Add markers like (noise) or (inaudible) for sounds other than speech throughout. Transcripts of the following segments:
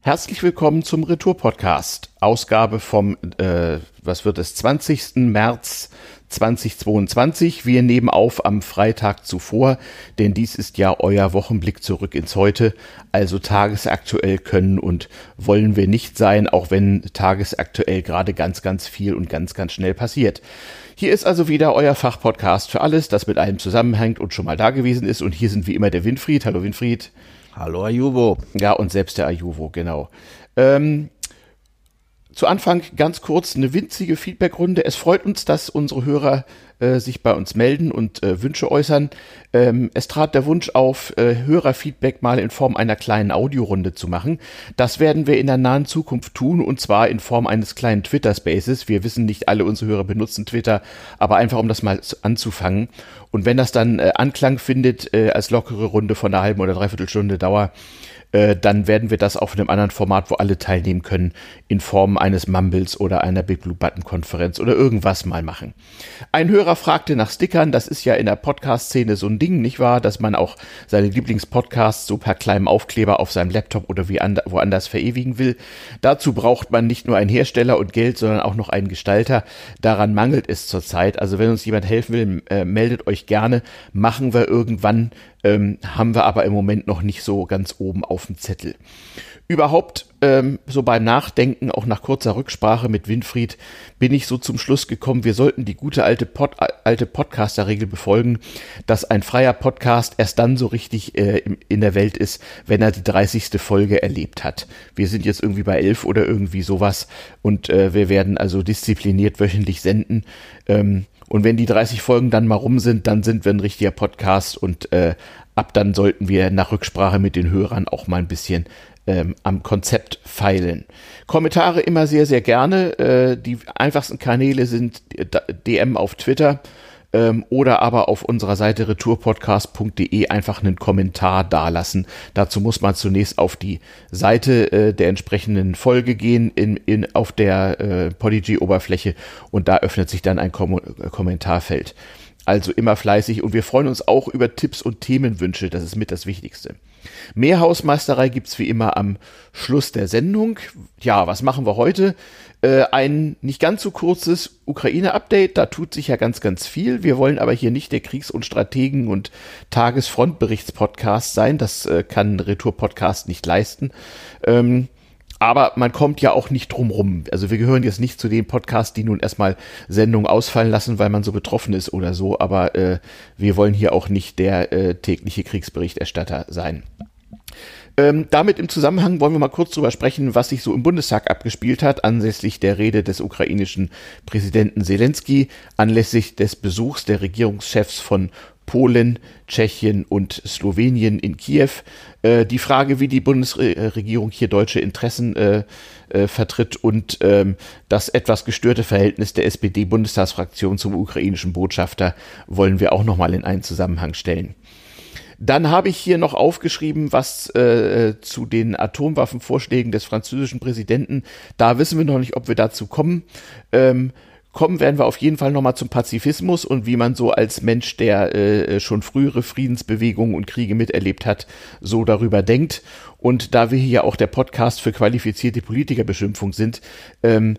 Herzlich willkommen zum Retour-Podcast, Ausgabe vom, äh, was wird es, 20. März 2022. Wir nehmen auf am Freitag zuvor, denn dies ist ja euer Wochenblick zurück ins Heute. Also tagesaktuell können und wollen wir nicht sein, auch wenn tagesaktuell gerade ganz, ganz viel und ganz, ganz schnell passiert. Hier ist also wieder euer Fachpodcast für alles, das mit allem zusammenhängt und schon mal da gewesen ist. Und hier sind wie immer der Winfried. Hallo Winfried. Hallo Ajuvo. Ja, und selbst der Ajuvo, genau. Ähm, zu Anfang ganz kurz eine winzige Feedbackrunde. Es freut uns, dass unsere Hörer äh, sich bei uns melden und äh, Wünsche äußern. Ähm, es trat der Wunsch auf, äh, Hörerfeedback mal in Form einer kleinen Audiorunde zu machen. Das werden wir in der nahen Zukunft tun und zwar in Form eines kleinen Twitter-Spaces. Wir wissen nicht, alle unsere Hörer benutzen Twitter, aber einfach um das mal anzufangen. Und wenn das dann äh, Anklang findet äh, als lockere Runde von einer halben oder dreiviertel Stunde Dauer, äh, dann werden wir das auf einem anderen Format, wo alle teilnehmen können, in Form eines Mumbles oder einer Big Blue Button Konferenz oder irgendwas mal machen. Ein Hörer fragte nach Stickern. Das ist ja in der Podcast-Szene so ein Ding, nicht wahr? Dass man auch seine Lieblingspodcasts so per kleinem Aufkleber auf seinem Laptop oder wie and woanders verewigen will. Dazu braucht man nicht nur einen Hersteller und Geld, sondern auch noch einen Gestalter. Daran mangelt es zurzeit. Also wenn uns jemand helfen will, äh, meldet euch gerne. Machen wir irgendwann ähm, haben wir aber im Moment noch nicht so ganz oben auf dem Zettel. Überhaupt, ähm, so beim Nachdenken, auch nach kurzer Rücksprache mit Winfried, bin ich so zum Schluss gekommen, wir sollten die gute alte, Pod, alte Podcaster-Regel befolgen, dass ein freier Podcast erst dann so richtig äh, in der Welt ist, wenn er die 30. Folge erlebt hat. Wir sind jetzt irgendwie bei 11 oder irgendwie sowas und äh, wir werden also diszipliniert wöchentlich senden. Ähm, und wenn die 30 Folgen dann mal rum sind, dann sind wir ein richtiger Podcast und äh, ab dann sollten wir nach Rücksprache mit den Hörern auch mal ein bisschen ähm, am Konzept feilen. Kommentare immer sehr, sehr gerne. Äh, die einfachsten Kanäle sind DM auf Twitter ähm, oder aber auf unserer Seite retourpodcast.de einfach einen Kommentar dalassen. Dazu muss man zunächst auf die Seite äh, der entsprechenden Folge gehen in, in, auf der äh, Podigy-Oberfläche und da öffnet sich dann ein Kom Kommentarfeld. Also immer fleißig und wir freuen uns auch über Tipps und Themenwünsche, das ist mit das Wichtigste. Mehr Hausmeisterei gibt's wie immer am Schluss der Sendung. Ja, was machen wir heute? Äh, ein nicht ganz so kurzes Ukraine-Update, da tut sich ja ganz, ganz viel. Wir wollen aber hier nicht der Kriegs- und Strategen- und Tagesfrontberichts-Podcast sein. Das äh, kann Retour-Podcast nicht leisten. Ähm, aber man kommt ja auch nicht drum rum. Also wir gehören jetzt nicht zu den Podcasts, die nun erstmal Sendungen ausfallen lassen, weil man so betroffen ist oder so. Aber äh, wir wollen hier auch nicht der äh, tägliche Kriegsberichterstatter sein. Ähm, damit im Zusammenhang wollen wir mal kurz drüber sprechen, was sich so im Bundestag abgespielt hat, anlässlich der Rede des ukrainischen Präsidenten Zelensky, anlässlich des Besuchs der Regierungschefs von Polen, Tschechien und Slowenien in Kiew. Äh, die Frage, wie die Bundesregierung hier deutsche Interessen äh, äh, vertritt und ähm, das etwas gestörte Verhältnis der SPD-Bundestagsfraktion zum ukrainischen Botschafter wollen wir auch nochmal in einen Zusammenhang stellen. Dann habe ich hier noch aufgeschrieben, was äh, zu den Atomwaffenvorschlägen des französischen Präsidenten. Da wissen wir noch nicht, ob wir dazu kommen. Ähm, kommen werden wir auf jeden Fall nochmal zum Pazifismus und wie man so als Mensch, der äh, schon frühere Friedensbewegungen und Kriege miterlebt hat, so darüber denkt. Und da wir hier ja auch der Podcast für qualifizierte Politikerbeschimpfung sind, ähm,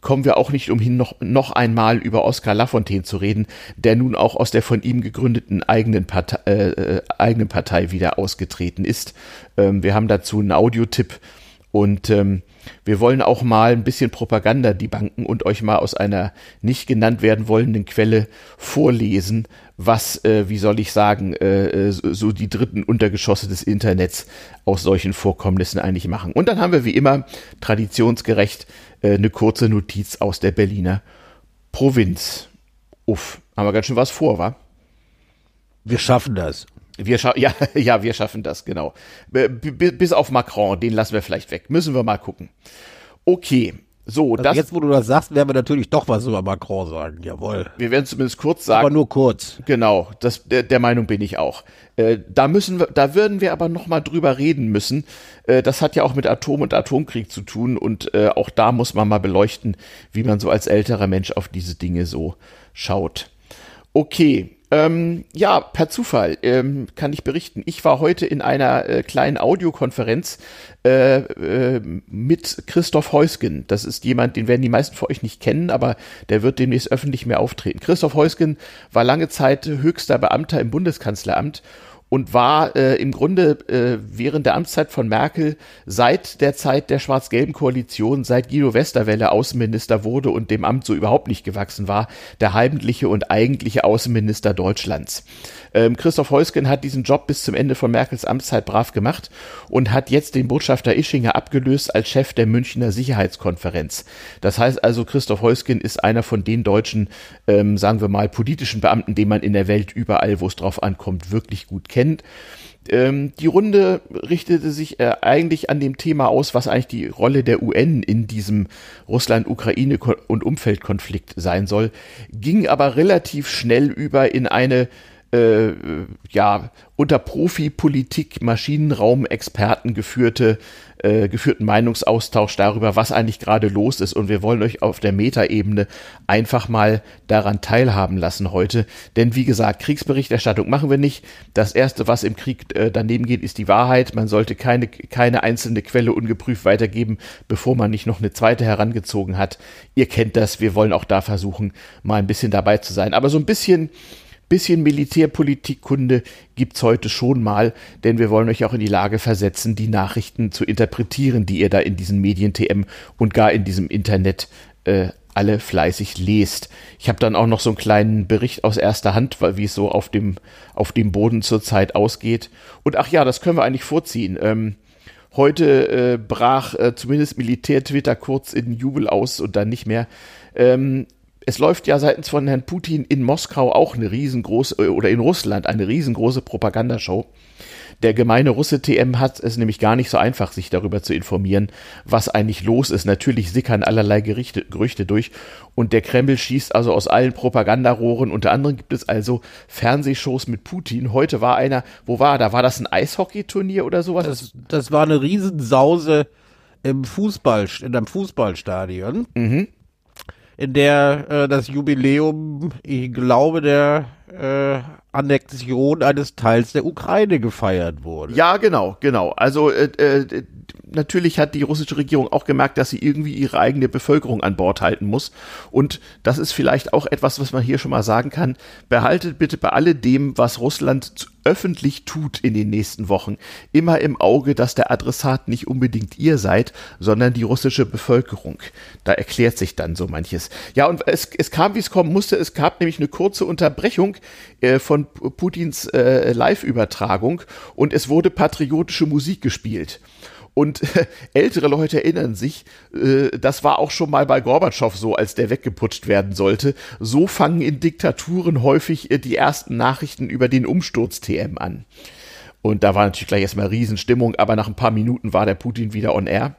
kommen wir auch nicht umhin, noch, noch einmal über Oskar Lafontaine zu reden, der nun auch aus der von ihm gegründeten eigenen Partei, äh, eigenen Partei wieder ausgetreten ist. Ähm, wir haben dazu einen Audiotipp und ähm, wir wollen auch mal ein bisschen Propaganda debunken und euch mal aus einer nicht genannt werden wollenden Quelle vorlesen, was, äh, wie soll ich sagen, äh, äh so die dritten Untergeschosse des Internets aus solchen Vorkommnissen eigentlich machen. Und dann haben wir wie immer traditionsgerecht äh, eine kurze Notiz aus der Berliner Provinz. Uff, haben wir ganz schön was vor, wa? Wir schaffen das. Wir scha (laughs) ja, ja, wir schaffen das, genau. B bis auf Macron, den lassen wir vielleicht weg. Müssen wir mal gucken. Okay, so, also das, jetzt, wo du das sagst, werden wir natürlich doch was über Macron sagen. Jawohl. Wir werden zumindest kurz sagen. Aber nur kurz. Genau, das, der, der Meinung bin ich auch. Äh, da müssen wir, da würden wir aber noch mal drüber reden müssen. Äh, das hat ja auch mit Atom und Atomkrieg zu tun und äh, auch da muss man mal beleuchten, wie man so als älterer Mensch auf diese Dinge so schaut. Okay, Ähm, ja, per Zufall ähm, kann ich berichten. Ich war heute in einer äh, kleinen Audiokonferenz äh, äh, mit Christoph Heusgen. Das ist jemand, den werden die meisten von euch nicht kennen, aber der wird demnächst öffentlich mehr auftreten. Christoph Heusgen war lange Zeit höchster Beamter im Bundeskanzleramt und war äh, im Grunde äh, während der Amtszeit von Merkel seit der Zeit der schwarz-gelben Koalition, seit Guido Westerwelle Außenminister wurde und dem Amt so überhaupt nicht gewachsen war, der heimliche und eigentliche Außenminister Deutschlands. Ähm, Christoph Heusgen hat diesen Job bis zum Ende von Merkels Amtszeit brav gemacht und hat jetzt den Botschafter Ischinger abgelöst als Chef der Münchner Sicherheitskonferenz. Das heißt also, Christoph Heusgen ist einer von den deutschen, ähm, sagen wir mal, politischen Beamten, den man in der Welt überall, wo es drauf ankommt, wirklich gut kennt ähm, die Runde richtete sich äh, eigentlich an dem Thema aus, was eigentlich die Rolle der UN in diesem Russland-Ukraine- und Umfeldkonflikt sein soll, ging aber relativ schnell über in eine äh, ja, unter Profi-Politik, Maschinenraum-Experten geführte, äh, geführten Meinungsaustausch darüber, was eigentlich gerade los ist. Und wir wollen euch auf der Metaebene einfach mal daran teilhaben lassen heute. Denn wie gesagt, Kriegsberichterstattung machen wir nicht. Das Erste, was im Krieg äh, daneben geht, ist die Wahrheit. Man sollte keine, keine einzelne Quelle ungeprüft weitergeben, bevor man nicht noch eine zweite herangezogen hat. Ihr kennt das. Wir wollen auch da versuchen, mal ein bisschen dabei zu sein. Aber so ein bisschen bisschen Militärpolitikkunde gibt's heute schon mal, denn wir wollen euch auch in die Lage versetzen, die Nachrichten zu interpretieren, die ihr da in diesen Medien-TM und gar in diesem Internet äh, alle fleißig lest. Ich habe dann auch noch so einen kleinen Bericht aus erster Hand, wie es so auf dem, auf dem Boden zurzeit ausgeht. Und ach ja, das können wir eigentlich vorziehen. Ähm, heute äh, brach äh, zumindest Militär-Twitter kurz in Jubel aus und dann nicht mehr. Ähm, es läuft ja seitens von Herrn Putin in Moskau auch eine riesengroße, äh, oder in Russland eine riesengroße Propagandashow. Der gemeine Russe TM hat es nämlich gar nicht so einfach, sich darüber zu informieren, was eigentlich los ist. Natürlich sickern allerlei Gerichte, Gerüchte durch und der Kreml schießt also aus allen Propagandarohren. Unter anderem gibt es also Fernsehshows mit Putin. Heute war einer, wo war, da war das ein Eishockeyturnier oder sowas? Das, das war eine Riesensause im Fußball, in einem Fußballstadion. Mhm in der äh, das Jubiläum, ich glaube, der äh, Annexion eines Teils der Ukraine gefeiert wurde. Ja, genau, genau. Also äh, äh, natürlich hat die russische Regierung auch gemerkt, dass sie irgendwie ihre eigene Bevölkerung an Bord halten muss. Und das ist vielleicht auch etwas, was man hier schon mal sagen kann. Behaltet bitte bei alledem, was Russland öffentlich tut in den nächsten Wochen, immer im Auge, dass der Adressat nicht unbedingt ihr seid, sondern die russische Bevölkerung. Da erklärt sich dann so manches. Ja, und es, es kam, wie es kommen musste. Es gab nämlich eine kurze Unterbrechung äh, von Putins äh, Live-Übertragung und es wurde patriotische Musik gespielt. Und (laughs) ältere Leute erinnern sich, äh, das war auch schon mal bei Gorbatschow so, als der weggeputscht werden sollte. So fangen in Diktaturen häufig äh, die ersten Nachrichten über den Umsturz TM an. Und da war natürlich gleich erstmal Riesenstimmung, aber nach ein paar Minuten war der Putin wieder on air.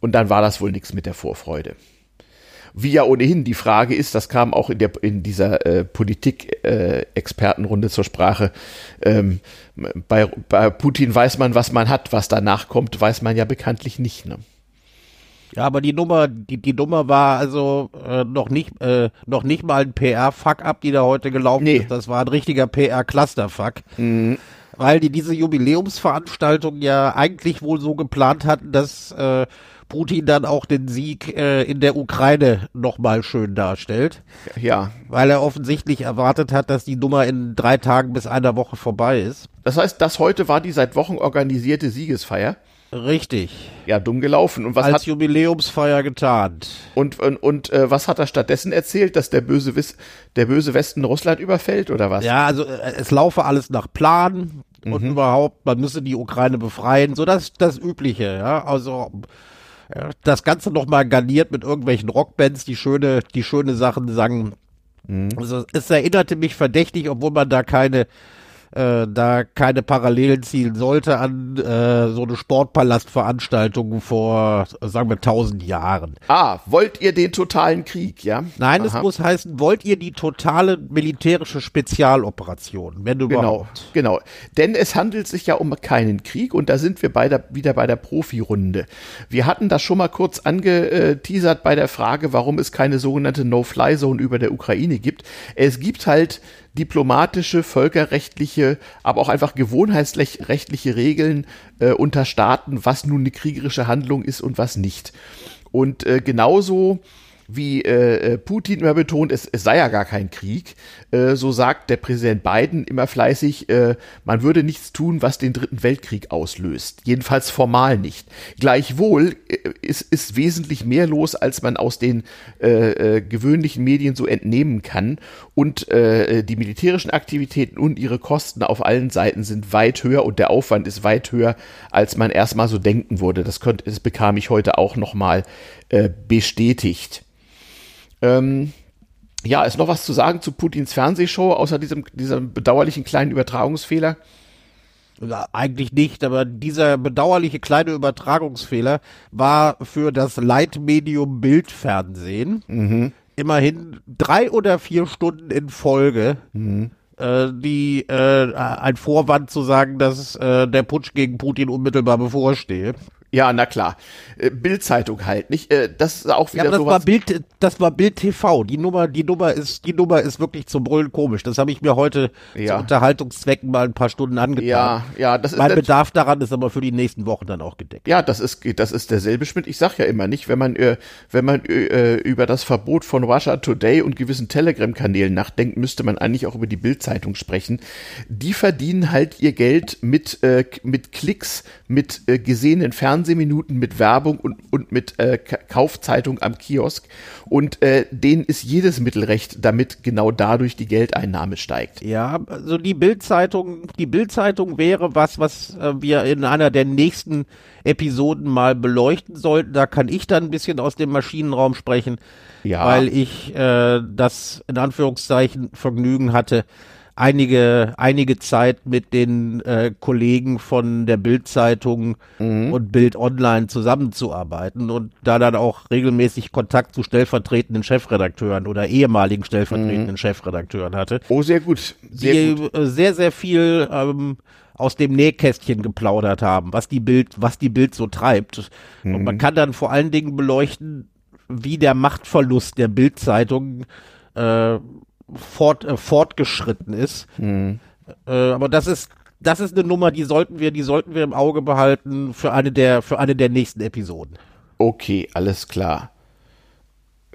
Und dann war das wohl nichts mit der Vorfreude wie ja ohnehin die Frage ist, das kam auch in, der, in dieser äh, Politik-Expertenrunde äh, zur Sprache, ähm, bei, bei Putin weiß man, was man hat, was danach kommt, weiß man ja bekanntlich nicht. Ne? Ja, aber die Nummer, die, die Nummer war also äh, noch nicht äh, noch nicht mal ein PR-Fuck-up, die da heute gelaufen nee. ist. Das war ein richtiger PR-Cluster-Fuck. Mhm. Weil die diese Jubiläumsveranstaltung ja eigentlich wohl so geplant hatten, dass äh, Putin dann auch den Sieg äh, in der Ukraine nochmal schön darstellt. Ja. Weil er offensichtlich erwartet hat, dass die Nummer in drei Tagen bis einer Woche vorbei ist. Das heißt, das heute war die seit Wochen organisierte Siegesfeier. Richtig. Ja, dumm gelaufen. Und was Als hat, Jubiläumsfeier getarnt. Und, und, und äh, was hat er stattdessen erzählt, dass der böse, Wiss, der böse Westen Russland überfällt oder was? Ja, also äh, es laufe alles nach Plan und mhm. überhaupt, man müsse die Ukraine befreien, so das, das Übliche, ja. Also das Ganze nochmal garniert mit irgendwelchen Rockbands, die schöne, die schöne Sachen sagen. Mhm. Also es erinnerte mich verdächtig, obwohl man da keine äh, da keine Parallelen zielen sollte an äh, so eine Sportpalastveranstaltung vor, sagen wir, tausend Jahren. Ah, wollt ihr den totalen Krieg, ja? Nein, Aha. es muss heißen, wollt ihr die totale militärische Spezialoperation, wenn du genau, überhaupt. Genau, denn es handelt sich ja um keinen Krieg und da sind wir bei der, wieder bei der Profirunde. Wir hatten das schon mal kurz angeteasert bei der Frage, warum es keine sogenannte No-Fly-Zone über der Ukraine gibt. Es gibt halt diplomatische, völkerrechtliche, aber auch einfach gewohnheitsrechtliche Regeln äh, unter Staaten, was nun eine kriegerische Handlung ist und was nicht. Und äh, genauso wie äh, äh, Putin immer betont, es, es sei ja gar kein Krieg, äh, so sagt der Präsident Biden immer fleißig, äh, man würde nichts tun, was den Dritten Weltkrieg auslöst. Jedenfalls formal nicht. Gleichwohl äh, ist, ist wesentlich mehr los, als man aus den äh, gewöhnlichen Medien so entnehmen kann. Und die militärischen Aktivitäten und ihre Kosten auf allen Seiten sind weit höher und der Aufwand ist weit höher, als man erstmal so denken würde. Das, könnte, das bekam ich heute auch nochmal äh, bestätigt. Ähm, ja, ist noch was zu sagen zu Putins Fernsehshow, außer diesem, diesem bedauerlichen kleinen Übertragungsfehler? Ja, eigentlich nicht, aber dieser bedauerliche kleine Übertragungsfehler war für das Leitmedium Bildfernsehen mhm. immerhin drei oder vier Stunden in Folge. Mhm äh, die äh, ein Vorwand zu sagen, dass äh, der Putsch gegen Putin unmittelbar bevorstehe. Ja, na klar. Äh, Bildzeitung halt, nicht? Äh, das ist auch wieder ja, aber das sowas. war Bild, das war Bild TV. Die Nummer, die Nummer ist, die Nummer ist wirklich zum Brüllen komisch. Das habe ich mir heute ja. zu Unterhaltungszwecken mal ein paar Stunden angetan. Ja, ja, das ist mein Bedarf daran ist aber für die nächsten Wochen dann auch gedeckt. Ja, das ist, das ist derselbe Schmidt. Ich sag ja immer nicht, wenn man, äh, wenn man über das Verbot von Russia Today und gewissen Telegram-Kanälen nachdenkt, müsste man eigentlich auch über die Bildzeitung sprechen. Die verdienen halt ihr Geld mit, mit Klicks, mit gesehenen Fernsehen Fernsehminuten mit Werbung und, und mit äh, Kaufzeitung am Kiosk. Und äh, denen ist jedes Mittelrecht, damit genau dadurch die Geldeinnahme steigt. Ja, also die Bildzeitung, die Bildzeitung wäre was, was äh, wir in einer der nächsten Episoden mal beleuchten sollten. Da kann ich dann ein bisschen aus dem Maschinenraum sprechen, ja. weil ich äh, das in Anführungszeichen Vergnügen hatte, einige, einige Zeit mit den äh, Kollegen von der Bild-Zeitung mhm. und Bild Online zusammenzuarbeiten und da dann auch regelmäßig Kontakt zu stellvertretenden Chefredakteuren oder ehemaligen stellvertretenden mhm. Chefredakteuren hatte. Oh, sehr gut. Sehr die gut. Äh, sehr, sehr viel ähm, aus dem Nähkästchen geplaudert haben, was die Bild, was die Bild so treibt. Mhm. Und man mhm. kann dann vor allen Dingen beleuchten, wie der Machtverlust der Bildzeitung äh, fort, äh, fortgeschritten ist. Mhm. Äh, aber das ist das ist eine Nummer, die sollten wir, die sollten wir im Auge behalten für eine der für eine der nächsten Episoden. Okay, alles klar.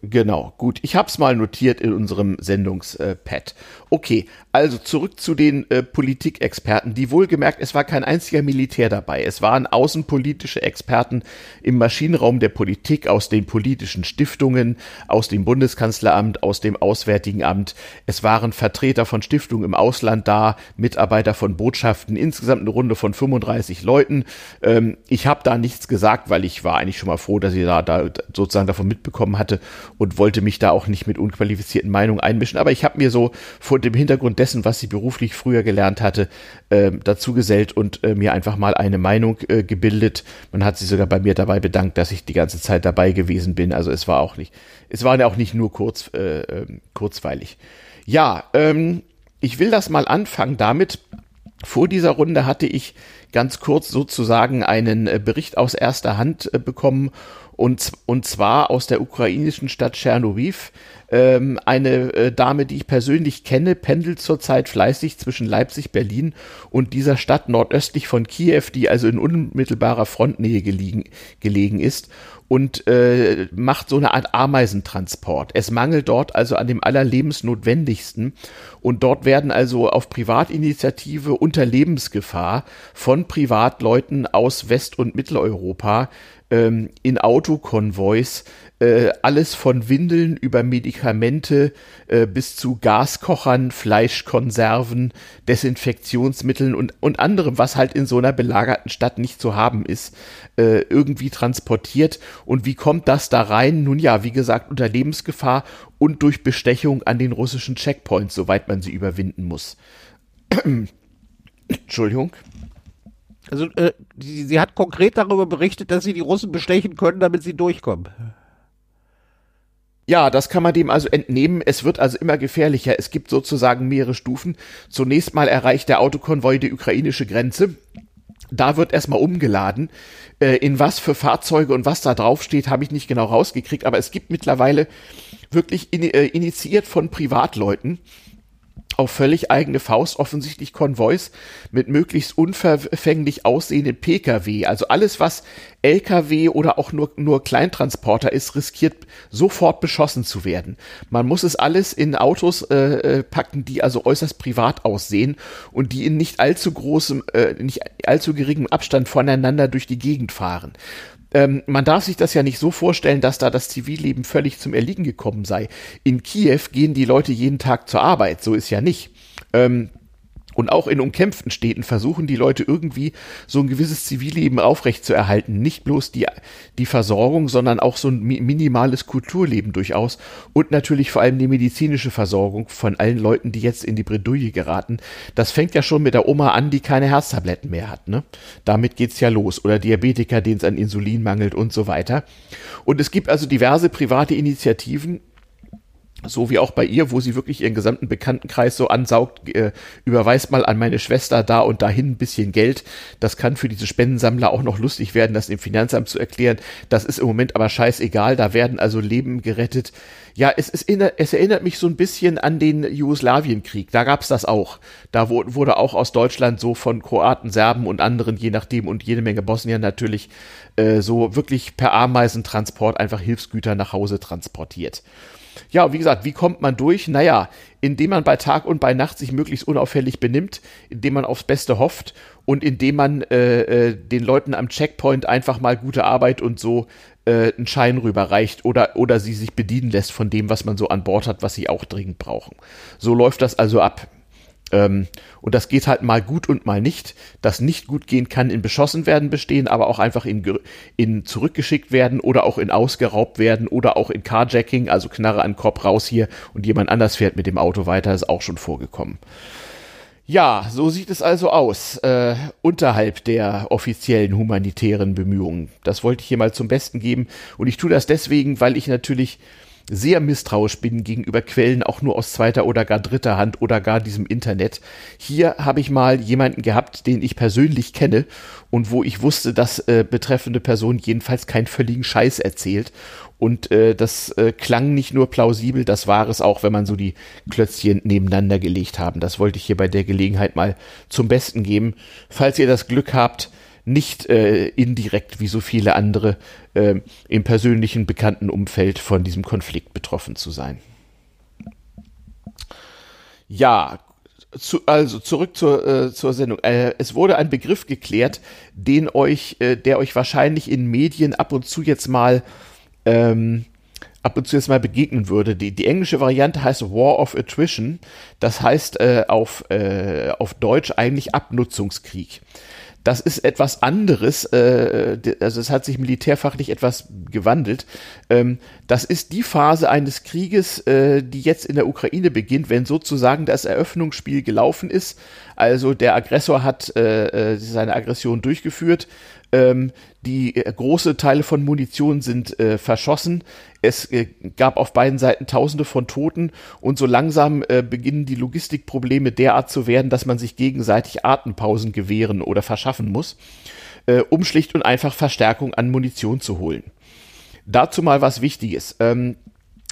Genau, gut. Ich habe es mal notiert in unserem Sendungspad. Okay, also zurück zu den äh, Politikexperten, die wohlgemerkt, es war kein einziger Militär dabei. Es waren außenpolitische Experten im Maschinenraum der Politik aus den politischen Stiftungen, aus dem Bundeskanzleramt, aus dem Auswärtigen Amt. Es waren Vertreter von Stiftungen im Ausland da, Mitarbeiter von Botschaften, insgesamt eine Runde von 35 Leuten. Ähm, ich habe da nichts gesagt, weil ich war eigentlich schon mal froh, dass ich da, da sozusagen davon mitbekommen hatte und wollte mich da auch nicht mit unqualifizierten Meinungen einmischen. Aber ich habe mir so vor dem Hintergrund dessen, was sie beruflich früher gelernt hatte, äh, dazu gesellt und äh, mir einfach mal eine Meinung äh, gebildet. Man hat sich sogar bei mir dabei bedankt, dass ich die ganze Zeit dabei gewesen bin. Also es war auch nicht, es war ja auch nicht nur kurz, äh, ähm, kurzweilig. Ja, ähm, ich will das mal anfangen damit. Vor dieser Runde hatte ich ganz kurz sozusagen einen äh, Bericht aus erster Hand äh, bekommen und, und zwar aus der ukrainischen Stadt Tschernobyl. Ähm, eine äh, Dame, die ich persönlich kenne, pendelt zurzeit fleißig zwischen Leipzig, Berlin und dieser Stadt nordöstlich von Kiew, die also in unmittelbarer Frontnähe gelegen, gelegen ist und äh, macht so eine Art Ameisentransport. Es mangelt dort also an dem allerlebensnotwendigsten und dort werden also auf Privatinitiative unter Lebensgefahr von Privatleuten aus West- und Mitteleuropa ähm, in Autokonvois äh, alles von Windeln über Medikamente äh, bis zu Gaskochern, Fleischkonserven, Desinfektionsmitteln und, und anderem, was halt in so einer belagerten Stadt nicht zu haben ist, äh, irgendwie transportiert. Und wie kommt das da rein? Nun ja, wie gesagt, unter Lebensgefahr und durch Bestechung an den russischen Checkpoints, soweit man sie überwinden muss. (clears throat) Entschuldigung. Also äh, sie, sie, hat konkret darüber berichtet, dass sie die Russen bestechen können, damit sie durchkommen. Ja, das kann man dem also entnehmen. Es wird also immer gefährlicher. Es gibt sozusagen mehrere Stufen. Zunächst mal erreicht der Autokonvoi die ukrainische Grenze. Da wird erstmal umgeladen. Äh, in was für Fahrzeuge und was da draufsteht, habe ich nicht genau rausgekriegt. Aber es gibt mittlerweile wirklich äh, initiiert von Privatleuten auf völlig eigene Faust offensichtlich Konvois mit möglichst unverfänglich aussehenden Pkw. Also alles, was Lkw oder auch nur, nur Kleintransporter ist, riskiert sofort beschossen zu werden. Man muss es alles in Autos äh, äh packen, die also äußerst privat aussehen und die in nicht allzu großem, äh, nicht allzu geringem Abstand voneinander durch die Gegend fahren ähm, man darf sich das ja nicht so vorstellen, dass da das Zivilleben völlig zum Erliegen gekommen sei. In Kiew gehen die Leute jeden Tag zur Arbeit, so ist ja nicht. Ähm, und auch in umkämpften Städten versuchen die Leute irgendwie so ein gewisses Zivilleben aufrechtzuerhalten. Nicht bloß die, die Versorgung, sondern auch so ein minimales Kulturleben durchaus. Und natürlich vor allem die medizinische Versorgung von allen Leuten, die jetzt in die Bredouille geraten. Das fängt ja schon mit der Oma an, die keine Herztabletten mehr hat. Ne? Damit geht's ja los. Oder Diabetiker, denen es an Insulin mangelt und so weiter. Und es gibt also diverse private Initiativen, so wie auch bei ihr, wo sie wirklich ihren gesamten Bekanntenkreis so ansaugt, äh, überweist mal an meine Schwester da und dahin ein bisschen Geld. Das kann für diese Spendensammler auch noch lustig werden, das dem Finanzamt zu erklären. Das ist im Moment aber scheißegal, da werden also Leben gerettet. Ja, es, es, es erinnert mich so ein bisschen an den Jugoslawienkrieg, da gab's das auch. Da wurde auch aus Deutschland so von Kroaten, Serben und anderen, je nachdem, und jede Menge Bosnier natürlich, äh, so wirklich per Ameisentransport einfach Hilfsgüter nach Hause transportiert. Ja, wie gesagt, wie kommt man durch? Naja, indem man bei Tag und bei Nacht sich möglichst unauffällig benimmt, indem man aufs Beste hofft und indem man äh, äh, den Leuten am Checkpoint einfach mal gute Arbeit und so äh, einen Schein rüberreicht oder, oder sie sich bedienen lässt von dem, was man so an Bord hat, was sie auch dringend brauchen. So läuft das also ab. Ähm, und das geht halt mal gut und mal nicht. Das nicht gut gehen kann in beschossen werden bestehen, aber auch einfach in, in zurückgeschickt werden oder auch in ausgeraubt werden oder auch in Carjacking, also Knarre an Kopf raus hier und jemand anders fährt mit dem Auto weiter, ist auch schon vorgekommen. Ja, so sieht es also aus, äh, unterhalb der offiziellen humanitären Bemühungen. Das wollte ich hier mal zum Besten geben. Und ich tue das deswegen, weil ich natürlich sehr misstrauisch bin gegenüber Quellen auch nur aus zweiter oder gar dritter Hand oder gar diesem Internet. Hier habe ich mal jemanden gehabt, den ich persönlich kenne und wo ich wusste, dass äh, betreffende Person jedenfalls keinen völligen Scheiß erzählt. Und äh, das äh, klang nicht nur plausibel, das war es auch, wenn man so die Klötzchen nebeneinander gelegt haben. Das wollte ich hier bei der Gelegenheit mal zum Besten geben. Falls ihr das Glück habt, nicht äh, indirekt wie so viele andere äh, im persönlichen bekannten Umfeld von diesem Konflikt betroffen zu sein. Ja, zu, also zurück zur, äh, zur Sendung. Äh, es wurde ein Begriff geklärt, den euch, äh, der euch wahrscheinlich in Medien ab und zu jetzt mal ähm, ab und zu jetzt mal begegnen würde. Die, die englische Variante heißt War of Attrition. Das heißt äh, auf, äh, auf Deutsch eigentlich Abnutzungskrieg. Das ist etwas anderes, äh, also es hat sich militärfachlich etwas gewandelt. Ähm, das ist die Phase eines Krieges, äh, die jetzt in der Ukraine beginnt, wenn sozusagen das Eröffnungsspiel gelaufen ist. Also der Aggressor hat äh, äh seine Aggression durchgeführt, ähm, die äh, große Teile von Munition sind äh, verschossen. Es äh, gab auf beiden Seiten Tausende von Toten und so langsam äh, beginnen die Logistikprobleme derart zu werden, dass man sich gegenseitig Atempausen gewähren oder verschaffen muss, äh, um schlicht und einfach Verstärkung an Munition zu holen. Dazu mal was Wichtiges. Ähm,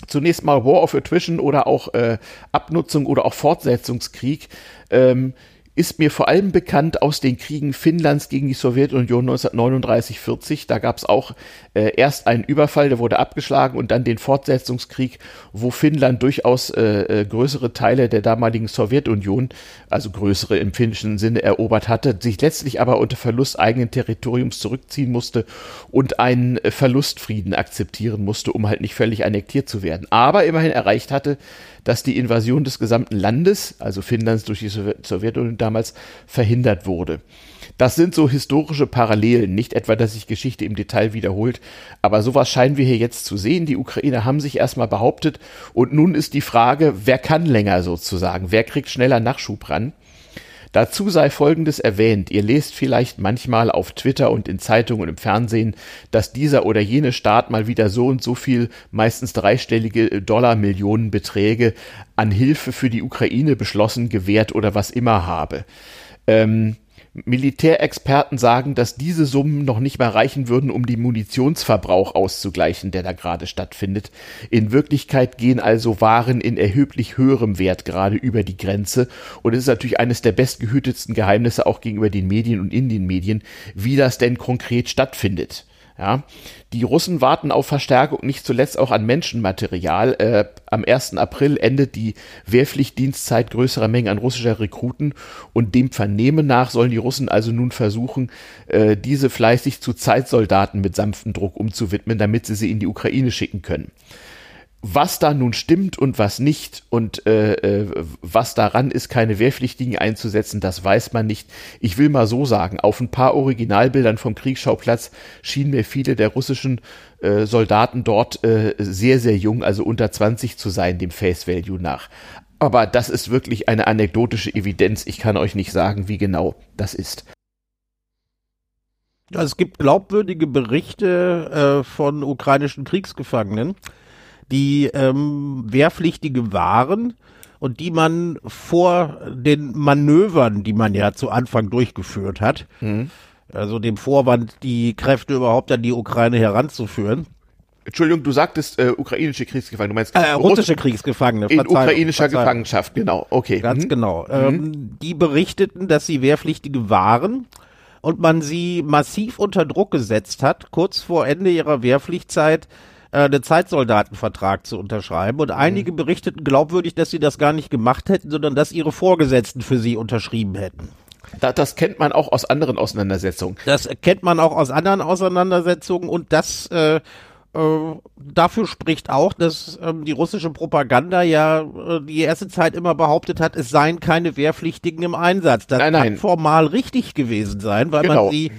zunächst mal War of Attrition oder auch äh, Abnutzung oder auch Fortsetzungskrieg. Ähm, ist mir vor allem bekannt aus den Kriegen Finnlands gegen die Sowjetunion 1939-40. Da gab es auch äh, erst einen Überfall, der wurde abgeschlagen und dann den Fortsetzungskrieg, wo Finnland durchaus äh, äh, größere Teile der damaligen Sowjetunion, also größere im finnischen Sinne, erobert hatte, sich letztlich aber unter Verlust eigenen Territoriums zurückziehen musste und einen äh, Verlustfrieden akzeptieren musste, um halt nicht völlig annektiert zu werden. Aber immerhin erreicht hatte, dass die Invasion des gesamten Landes, also Finnlands durch die Sowjetunion damals, verhindert wurde. Das sind so historische Parallelen, nicht etwa, dass sich Geschichte im Detail wiederholt, aber sowas scheinen wir hier jetzt zu sehen. Die Ukrainer haben sich erstmal behauptet und nun ist die Frage, wer kann länger sozusagen, wer kriegt schneller Nachschub ran? Dazu sei Folgendes erwähnt. Ihr lest vielleicht manchmal auf Twitter und in Zeitungen und im Fernsehen, dass dieser oder jene Staat mal wieder so und so viel, meistens dreistellige Dollar-Millionenbeträge an Hilfe für die Ukraine beschlossen, gewährt oder was immer habe. Ähm, Militärexperten sagen, dass diese Summen noch nicht mal reichen würden, um den Munitionsverbrauch auszugleichen, der da gerade stattfindet. In Wirklichkeit gehen also Waren in erheblich höherem Wert gerade über die Grenze. Und es ist natürlich eines der bestgehütetsten Geheimnisse auch gegenüber den Medien und in den Medien, wie das denn konkret stattfindet. Ja, die Russen warten auf Verstärkung nicht zuletzt auch an Menschenmaterial. Äh, am 1. April endet die Wehrpflichtdienstzeit größerer Mengen an russischer Rekruten und dem Vernehmen nach sollen die Russen also nun versuchen, äh, diese fleißig zu Zeitsoldaten mit sanftem Druck umzuwidmen, damit sie sie in die Ukraine schicken können was da nun stimmt und was nicht und äh, äh, was daran ist, keine Wehrpflichtigen einzusetzen, das weiß man nicht. Ich will mal so sagen, auf ein paar Originalbildern vom Kriegsschauplatz schienen mir viele der russischen äh, Soldaten dort äh, sehr, sehr jung, also unter 20 zu sein, dem Face Value nach. Aber das ist wirklich eine anekdotische Evidenz. Ich kann euch nicht sagen, wie genau das ist. es gibt glaubwürdige Berichte äh, von ukrainischen Kriegsgefangenen, die ähm, Wehrpflichtige waren und die man vor den Manövern, die man ja zu Anfang durchgeführt hat, mhm. also dem Vorwand, die Kräfte überhaupt an die Ukraine heranzuführen, Entschuldigung, du sagtest äh, ukrainische Kriegsgefangene. Du meinst äh, russische Kriegsgefangene. In ukrainischer Verzeihung. Gefangenschaft, genau. Okay. Ganz mhm. genau. Mhm. Ähm, die berichteten, dass sie Wehrpflichtige waren und man sie massiv unter Druck gesetzt hat, kurz vor Ende ihrer Wehrpflichtzeit äh, einen Zeitsoldatenvertrag zu unterschreiben. Und einige mhm. berichteten glaubwürdig, dass sie das gar nicht gemacht hätten, sondern dass ihre Vorgesetzten für sie unterschrieben hätten. Da, das kennt man auch aus anderen Auseinandersetzungen. Das kennt man auch aus anderen Auseinandersetzungen und das äh, äh, dafür spricht auch, dass ähm, die russische Propaganda ja äh, die erste Zeit immer behauptet hat, es seien keine Wehrpflichtigen im Einsatz. Das nein, nein. kann formal richtig gewesen sein, weil genau. man sie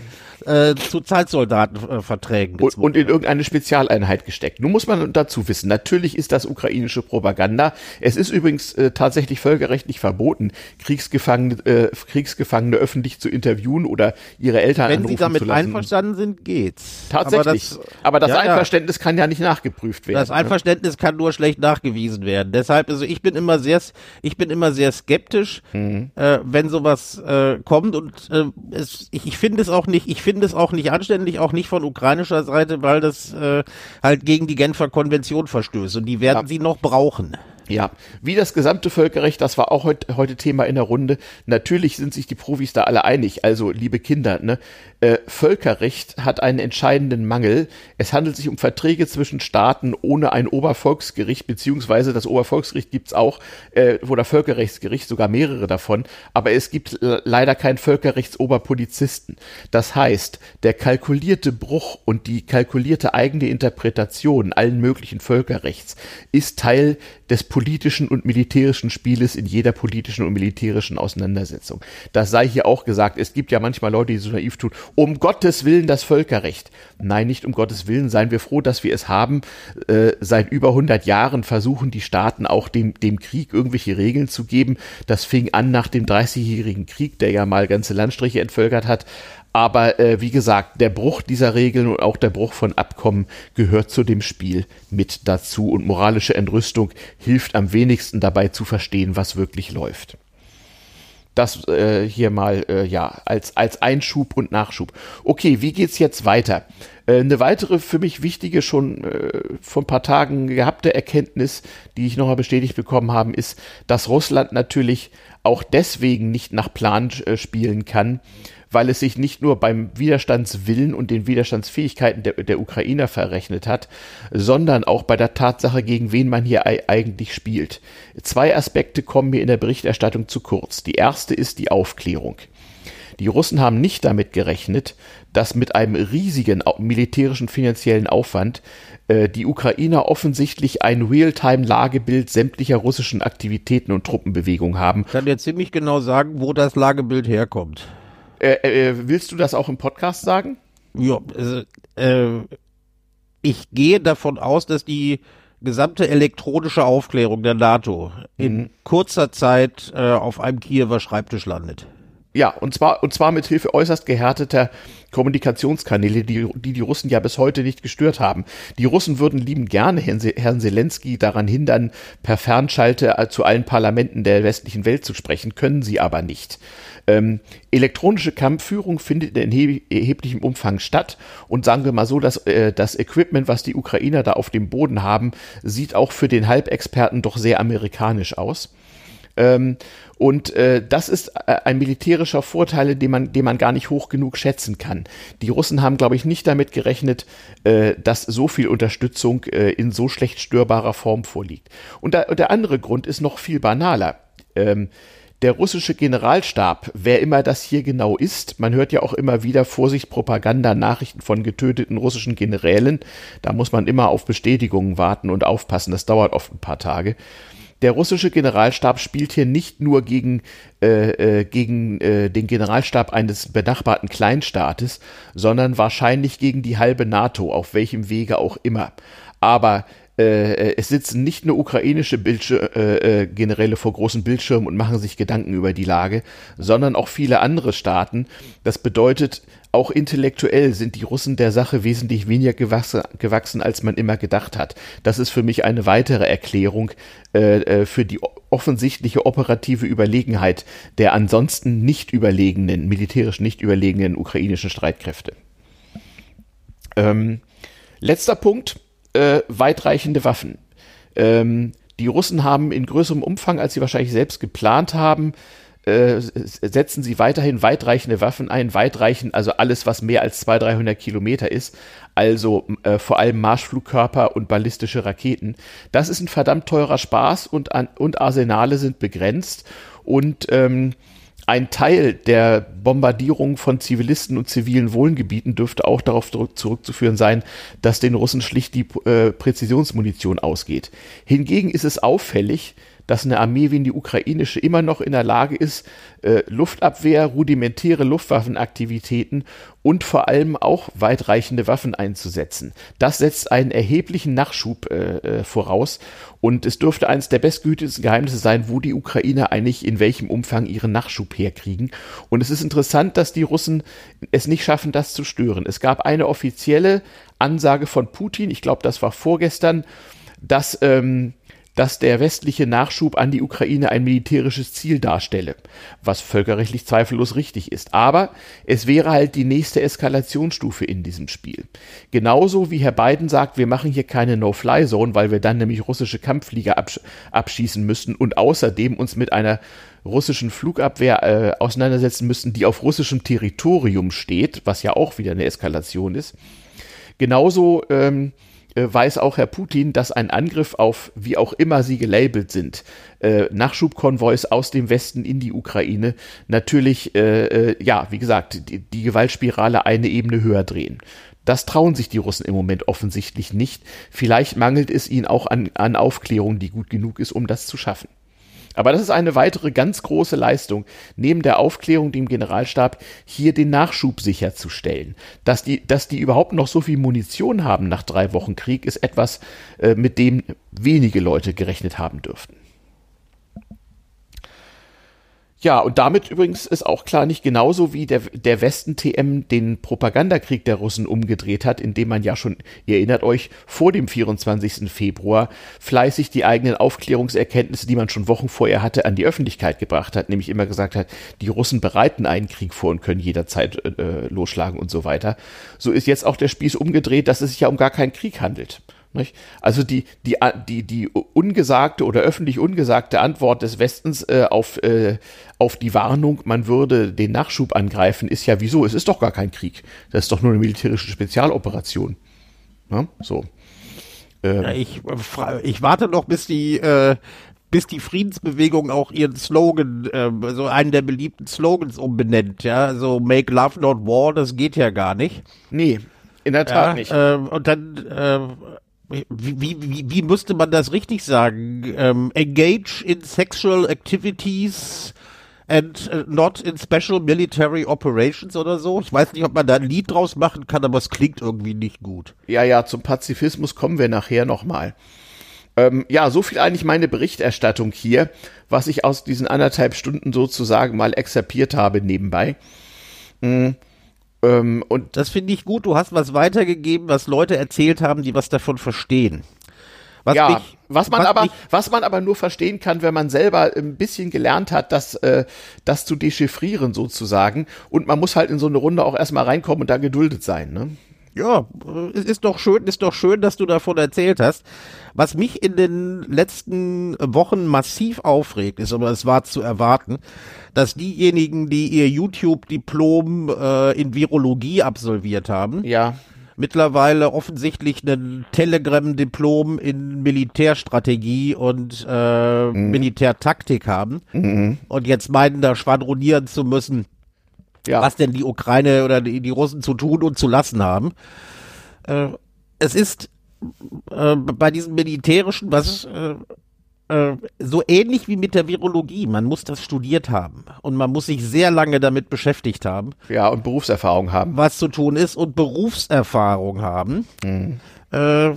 äh, zu Zeitsoldatenverträgen und, und, in irgendeine Spezialeinheit gesteckt. Nun muss man dazu wissen, natürlich ist das ukrainische Propaganda. Es ist übrigens äh, tatsächlich völkerrechtlich verboten, Kriegsgefangene, äh, Kriegsgefangene öffentlich zu interviewen oder ihre Eltern Wenn anrufen zu lassen. Wenn sie damit einverstanden sind, geht's. Tatsächlich. Aber das, Aber das ja, Einverständnis ja. kann ja nicht nachgeprüft werden. Das ne? Einverständnis kann nur schlecht nachgewiesen werden. Deshalb, also ich bin immer sehr, ich bin immer sehr skeptisch, mhm. äh, wenn sowas äh, kommt und äh, es, ich, ich finde es auch nicht, ich finde es auch nicht anständig, auch nicht von ukrainischer Seite, weil das äh, halt gegen die Genfer Konvention verstößt und die werden ja. sie noch brauchen. Ja, wie das gesamte Völkerrecht, das war auch heute, heute Thema in der Runde. Natürlich sind sich die Profis da alle einig. Also, liebe Kinder, ne, äh, Völkerrecht hat einen entscheidenden Mangel. Es handelt sich um Verträge zwischen Staaten ohne ein Obervolksgericht, beziehungsweise das Obervolksgericht gibt's auch, äh, oder Völkerrechtsgericht, sogar mehrere davon. Aber es gibt leider keinen Völkerrechtsoberpolizisten. Das heißt, der kalkulierte Bruch und die kalkulierte eigene Interpretation allen möglichen Völkerrechts ist Teil des politischen und militärischen Spieles in jeder politischen und militärischen Auseinandersetzung. Das sei hier auch gesagt. Es gibt ja manchmal Leute, die so naiv tun, um Gottes Willen das Völkerrecht. Nein, nicht um Gottes Willen. Seien wir froh, dass wir es haben. Äh, seit über 100 Jahren versuchen die Staaten auch dem, dem Krieg irgendwelche Regeln zu geben. Das fing an nach dem 30-jährigen Krieg, der ja mal ganze Landstriche entvölkert hat. Aber äh, wie gesagt, der Bruch dieser Regeln und auch der Bruch von Abkommen gehört zu dem Spiel mit dazu. Und moralische Entrüstung hilft am wenigsten dabei zu verstehen, was wirklich läuft. Das äh, hier mal äh, ja als als Einschub und Nachschub. Okay, wie geht's jetzt weiter? Äh, eine weitere für mich wichtige schon äh, vor ein paar Tagen gehabte Erkenntnis, die ich nochmal bestätigt bekommen habe, ist, dass Russland natürlich auch deswegen nicht nach Plan äh, spielen kann, weil es sich nicht nur beim Widerstandswillen und den Widerstandsfähigkeiten der, der Ukrainer verrechnet hat, sondern auch bei der Tatsache, gegen wen man hier eigentlich spielt. Zwei Aspekte kommen mir in der Berichterstattung zu kurz. Die erste ist die Aufklärung. Die Russen haben nicht damit gerechnet, dass mit einem riesigen militärischen finanziellen Aufwand äh, die Ukrainer offensichtlich ein Realtime-Lagebild sämtlicher russischen Aktivitäten und Truppenbewegungen haben. Ich kann dir ziemlich genau sagen, wo das Lagebild herkommt. Äh, äh, willst du das auch im Podcast sagen? Ja, also, äh, ich gehe davon aus, dass die gesamte elektronische Aufklärung der NATO in mhm. kurzer Zeit äh, auf einem Kiewer Schreibtisch landet. Ja, und zwar, und zwar mit Hilfe äußerst gehärteter Kommunikationskanäle, die, die die Russen ja bis heute nicht gestört haben. Die Russen würden lieben gerne Herrn Zelensky daran hindern, per Fernschalte zu allen Parlamenten der westlichen Welt zu sprechen, können sie aber nicht. Ähm, elektronische Kampfführung findet in erheblichem Umfang statt und sagen wir mal so, dass äh, das Equipment, was die Ukrainer da auf dem Boden haben, sieht auch für den Halbexperten doch sehr amerikanisch aus. Ähm, und äh, das ist äh, ein militärischer Vorteil, den man, den man gar nicht hoch genug schätzen kann. Die Russen haben, glaube ich, nicht damit gerechnet, äh, dass so viel Unterstützung äh, in so schlecht störbarer Form vorliegt. Und, da, der andere Grund ist noch viel banaler. Ähm, der russische Generalstab, wer immer das hier genau ist, man hört ja auch immer wieder Vorsicht, Propaganda, Nachrichten von getöteten russischen Generälen, da muss man immer auf Bestätigungen warten und aufpassen, das dauert oft ein paar Tage. Der russische Generalstab spielt hier nicht nur gegen, äh, äh, gegen äh, den Generalstab eines benachbarten Kleinstaates, sondern wahrscheinlich gegen die halbe NATO, auf welchem Wege auch immer. Aber äh, es sitzen nicht nur ukrainische Bildschir äh, äh, Generäle vor großen Bildschirmen und machen sich Gedanken über die Lage, sondern auch viele andere Staaten. Das bedeutet, auch intellektuell sind die Russen der Sache wesentlich weniger gewachsen, gewachsen als man immer gedacht hat. Das ist für mich eine weitere Erklärung äh, äh für die offensichtliche operative Überlegenheit der ansonsten nicht überlegenen, militärisch nicht überlegenen ukrainischen Streitkräfte. Ähm, letzter Punkt äh, weitreichende Waffen. Ähm, die Russen haben in größerem Umfang, als sie wahrscheinlich selbst geplant haben, äh, setzen sie weiterhin weitreichende Waffen ein, weitreichend, also alles, was mehr als 200, 300 Kilometer ist, also äh, vor allem Marschflugkörper und ballistische Raketen. Das ist ein verdammt teurer Spaß und, und Arsenale sind begrenzt und ähm, ein Teil der Bombardierung von Zivilisten und zivilen Wohngebieten dürfte auch darauf zurückzuführen sein, dass den Russen schlicht die äh, Präzisionsmunition ausgeht. Hingegen ist es auffällig, dass eine Armee wie die ukrainische immer noch in der Lage ist, äh, Luftabwehr, rudimentäre Luftwaffenaktivitäten und vor allem auch weitreichende Waffen einzusetzen. Das setzt einen erheblichen Nachschub äh, äh voraus und es dürfte eines der bestgehüteten Geheimnisse sein, wo die Ukrainer eigentlich in welchem Umfang ihren Nachschub herkriegen. Und es ist interessant, dass die Russen es nicht schaffen, das zu stören. Es gab eine offizielle Ansage von Putin, ich glaube, das war vorgestern, dass ähm, dass der westliche Nachschub an die Ukraine ein militärisches Ziel darstelle, was völkerrechtlich zweifellos richtig ist. Aber es wäre halt die nächste Eskalationsstufe in diesem Spiel. Genauso wie Herr Biden sagt, wir machen hier keine No-Fly-Zone, weil wir dann nämlich russische Kampfflieger absch abschießen müssten und außerdem uns mit einer russischen Flugabwehr äh, auseinandersetzen müssten, die auf russischem Territorium steht, was ja auch wieder eine Eskalation ist. Genauso ähm, äh, weiß auch Herr Putin, dass ein Angriff auf, wie auch immer sie gelabelt sind, äh, Nachschubkonvois aus dem Westen in die Ukraine natürlich, äh, äh, ja, wie gesagt, die, die Gewaltspirale eine Ebene höher drehen. Das trauen sich die Russen im Moment offensichtlich nicht. Vielleicht mangelt es ihnen auch an, an Aufklärung, die gut genug ist, um das zu schaffen. Aber das ist eine weitere ganz große Leistung, neben der Aufklärung dem Generalstab hier den Nachschub sicherzustellen. Dass die, dass die überhaupt noch so viel Munition haben nach drei Wochen Krieg, ist etwas, äh, mit dem wenige Leute gerechnet haben dürften. Ja, und damit übrigens ist auch klar, nicht genauso wie der, der Westen-TM den Propagandakrieg der Russen umgedreht hat, indem man ja schon, ihr erinnert euch, vor dem 24. Februar fleißig die eigenen Aufklärungserkenntnisse, die man schon Wochen vorher hatte, an die Öffentlichkeit gebracht hat, nämlich immer gesagt hat, die Russen bereiten einen Krieg vor und können jederzeit äh, losschlagen und so weiter. So ist jetzt auch der Spieß umgedreht, dass es sich ja um gar keinen Krieg handelt. Nicht? Also die, die, die, die ungesagte oder öffentlich ungesagte Antwort des Westens äh, auf, äh, auf die Warnung, man würde den Nachschub angreifen, ist ja wieso? Es ist doch gar kein Krieg. Das ist doch nur eine militärische Spezialoperation. Ja, so. Ähm. Ja, ich, ich warte noch, bis die, äh, bis die Friedensbewegung auch ihren Slogan, äh, so einen der beliebten Slogans umbenennt, ja, so Make Love Not War, das geht ja gar nicht. Nee, in der Tat ja, nicht. Äh, und dann, äh, wie, wie, wie, müsste man das richtig sagen? Ähm, engage in sexual activities and uh, not in special military operations oder so. Ich weiß nicht, ob man da ein Lied draus machen kann, aber es klingt irgendwie nicht gut. Ja, ja, zum Pazifismus kommen wir nachher nochmal. Ähm, ja, so viel eigentlich meine Berichterstattung hier, was ich aus diesen anderthalb Stunden sozusagen mal exerpiert habe nebenbei. Mhm. Ähm, und das finde ich gut. Du hast was weitergegeben, was Leute erzählt haben, die was davon verstehen. Was ja, mich, was man was aber, was man aber nur verstehen kann, wenn man selber ein bisschen gelernt hat, das, äh, das zu dechiffrieren sozusagen. Und man muss halt in so eine Runde auch erstmal reinkommen und da geduldet sein, ne? Ja, es ist doch schön, ist doch schön, dass du davon erzählt hast. Was mich in den letzten Wochen massiv aufregt, ist, aber es war zu erwarten, dass diejenigen, die ihr YouTube-Diplom äh, in Virologie absolviert haben, ja mittlerweile offensichtlich ein Telegram-Diplom in Militärstrategie und äh, mhm. Militärtaktik haben mhm. und jetzt meinen, da schwadronieren zu müssen, ja. was denn die Ukraine oder die, die Russen zu tun und zu lassen haben. Äh, es ist äh, bei diesem militärischen, was äh, äh, so ähnlich wie mit der Virologie. Man muss das studiert haben und man muss sich sehr lange damit beschäftigt haben. Ja, und Berufserfahrung haben. Was zu tun ist und Berufserfahrung haben. Mhm. Äh,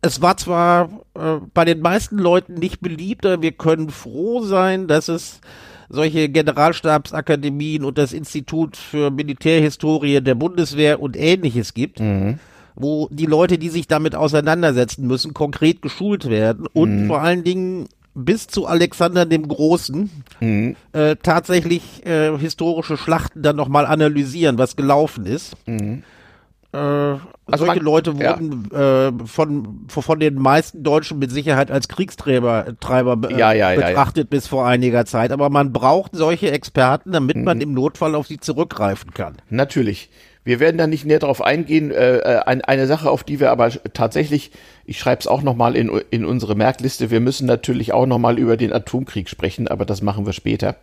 es war zwar äh, bei den meisten Leuten nicht beliebt, aber wir können froh sein, dass es solche Generalstabsakademien und das Institut für Militärhistorie der Bundeswehr und ähnliches gibt. Mhm wo die Leute, die sich damit auseinandersetzen müssen, konkret geschult werden und mhm. vor allen Dingen bis zu Alexander dem Großen mhm. äh, tatsächlich äh, historische Schlachten dann nochmal analysieren, was gelaufen ist. Mhm. Äh, also solche man, Leute wurden ja. äh, von, von den meisten Deutschen mit Sicherheit als Kriegstreiber Treiber, äh, ja, ja, betrachtet bis vor einiger Zeit. Aber man braucht solche Experten, damit mhm. man im Notfall auf sie zurückgreifen kann. Natürlich. Wir werden da nicht näher darauf eingehen. Äh, äh eine Sache, auf die wir aber tatsächlich, ich schreibe es auch nochmal in, in unsere Merkliste, wir müssen natürlich auch nochmal über den Atomkrieg sprechen, aber das machen wir später.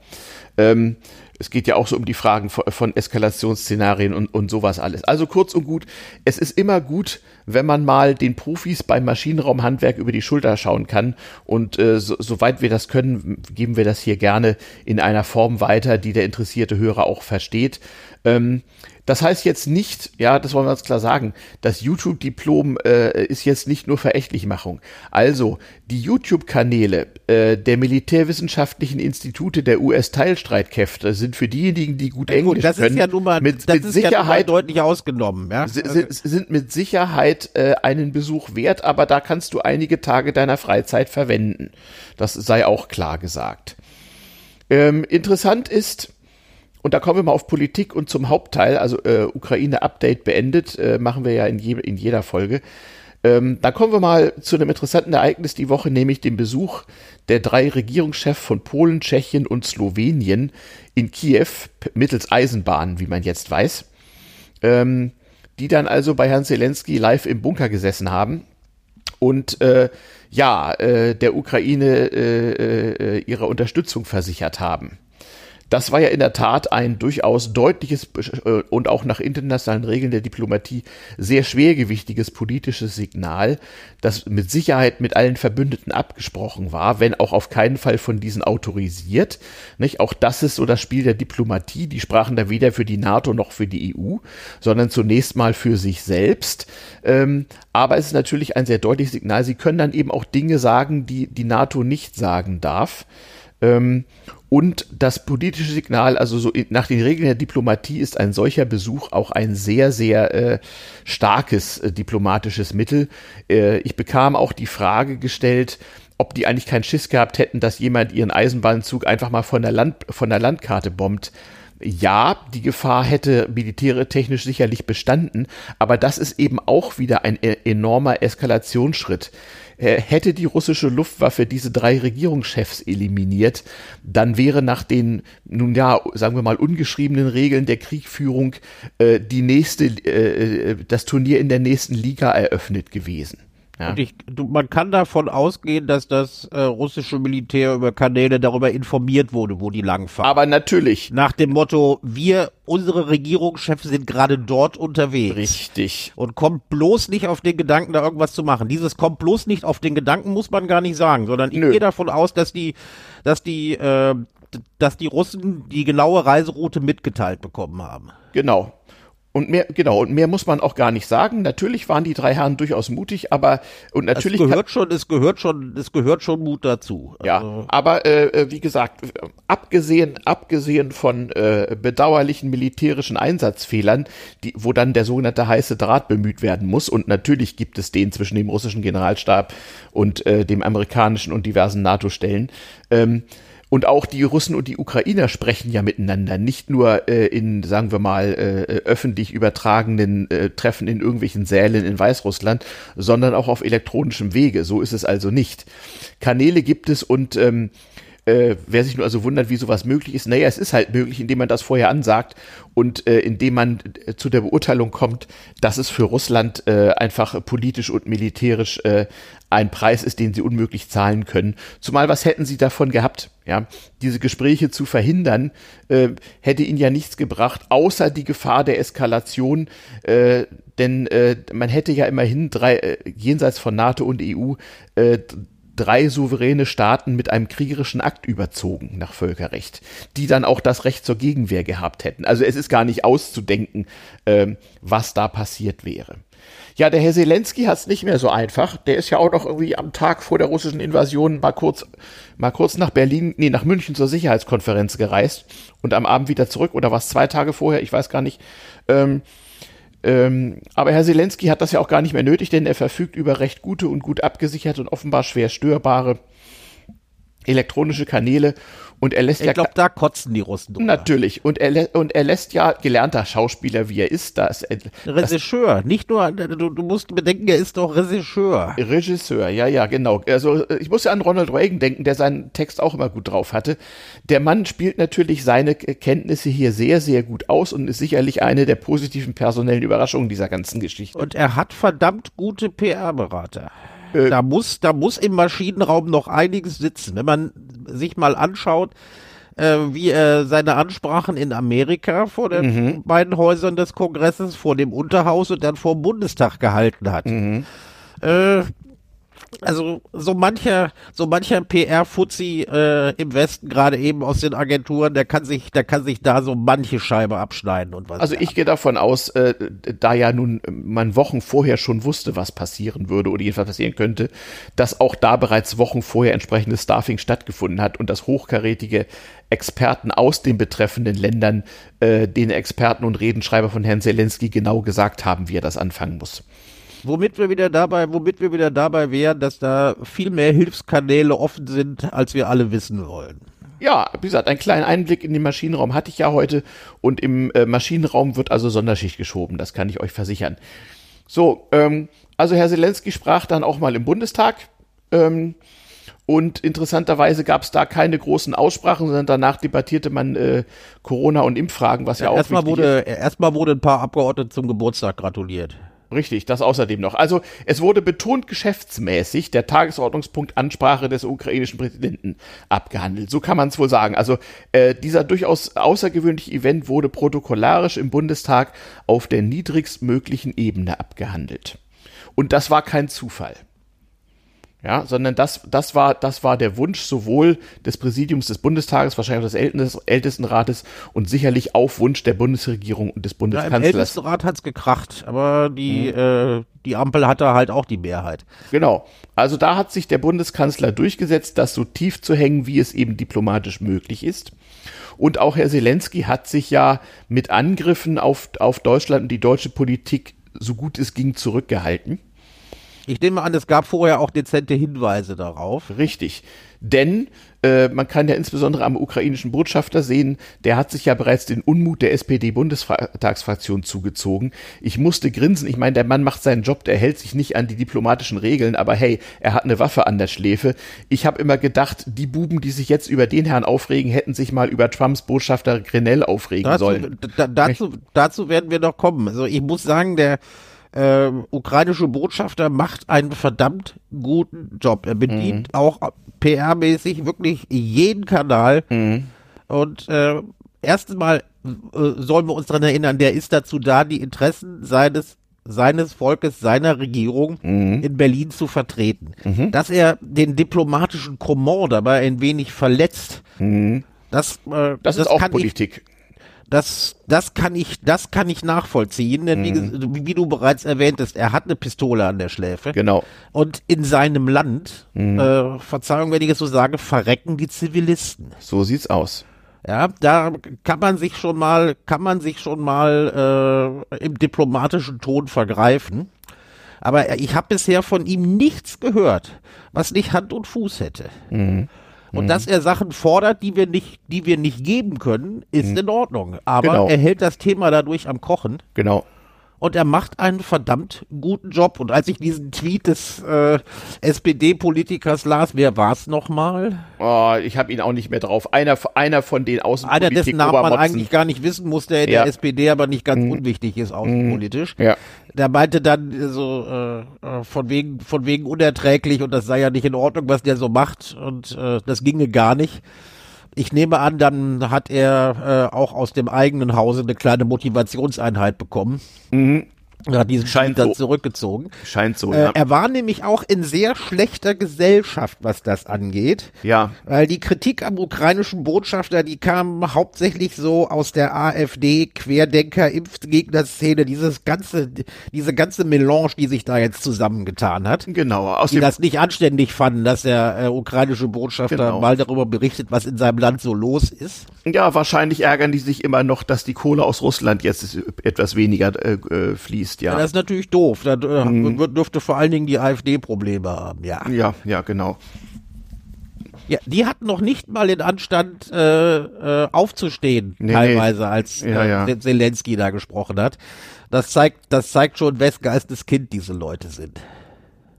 Ähm, es geht ja auch so um die Fragen von, Eskalationsszenarien und, und sowas alles. Also kurz und gut, es ist immer gut, wenn man mal den Profis beim Maschinenraumhandwerk über die Schulter schauen kann. Und äh, so, soweit wir das können, geben wir das hier gerne in einer Form weiter, die der interessierte Hörer auch versteht. Ähm, das heißt jetzt nicht, ja, das wollen wir ganz klar sagen, das YouTube-Diplom äh, ist jetzt nicht nur Verächtlichmachung. Also, die YouTube-Kanäle äh, der militärwissenschaftlichen Institute der US-Teilstreitkräfte sind für diejenigen, die gut ja, Englisch gut, das können, ist ja nun mal, mit, mit Sicherheit ja deutlich ausgenommen. Ja? Sind, sind mit Sicherheit äh, einen Besuch wert, aber da kannst du einige Tage deiner Freizeit verwenden. Das sei auch klar gesagt. Ähm, interessant ist, und da kommen wir mal auf Politik und zum Hauptteil, also äh, Ukraine-Update beendet, äh, machen wir ja in, je, in jeder Folge. Ähm, da kommen wir mal zu einem interessanten Ereignis die Woche, nämlich dem Besuch der drei Regierungschefs von Polen, Tschechien und Slowenien in Kiew mittels Eisenbahn, wie man jetzt weiß, ähm, die dann also bei Herrn Zelensky live im Bunker gesessen haben und äh, ja, äh, der Ukraine äh, äh, ihre Unterstützung versichert haben. Das war ja in der Tat ein durchaus deutliches äh, und auch nach internationalen Regeln der Diplomatie sehr schwergewichtiges politisches Signal, das mit Sicherheit mit allen Verbündeten abgesprochen war, wenn auch auf keinen Fall von diesen autorisiert. Nicht? Auch das ist so das Spiel der Diplomatie. Die sprachen da weder für die NATO noch für die EU, sondern zunächst mal für sich selbst. Ähm, aber es ist natürlich ein sehr deutliches Signal. Sie können dann eben auch Dinge sagen, die die NATO nicht sagen darf. Ähm, und das politische Signal, also so nach den Regeln der Diplomatie ist ein solcher Besuch auch ein sehr, sehr äh, starkes äh, diplomatisches Mittel. Äh, ich bekam auch die Frage gestellt, ob die eigentlich keinen Schiss gehabt hätten, dass jemand ihren Eisenbahnzug einfach mal von der, Land, von der Landkarte bombt. Ja, die Gefahr hätte militärtechnisch sicherlich bestanden, aber das ist eben auch wieder ein e-, enormer Eskalationsschritt. Hätte die russische Luftwaffe diese drei Regierungschefs eliminiert, dann wäre nach den, nun ja, sagen wir mal, ungeschriebenen Regeln der Kriegführung äh, die nächste, äh, äh das Turnier in der nächsten Liga eröffnet gewesen. Ja. Und ich, du, man kann davon ausgehen, dass das äh, russische Militär über Kanäle darüber informiert wurde, wo die langfahren. Aber natürlich. Nach dem Motto, wir, unsere Regierungschefs sind gerade dort unterwegs. Richtig. Und kommt bloß nicht auf den Gedanken, da irgendwas zu machen. Dieses kommt bloß nicht auf den Gedanken, muss man gar nicht sagen, sondern ich gehe davon aus, dass die, dass die, äh, dass die Russen die genaue Reiseroute mitgeteilt bekommen haben. Genau. Und mehr, genau, und mehr muss man auch gar nicht sagen. Natürlich waren die drei Herren durchaus mutig, aber und natürlich. Es gehört schon, es gehört schon, es gehört schon Mut dazu. Ja, also. aber äh, äh, wie gesagt, abgesehen, abgesehen von äh, bedauerlichen militärischen Einsatzfehlern, die, wo dann der sogenannte heiße Draht bemüht werden muss, und natürlich gibt es den zwischen dem russischen Generalstab und äh, dem amerikanischen und diversen NATO-Stellen. Ähm, und auch die Russen und die Ukrainer sprechen ja miteinander, nicht nur äh, in, sagen wir mal, äh, öffentlich übertragenen äh, Treffen in irgendwelchen Sälen in Weißrussland, sondern auch auf elektronischem Wege. So ist es also nicht. Kanäle gibt es und ähm, äh, wer sich nur also wundert, wie sowas möglich ist, naja, es ist halt möglich, indem man das vorher ansagt und äh, indem man äh, zu der Beurteilung kommt, dass es für Russland äh, einfach politisch und militärisch äh, ein Preis ist, den sie unmöglich zahlen können. Zumal was hätten sie davon gehabt? Ja, diese Gespräche zu verhindern, äh, hätte ihnen ja nichts gebracht, außer die Gefahr der Eskalation. Äh, denn äh, man hätte ja immerhin drei äh, jenseits von NATO und EU äh, drei souveräne Staaten mit einem kriegerischen Akt überzogen nach Völkerrecht, die dann auch das Recht zur Gegenwehr gehabt hätten. Also es ist gar nicht auszudenken, ähm, was da passiert wäre. Ja, der Herr Zelensky hat es nicht mehr so einfach. Der ist ja auch noch irgendwie am Tag vor der russischen Invasion mal kurz, mal kurz nach Berlin, nee, nach München zur Sicherheitskonferenz gereist und am Abend wieder zurück oder was zwei Tage vorher, ich weiß gar nicht. Ähm, ähm, aber Herr Zelensky hat das ja auch gar nicht mehr nötig, denn er verfügt über recht gute und gut abgesicherte und offenbar schwer störbare elektronische Kanäle und er lässt ich ja. Ich glaube, da kotzen die Russen drüber. Natürlich. Und er, und er lässt ja gelernter Schauspieler, wie er ist, da ist Regisseur. Das, Nicht nur, du, du musst bedenken, er ist doch Regisseur. Regisseur, ja, ja, genau. Also, ich muss ja an Ronald Reagan denken, der seinen Text auch immer gut drauf hatte. Der Mann spielt natürlich seine Kenntnisse hier sehr, sehr gut aus und ist sicherlich eine der positiven personellen Überraschungen dieser ganzen Geschichte. Und er hat verdammt gute PR-Berater. Äh, da muss, da muss im Maschinenraum noch einiges sitzen. Wenn man sich mal anschaut, äh, wie er seine Ansprachen in Amerika vor den mhm. beiden Häusern des Kongresses, vor dem Unterhaus und dann vor dem Bundestag gehalten hat. Mhm. Äh, also so mancher, so mancher PR-Fuzzi äh, im Westen, gerade eben aus den Agenturen, der kann sich, der kann sich da so manche Scheibe abschneiden und was. Also ich gehe davon aus, äh, da ja nun man Wochen vorher schon wusste, was passieren würde oder jedenfalls passieren könnte, dass auch da bereits Wochen vorher entsprechendes Staffing stattgefunden hat und dass hochkarätige Experten aus den betreffenden Ländern äh, den Experten und Redenschreiber von Herrn Zelensky genau gesagt haben, wie er das anfangen muss. Womit wir wieder dabei, womit wir wieder dabei wären, dass da viel mehr Hilfskanäle offen sind, als wir alle wissen wollen. Ja, wie gesagt, einen kleinen Einblick in den Maschinenraum hatte ich ja heute und im äh, Maschinenraum wird also Sonderschicht geschoben, das kann ich euch versichern. So, ähm, also Herr Zelensky sprach dann auch mal im Bundestag. Ähm, und interessanterweise gab es da keine großen Aussprachen, sondern danach debattierte man äh, Corona und Impffragen, was ja, ja auch erstmal wurde, ist. Erstmal wurde ein paar Abgeordnete zum Geburtstag gratuliert. Richtig, das außerdem noch. Also es wurde betont geschäftsmäßig der Tagesordnungspunkt Ansprache des ukrainischen Präsidenten abgehandelt. So kann man es wohl sagen. Also äh, dieser durchaus außergewöhnliche Event wurde protokollarisch im Bundestag auf der niedrigstmöglichen Ebene abgehandelt. Und das war kein Zufall ja, sondern das, das war, das war der Wunsch sowohl des Präsidiums des Bundestages, wahrscheinlich auch des Ältestenrates und sicherlich auf Wunsch der Bundesregierung und des Bundeskanzlers. Ja, Im Ältestenrat hat's gekracht, aber die, mhm. äh, die Ampel hatte halt auch die Mehrheit. Genau. Also da hat sich der Bundeskanzler durchgesetzt, das so tief zu hängen, wie es eben diplomatisch möglich ist. Und auch Herr Zelensky hat sich ja mit Angriffen auf, auf Deutschland und die deutsche Politik so gut es ging zurückgehalten. Ich nehme an, es gab vorher auch dezente Hinweise darauf. Richtig. Denn äh, man kann ja insbesondere am ukrainischen Botschafter sehen, der hat sich ja bereits den Unmut der SPD-Bundestagsfraktion zugezogen. Ich musste grinsen. Ich meine, der Mann macht seinen Job, der hält sich nicht an die diplomatischen Regeln, aber hey, er hat eine Waffe an der Schläfe. Ich habe immer gedacht, die Buben, die sich jetzt über den Herrn aufregen, hätten sich mal über Trumps Botschafter Grenell aufregen dazu, sollen. dazu, dazu werden wir noch kommen. Also ich muss sagen, der äh, ukrainische Botschafter macht einen verdammt guten Job. Er bedient mhm. auch PR-mäßig wirklich jeden Kanal. Mhm. Und äh, erstens mal äh, sollen wir uns daran erinnern, der ist dazu da, die Interessen seines seines Volkes, seiner Regierung mhm. in Berlin zu vertreten. Mhm. Dass er den diplomatischen Comment dabei ein wenig verletzt, mhm. das, äh, das, das, ist auch Politik. Das, das kann ich, das kann ich nachvollziehen, denn Mhm. wie, wie du bereits erwähntest, er hat eine Pistole an der Schläfe. Genau. Und in seinem Land, Mhm. äh, Verzeihung, wenn ich es so sage, verrecken die Zivilisten. So sieht's aus. Ja, da kann man sich schon mal, kann man sich schon mal äh, im diplomatischen Ton vergreifen. Aber ich habe bisher von ihm nichts gehört, was nicht Hand und Fuß hätte. Mhm. Und dass er Sachen fordert, die wir nicht, die wir nicht geben können, ist in Ordnung. Aber Genau. er hält das Thema dadurch am Kochen Genau. Und er macht einen verdammt guten Job. Und als ich diesen Tweet des äh, SPD-Politikers las, wer war es nochmal? Oh, ich habe ihn auch nicht mehr drauf. Einer, einer von den Einer, dessen Namen man eigentlich gar nicht wissen muss, der in Ja. der SPD aber nicht ganz unwichtig ist außenpolitisch. Ja. Der meinte dann so äh, äh, von wegen von wegen unerträglich und das sei ja nicht in Ordnung, was der so macht und äh, das ginge gar nicht. Ich nehme an, dann hat er äh, auch aus dem eigenen Hause eine kleine Motivationseinheit bekommen. Er hat diesen. Scheint Tweet dann so. zurückgezogen. Scheint so, Äh, ja. er war nämlich auch in sehr schlechter Gesellschaft, was das angeht. Ja. Weil die Kritik am ukrainischen Botschafter, die kam hauptsächlich so aus der AfD, Querdenker, Impfgegner-Szene, dieses ganze, diese ganze Melange, die sich da jetzt zusammengetan hat. Genau. Aus Die das nicht anständig fanden, dass der äh, ukrainische Botschafter Genau. mal darüber berichtet, was in seinem Land so los ist. ja, wahrscheinlich ärgern die sich immer noch, dass die Kohle aus Russland jetzt etwas weniger äh, äh, fließt, Ja. ja. Das ist natürlich doof. Da äh, Mhm. wird- dürfte vor allen Dingen die AfD Probleme haben, ja. Ja, ja, genau. Ja, die hatten noch nicht mal den Anstand, äh, äh, aufzustehen, Nee, teilweise, als Ja, äh, ja. Zelensky da gesprochen hat. Das zeigt, das zeigt schon, wes Geistes Kind diese Leute sind.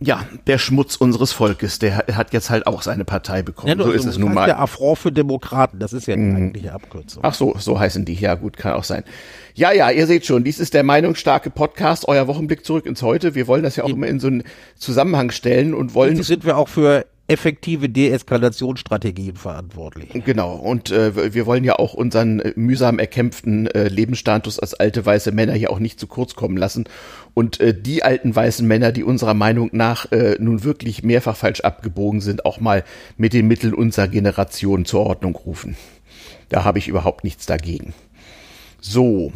Ja, der Schmutz unseres Volkes, der hat jetzt halt auch seine Partei bekommen. so ist es nun mal. Der Affront für Demokraten, das ist ja Mhm. die eigentliche Abkürzung. Ach so, so heißen die. Ja, gut, kann auch sein. Ja, ja, ihr seht schon, dies ist der meinungsstarke Podcast, euer Wochenblick zurück ins Heute. Wir wollen das ja auch immer in so einen Zusammenhang stellen und wollen Jetzt sind wir auch für effektive Deeskalationsstrategien verantwortlich. Genau, und äh, wir wollen ja auch unseren äh, mühsam erkämpften äh, Lebensstatus als alte weiße Männer hier auch nicht zu kurz kommen lassen. Und äh, die alten weißen Männer, die unserer Meinung nach äh, nun wirklich mehrfach falsch abgebogen sind, auch mal mit den Mitteln unserer Generation zur Ordnung rufen. Da habe ich überhaupt nichts dagegen. So,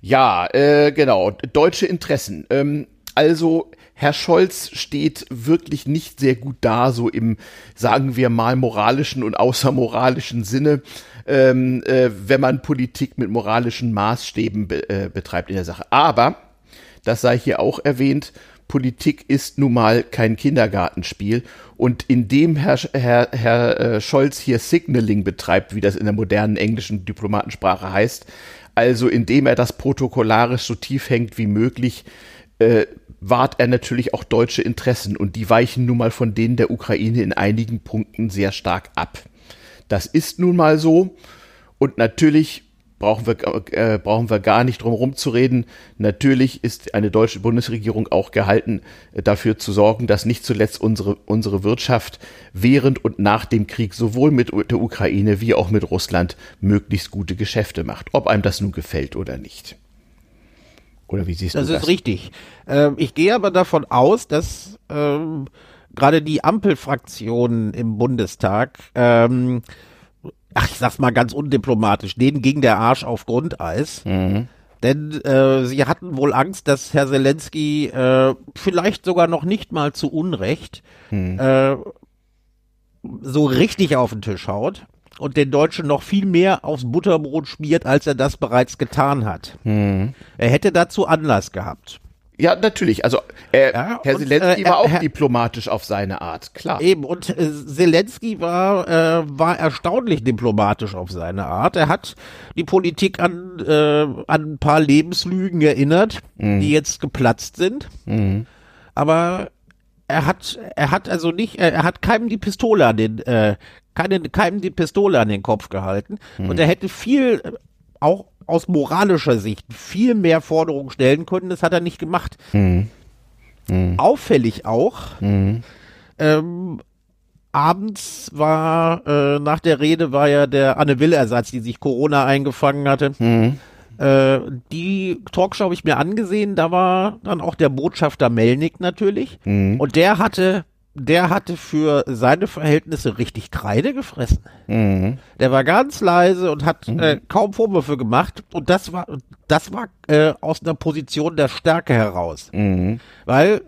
ja, äh, genau, deutsche Interessen. Ähm, also Herr Scholz steht wirklich nicht sehr gut da, so im, sagen wir mal, moralischen und außermoralischen Sinne, ähm, äh, wenn man Politik mit moralischen Maßstäben be äh, betreibt in der Sache. Aber, das sei hier auch erwähnt, Politik ist nun mal kein Kindergartenspiel. Und indem Herr, Herr, Herr äh, Scholz hier Signaling betreibt, wie das in der modernen englischen Diplomatensprache heißt, also indem er das protokollarisch so tief hängt wie möglich, äh, wahrt er natürlich auch deutsche Interessen und die weichen nun mal von denen der Ukraine in einigen Punkten sehr stark ab. Das ist nun mal so und natürlich brauchen wir, äh, brauchen wir gar nicht drum rumzureden. Natürlich ist eine deutsche Bundesregierung auch gehalten, äh, dafür zu sorgen, dass nicht zuletzt unsere, unsere Wirtschaft während und nach dem Krieg sowohl mit der Ukraine wie auch mit Russland möglichst gute Geschäfte macht, ob einem das nun gefällt oder nicht. Oder wie siehst Das du das? ist richtig. Ähm, ich gehe aber davon aus, dass ähm, gerade die Ampelfraktionen im Bundestag, ähm, ach, ich sag's mal ganz undiplomatisch, denen ging der Arsch auf Grundeis. Denn äh, sie hatten wohl Angst, dass Herr Zelensky äh, vielleicht sogar noch nicht mal zu Unrecht äh, so richtig auf den Tisch haut und den Deutschen noch viel mehr aufs Butterbrot schmiert, als er das bereits getan hat. Er hätte dazu Anlass gehabt. Ja, natürlich. Also äh, Ja, Herr und, Zelensky äh, war auch Herr- diplomatisch auf seine Art, klar. Eben, und äh, Zelensky war, äh, war erstaunlich diplomatisch auf seine Art. Er hat die Politik an, äh, an ein paar Lebenslügen erinnert, die jetzt geplatzt sind. Aber er hat, er hat also nicht, er, er hat keinem die Pistole an den, äh, keine, keinem die Pistole an den Kopf gehalten. Und er hätte viel, äh, auch aus moralischer Sicht, viel mehr Forderungen stellen können. Das hat er nicht gemacht. Auffällig auch, ähm, abends war, äh, nach der Rede war ja der Anne Will-Ersatz, die sich Corona eingefangen hatte. Äh, die Talkshow habe ich mir angesehen, da war dann auch der Botschafter Melnik natürlich. Und der hatte der hatte für seine Verhältnisse richtig Kreide gefressen. Der war ganz leise und hat äh, kaum Vorwürfe gemacht. Und das war, das war äh, aus einer Position der Stärke heraus. Weil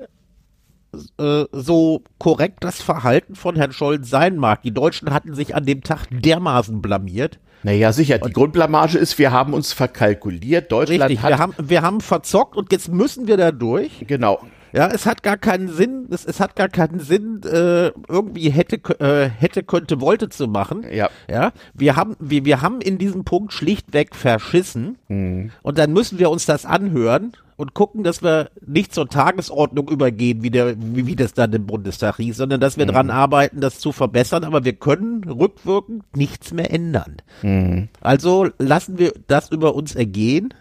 äh, so korrekt das Verhalten von Herrn Scholz sein mag. Die Deutschen hatten sich an dem Tag dermaßen blamiert. Naja, sicher. Die Grundblamage ist, wir haben uns verkalkuliert. Deutschland Richtig, hat. wir haben, wir haben verzockt und jetzt müssen wir da durch. genau. Ja, es hat gar keinen Sinn, es, es hat gar keinen Sinn, äh, irgendwie hätte, äh, hätte, könnte, wollte zu machen. Ja. Ja, wir haben, wir, wir haben in diesem Punkt schlichtweg verschissen. Und dann müssen wir uns das anhören und gucken, dass wir nicht zur Tagesordnung übergehen, wie, der, wie, wie das dann im Bundestag hieß, sondern dass wir dran arbeiten, das zu verbessern. Aber wir können rückwirkend nichts mehr ändern. Also lassen wir das über uns ergehen.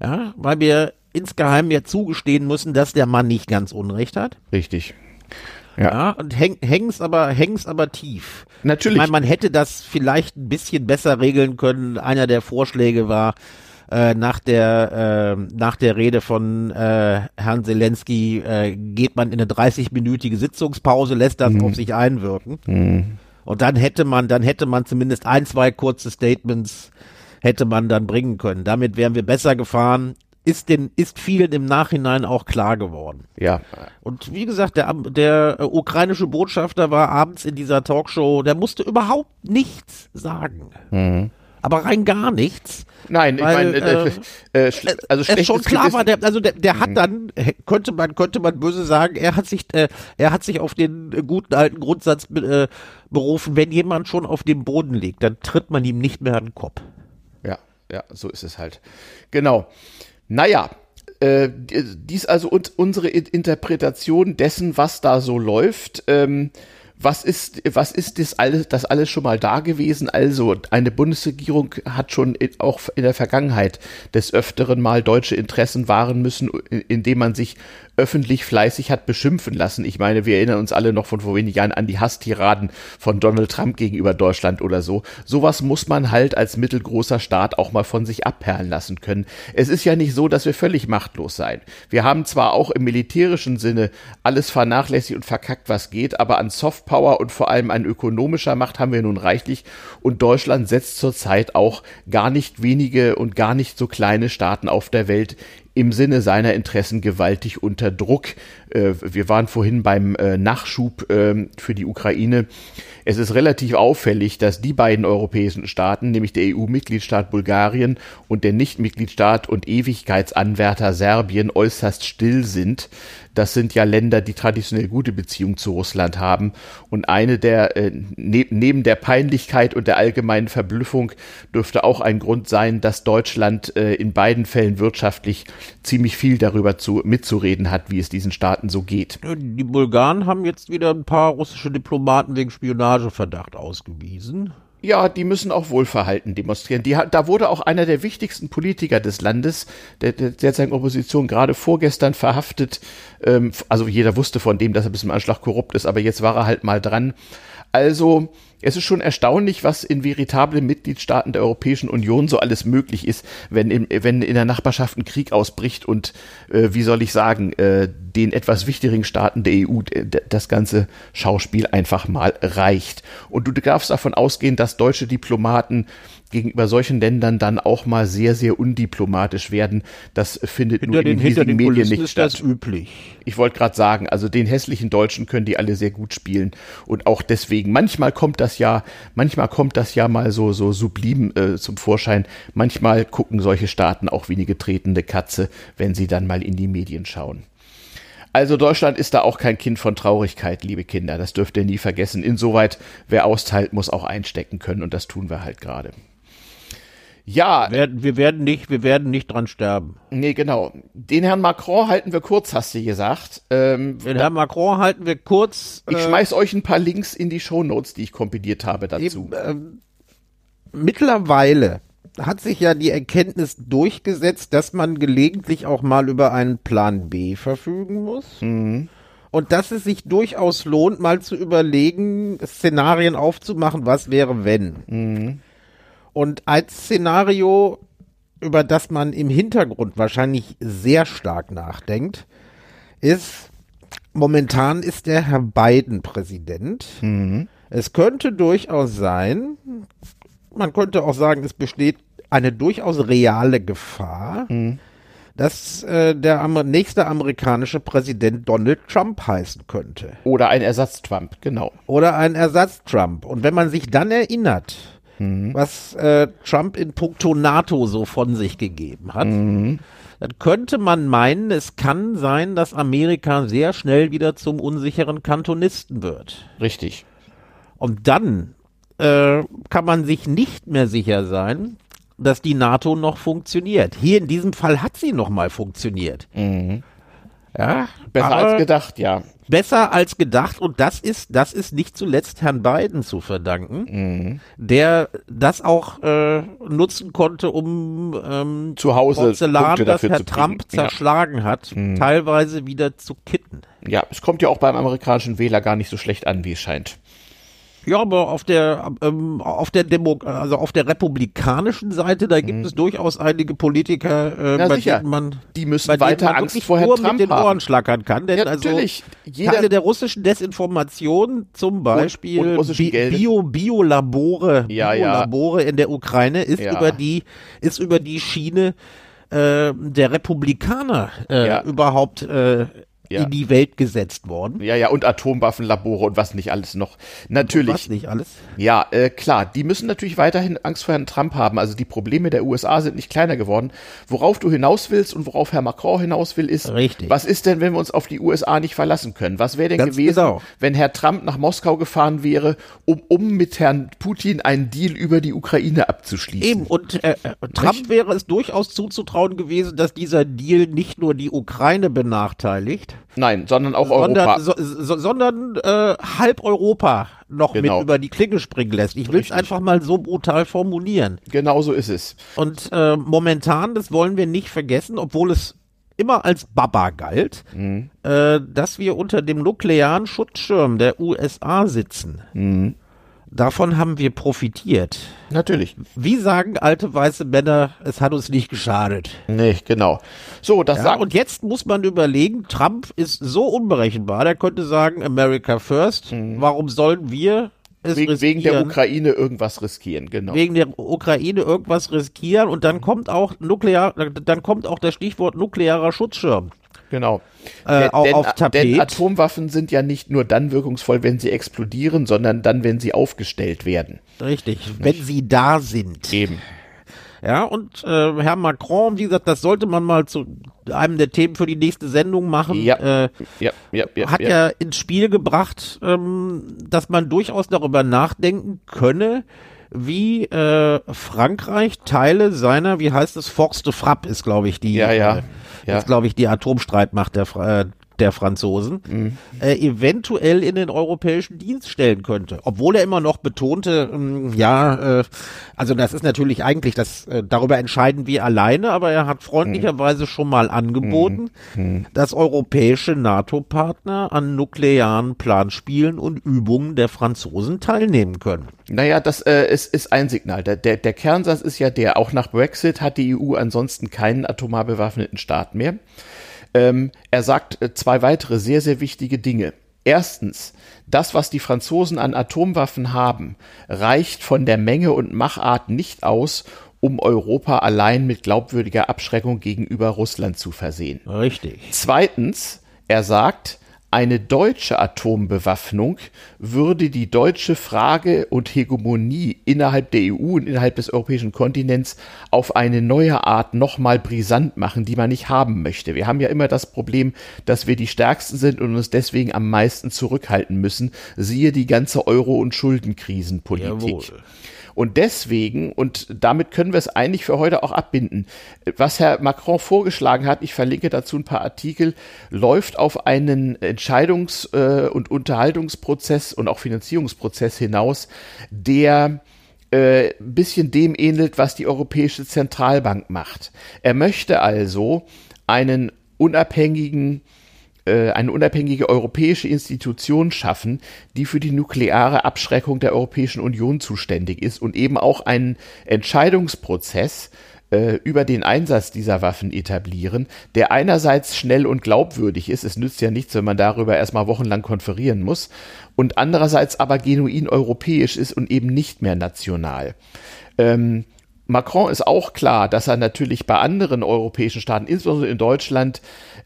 Ja, weil wir insgeheim ja zugestehen müssen, dass der Mann nicht ganz Unrecht hat. Richtig. Ja, und häng, häng's aber, häng's aber tief. Natürlich. Ich meine, man hätte das vielleicht ein bisschen besser regeln können. Einer der Vorschläge war, äh, nach der, äh, nach der Rede von äh, Herrn Zelensky äh, geht man in eine 30-minütige Sitzungspause, lässt das auf sich einwirken. Und dann hätte man, dann hätte man zumindest ein, zwei kurze Statements hätte man dann bringen können. Damit wären wir besser gefahren. Ist den, ist vielen im Nachhinein auch klar geworden. Ja. Und wie gesagt, der, der äh, ukrainische Botschafter war abends in dieser Talkshow, der musste überhaupt nichts sagen. Aber rein gar nichts. Nein, ich Weil, meine, äh, äh, schle- also es schon klar Gewissen- war, der, also der, der hat dann, äh, könnte man, könnte man böse sagen, er hat sich, äh, er hat sich auf den äh, guten alten Grundsatz äh, berufen, wenn jemand schon auf dem Boden liegt, dann tritt man ihm nicht mehr an den Kopf. Ja, ja, so ist es halt. Genau. Naja, äh, dies also uns, unsere Interpretation dessen, was da so läuft. Ähm, was ist, was ist das alles, das alles schon mal da gewesen? Also, eine Bundesregierung hat schon in, auch in der Vergangenheit des Öfteren mal deutsche Interessen wahren müssen, indem man sich öffentlich fleißig hat beschimpfen lassen. Ich meine, wir erinnern uns alle noch von vor wenigen Jahren an die Hasstiraden von Donald Trump gegenüber Deutschland oder so. Sowas muss man halt als mittelgroßer Staat auch mal von sich abperlen lassen können. Es ist ja nicht so, dass wir völlig machtlos seien. Wir haben zwar auch im militärischen Sinne alles vernachlässigt und verkackt, was geht, aber an Softpower und vor allem an ökonomischer Macht haben wir nun reichlich und Deutschland setzt zurzeit auch gar nicht wenige und gar nicht so kleine Staaten auf der Welt im Sinne seiner Interessen gewaltig unter Druck. Äh, wir waren vorhin beim äh, Nachschub ähm, für die Ukraine. Es ist relativ auffällig, dass die beiden europäischen Staaten, nämlich der EU-Mitgliedstaat Bulgarien und der Nicht-Mitgliedstaat und Ewigkeitsanwärter Serbien, äußerst still sind. Das sind ja Länder, die traditionell gute Beziehungen zu Russland haben. Und eine der, äh, ne neben der Peinlichkeit und der allgemeinen Verblüffung dürfte auch ein Grund sein, dass Deutschland in beiden Fällen wirtschaftlich ziemlich viel darüber zu, mitzureden hat, wie es diesen Staaten so geht. Die Bulgaren haben jetzt wieder ein paar russische Diplomaten wegen Spionageverdacht ausgewiesen. Ja, die müssen auch Wohlverhalten demonstrieren. Die, da wurde auch einer der wichtigsten Politiker des Landes, der, der derzeitigen Opposition, gerade vorgestern verhaftet. Ähm, also jeder wusste von dem, dass er bis zum Anschlag korrupt ist, aber jetzt war er halt mal dran. Also es ist schon erstaunlich, was in veritablen Mitgliedstaaten der Europäischen Union so alles möglich ist, wenn, im, wenn in der Nachbarschaft ein Krieg ausbricht und, äh, wie soll ich sagen, äh, den etwas wichtigeren Staaten der EU das ganze Schauspiel einfach mal reicht. Und du darfst davon ausgehen, dass deutsche Diplomaten gegenüber solchen Ländern dann auch mal sehr, sehr undiplomatisch werden. Das findet Hinter nur den, in den hinter hiesigen den Medien Kulissen nicht ist das statt. üblich. Ich wollte gerade sagen, also den hässlichen Deutschen können die alle sehr gut spielen und auch deswegen. Manchmal kommt das ja, manchmal kommt das ja mal so so sublim äh, zum Vorschein. Manchmal gucken solche Staaten auch wie eine getretene Katze, wenn sie dann mal in die Medien schauen. Also Deutschland ist da auch kein Kind von Traurigkeit, liebe Kinder. Das dürft ihr nie vergessen. Insoweit, wer austeilt, muss auch einstecken können und das tun wir halt gerade. Ja, Werden, wir werden nicht, wir werden nicht dran sterben. nee, genau. Den Herrn Macron halten wir kurz, hast du gesagt. Ähm, Den Herrn Macron halten wir kurz. Ich äh, schmeiß euch ein paar Links in die Shownotes, die ich kompiliert habe dazu. Eben, ähm, mittlerweile hat sich ja die Erkenntnis durchgesetzt, dass man gelegentlich auch mal über einen Plan B verfügen muss. Und dass es sich durchaus lohnt, mal zu überlegen, Szenarien aufzumachen, was wäre, wenn. Und als Szenario, über das man im Hintergrund wahrscheinlich sehr stark nachdenkt, ist momentan ist der Herr Biden Präsident. Mhm. Es könnte durchaus sein, man könnte auch sagen, es besteht eine durchaus reale Gefahr, Mhm. dass äh, der Amer nächste amerikanische Präsident Donald Trump heißen könnte. Oder ein Ersatz-Trump, genau. Oder ein Ersatz-Trump. Und wenn man sich dann erinnert, Mhm. was äh, Trump in puncto NATO so von sich gegeben hat, Mhm. dann könnte man meinen, es kann sein, dass Amerika sehr schnell wieder zum unsicheren Kantonisten wird. Richtig. Und dann äh, kann man sich nicht mehr sicher sein, dass die NATO noch funktioniert. Hier in diesem Fall hat sie noch mal funktioniert. Ja, Besser als gedacht, ja. besser als gedacht und das ist das ist nicht zuletzt Herrn Biden zu verdanken, der das auch äh, nutzen konnte, um ähm, Zu Hause Porzellan, das Herr. Trump Ja. zerschlagen hat, teilweise wieder zu kitten. Ja, es kommt ja auch beim amerikanischen Wähler gar nicht so schlecht an, wie es scheint. Ja, aber auf der ähm, auf der Demo also auf der republikanischen Seite, da gibt es durchaus einige Politiker, äh, Ja, bei sicher. denen man Die müssen bei weiter man Angst wirklich vor Herrn nur Trump mit den haben. Ohren schlackern kann, denn Ja, also natürlich. Jeder- Teile der russischen Desinformation, zum Beispiel und russischen Bi. Bio Biolabore, Ja. Biolabore in der Ukraine ist über die ist über die Schiene äh, der Republikaner äh, überhaupt äh, Ja. in die Welt gesetzt worden. Ja, ja, und Atomwaffenlabore und was nicht alles noch. Natürlich. Was nicht alles. Ja, äh, klar, die müssen natürlich weiterhin Angst vor Herrn Trump haben. Also die Probleme der USA sind nicht kleiner geworden. Worauf du hinaus willst und worauf Herr Macron hinaus will, ist, Richtig. was ist denn, wenn wir uns auf die USA nicht verlassen können? Was wäre denn Ganz gewesen, genau. wenn Herr Trump nach Moskau gefahren wäre, um, um mit Herrn Putin einen Deal über die Ukraine abzuschließen? Eben, und äh, äh, Trump wäre es durchaus zuzutrauen gewesen, dass dieser Deal nicht nur die Ukraine benachteiligt, Nein, sondern auch Europa. sondern, so, so, sondern äh, halb Europa noch Genau. mit über die Klinge springen lässt. Ich will es einfach mal so brutal formulieren. Genau so ist es. Und äh, momentan, das wollen wir nicht vergessen, obwohl es immer als Baba galt, Mhm. äh, dass wir unter dem nuklearen Schutzschirm der USA sitzen. Mhm. Davon haben wir profitiert. Natürlich. Wie sagen alte weiße Männer, es hat uns nicht geschadet. Nee, genau. So, das Ja, sagt und jetzt muss man überlegen, Trump ist so unberechenbar, der könnte sagen, America first, warum sollen wir es Mhm. wegen, wegen der riskieren? Ukraine irgendwas riskieren, genau. wegen der Ukraine irgendwas riskieren und dann kommt auch nuklear, dann kommt auch das Stichwort nuklearer Schutzschirm. Genau. Äh, denn, auf Tapet. denn Atomwaffen sind ja nicht nur dann wirkungsvoll, wenn sie explodieren, sondern dann, wenn sie aufgestellt werden. Richtig, wenn sie da sind. Eben. Ja, und äh, Herr Macron, wie gesagt, das sollte man mal zu einem der Themen für die nächste Sendung machen. Ja. Äh, Ja, ja, ja. hat ja. ins Spiel gebracht, ähm, dass man durchaus darüber nachdenken könne, wie äh, Frankreich Teile seiner, wie heißt es, Force de Frappe ist, glaube ich, die, Ja, ja, äh, ja. ist, glaube ich, die Atomstreitmacht der, äh, der Franzosen, Mhm. äh, eventuell in den europäischen Dienst stellen könnte. Obwohl er immer noch betonte, ähm, ja, äh, also das ist natürlich eigentlich, das äh, darüber entscheiden wir alleine, aber er hat freundlicherweise schon mal angeboten, dass europäische NATO-Partner an nuklearen Planspielen und Übungen der Franzosen teilnehmen können. Naja, das äh, ist, ist ein Signal. Der, der, der Kernsatz ist ja der, auch nach Brexit hat die EU ansonsten keinen atomar bewaffneten Staat mehr. Ähm, er sagt äh, zwei weitere sehr, sehr wichtige Dinge. Erstens, das, was die Franzosen an Atomwaffen haben, reicht von der Menge und Machart nicht aus, um Europa allein mit glaubwürdiger Abschreckung gegenüber Russland zu versehen. Richtig. Zweitens, er sagt, eine deutsche Atombewaffnung würde die deutsche Frage und Hegemonie innerhalb der EU und innerhalb des europäischen Kontinents auf eine neue Art nochmal brisant machen, die man nicht haben möchte. Wir haben ja immer das Problem, dass wir die Stärksten sind und uns deswegen am meisten zurückhalten müssen. Siehe die ganze Euro- und Schuldenkrisenpolitik. Jawohl. Und deswegen, und damit können wir es eigentlich für heute auch abbinden, was Herr Macron vorgeschlagen hat, ich verlinke dazu ein paar Artikel, läuft auf einen Entscheidungs- äh, und Unterhaltungsprozess und auch Finanzierungsprozess hinaus, der äh, ein bisschen dem ähnelt, was die Europäische Zentralbank macht. Er möchte also einen unabhängigen eine unabhängige europäische Institution schaffen, die für die nukleare Abschreckung der Europäischen Union zuständig ist und eben auch einen Entscheidungsprozess äh, über den Einsatz dieser Waffen etablieren, der einerseits schnell und glaubwürdig ist, es nützt ja nichts, wenn man darüber erstmal wochenlang konferieren muss, und andererseits aber genuin europäisch ist und eben nicht mehr national. Ähm, Macron ist auch klar, dass er natürlich bei anderen europäischen Staaten, insbesondere in Deutschland,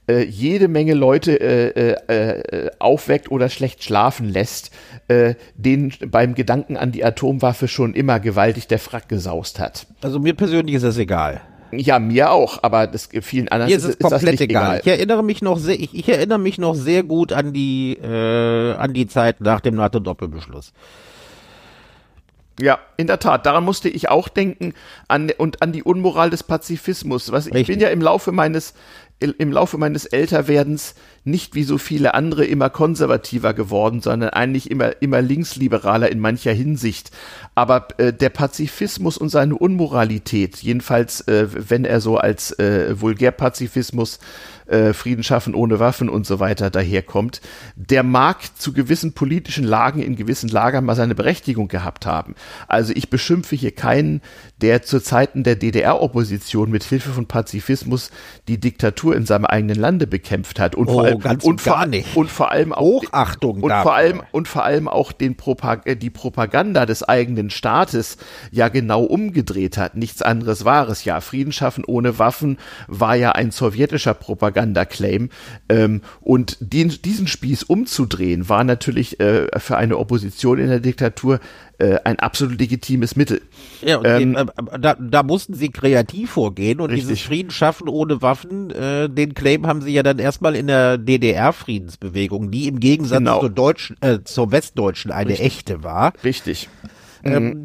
äh, jede Menge Leute äh, äh, äh, aufweckt oder schlecht schlafen lässt, äh, denen beim Gedanken an die Atomwaffe schon immer gewaltig der Frack gesaust hat. Also mir persönlich ist das egal. Ja, mir auch, aber das vielen anderen Mir ist es komplett egal. egal. Ich erinnere mich noch sehr, ich, ich, erinnere mich noch sehr gut an die äh, an die Zeit nach dem NATO-Doppelbeschluss. Ja, in der Tat. Daran musste ich auch denken an, und an die Unmoral des Pazifismus. Was, ich bin ja im Laufe meines im Laufe meines Älterwerdens nicht wie so viele andere immer konservativer geworden, sondern eigentlich immer, immer linksliberaler in mancher Hinsicht. Aber äh, der Pazifismus und seine Unmoralität, jedenfalls äh, wenn er so als äh, Vulgärpazifismus äh, Frieden schaffen ohne Waffen und so weiter daherkommt, der mag zu gewissen politischen Lagen in gewissen Lagern mal seine Berechtigung gehabt haben. Also ich beschimpfe hier keinen, der zu Zeiten der DDR-Opposition mit Hilfe von Pazifismus die Diktatur in seinem eigenen Lande bekämpft hat und oh, vor allem ganz und vor, und vor allem auch Hochachtung und vor allem und vor allem auch den Propag äh, die Propaganda des eigenen eigenen Staates ja genau umgedreht hat. Nichts anderes war es ja. Frieden schaffen ohne Waffen war ja ein sowjetischer Propagandaclaim. Ähm, und den, diesen Spieß umzudrehen, war natürlich äh, für eine Opposition in der Diktatur äh, ein absolut legitimes Mittel. Ja, und ähm, den, äh, da, da mussten sie kreativ vorgehen und richtig. dieses Frieden schaffen ohne Waffen, äh, den Claim haben sie ja dann erstmal in der DDR-Friedensbewegung, die im Gegensatz genau. zur deutschen, äh, zur westdeutschen eine richtig. echte war. Richtig ähm,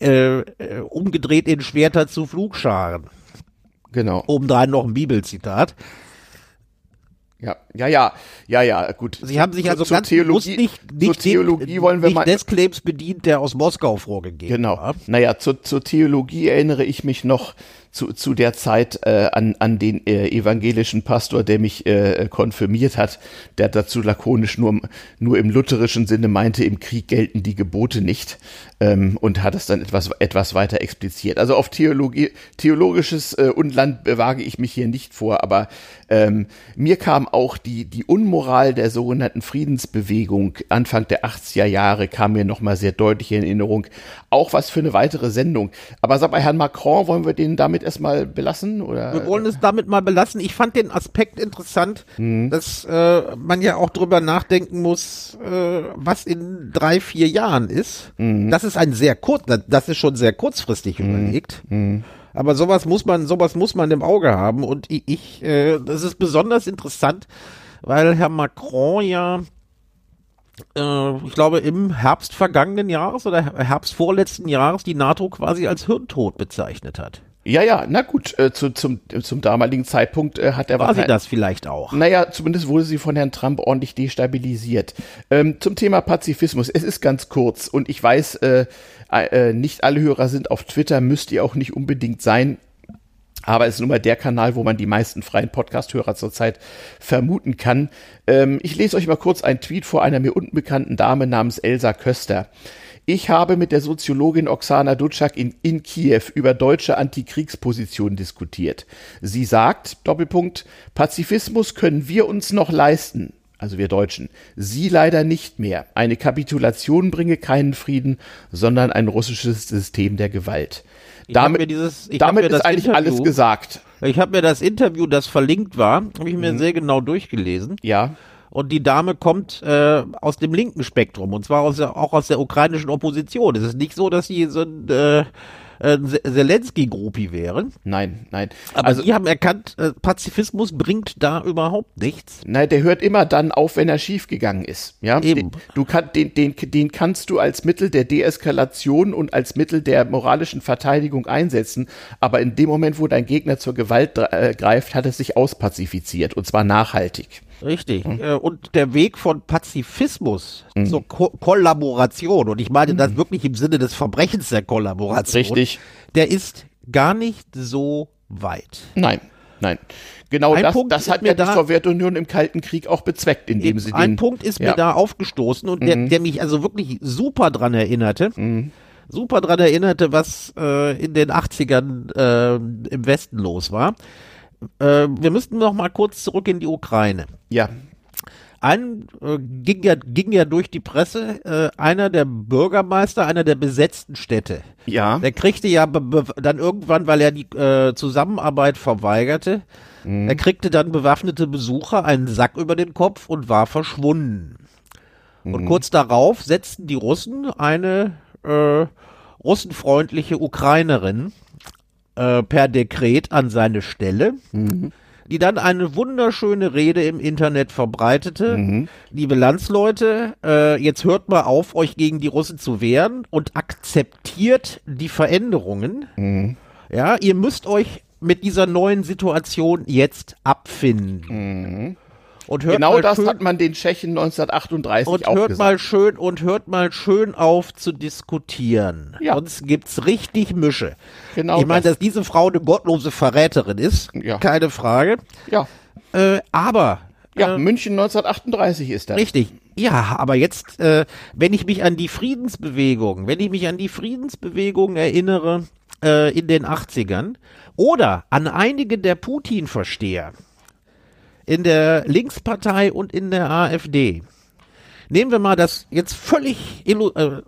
äh, äh, umgedreht in Schwerter zu Flugscharen. Genau. Obendrein noch ein Bibelzitat. Ja, ja, ja, ja, ja, gut. Sie haben sich also zur ganz Theologie, nicht, nicht zur Theologie den, wollen wir nicht mal des Claims bedient, der aus Moskau vorgegeben genau. war. Naja, zur, zur Theologie erinnere ich mich noch zu, zu der Zeit äh, an, an den äh, evangelischen Pastor, der mich äh, konfirmiert hat, der dazu lakonisch nur, nur im lutherischen Sinne meinte, im Krieg gelten die Gebote nicht ähm, und hat es dann etwas, etwas weiter expliziert. Also auf Theologie, theologisches äh, Unland wage ich mich hier nicht vor, aber ähm, mir kam auch die, die Unmoral der sogenannten Friedensbewegung Anfang der 80er Jahre kam mir nochmal sehr deutlich in Erinnerung. Auch was für eine weitere Sendung. Aber sag mal, Herrn Macron, wollen wir den damit erstmal belassen? Oder? Wir wollen es damit mal belassen. Ich fand den Aspekt interessant, mhm. dass äh, man ja auch drüber nachdenken muss, äh, was in drei, vier Jahren ist. Mhm. Das ist ein sehr kurz, das ist schon sehr kurzfristig mhm. überlegt. Aber sowas muss man, sowas muss man im Auge haben. Und ich, ich äh, das ist besonders interessant, weil Herr Macron ja äh, ich glaube, im Herbst vergangenen Jahres oder Herbst vorletzten Jahres die NATO quasi als Hirntod bezeichnet hat. Ja, ja, na gut, äh, zu, zum, zum damaligen Zeitpunkt äh, hat er War sie das vielleicht auch? Naja, zumindest wurde sie von Herrn Trump ordentlich destabilisiert. Ähm, zum Thema Pazifismus, es ist ganz kurz und ich weiß, äh, äh, nicht alle Hörer sind auf Twitter, müsst ihr auch nicht unbedingt sein. Aber es ist nun mal der Kanal, wo man die meisten freien Podcast-Hörer zurzeit vermuten kann. Ähm, ich lese euch mal kurz einen Tweet vor einer mir unbekannten Dame namens Elsa Köster. Ich habe mit der Soziologin Oksana Dutschak in, in Kiew über deutsche Antikriegspositionen diskutiert. Sie sagt, Doppelpunkt, Pazifismus können wir uns noch leisten, also wir Deutschen. Sie leider nicht mehr. Eine Kapitulation bringe keinen Frieden, sondern ein russisches System der Gewalt. Ich damit dieses, damit ist eigentlich Interview, alles gesagt. Ich habe mir das Interview, das verlinkt war, habe ich mir mhm. sehr genau durchgelesen. Ja. Und die Dame kommt äh, aus dem linken Spektrum und zwar aus der, auch aus der ukrainischen Opposition. Es ist nicht so, dass sie so ein äh, äh, Zelensky-Gruppi wären. Nein, nein. Aber also, die haben erkannt, äh, Pazifismus bringt da überhaupt nichts. Nein, der hört immer dann auf, wenn er schiefgegangen ist. Ja, Eben. Den, du kann, den, den, den kannst du als Mittel der Deeskalation und als Mittel der moralischen Verteidigung einsetzen. Aber in dem Moment, wo dein Gegner zur Gewalt äh, greift, hat er sich auspazifiziert und zwar nachhaltig. Richtig. Mhm. Und der Weg von Pazifismus mhm. zur Ko Kollaboration, und ich meine das wirklich im Sinne des Verbrechens der Kollaboration, Richtig. der ist gar nicht so weit. Nein, nein. Genau ein das, Punkt das hat ja die Sowjetunion im Kalten Krieg auch bezweckt, indem sie Ein Punkt ist ja. mir da aufgestoßen und der, mhm. der mich also wirklich super dran erinnerte. Mhm super dran erinnerte, was äh, in den 80ern äh, im Westen los war. Äh, wir müssten noch mal kurz zurück in die Ukraine. Ja. Ein äh, ging, ja, ging ja durch die Presse, äh, einer der Bürgermeister einer der besetzten Städte. Ja. Der kriegte ja dann irgendwann, weil er die äh, Zusammenarbeit verweigerte, mhm. er kriegte dann bewaffnete Besucher einen Sack über den Kopf und war verschwunden. Mhm. Und kurz darauf setzten die Russen eine äh, russenfreundliche Ukrainerin äh, per Dekret an seine Stelle. Mhm die dann eine wunderschöne Rede im Internet verbreitete. Mhm. Liebe Landsleute, äh, jetzt hört mal auf, euch gegen die Russen zu wehren und akzeptiert die Veränderungen. Mhm. Ja, ihr müsst euch mit dieser neuen Situation jetzt abfinden. Mhm. Und hört genau das schön, hat man den Tschechen 1938 und auch hört gesagt. mal schön und hört mal schön auf zu diskutieren. Ja. Sonst gibt's richtig Mische. Genau. Ich meine, dass diese Frau eine gottlose Verräterin ist, ja. keine Frage. Ja. Äh, aber ja, äh, München 1938 ist das. Richtig. Ja, aber jetzt, äh, wenn ich mich an die Friedensbewegung, wenn ich mich an die Friedensbewegung erinnere äh, in den 80ern oder an einige der Putin-Versteher, in der Linkspartei und in der AfD. Nehmen wir mal das jetzt völlig, äh,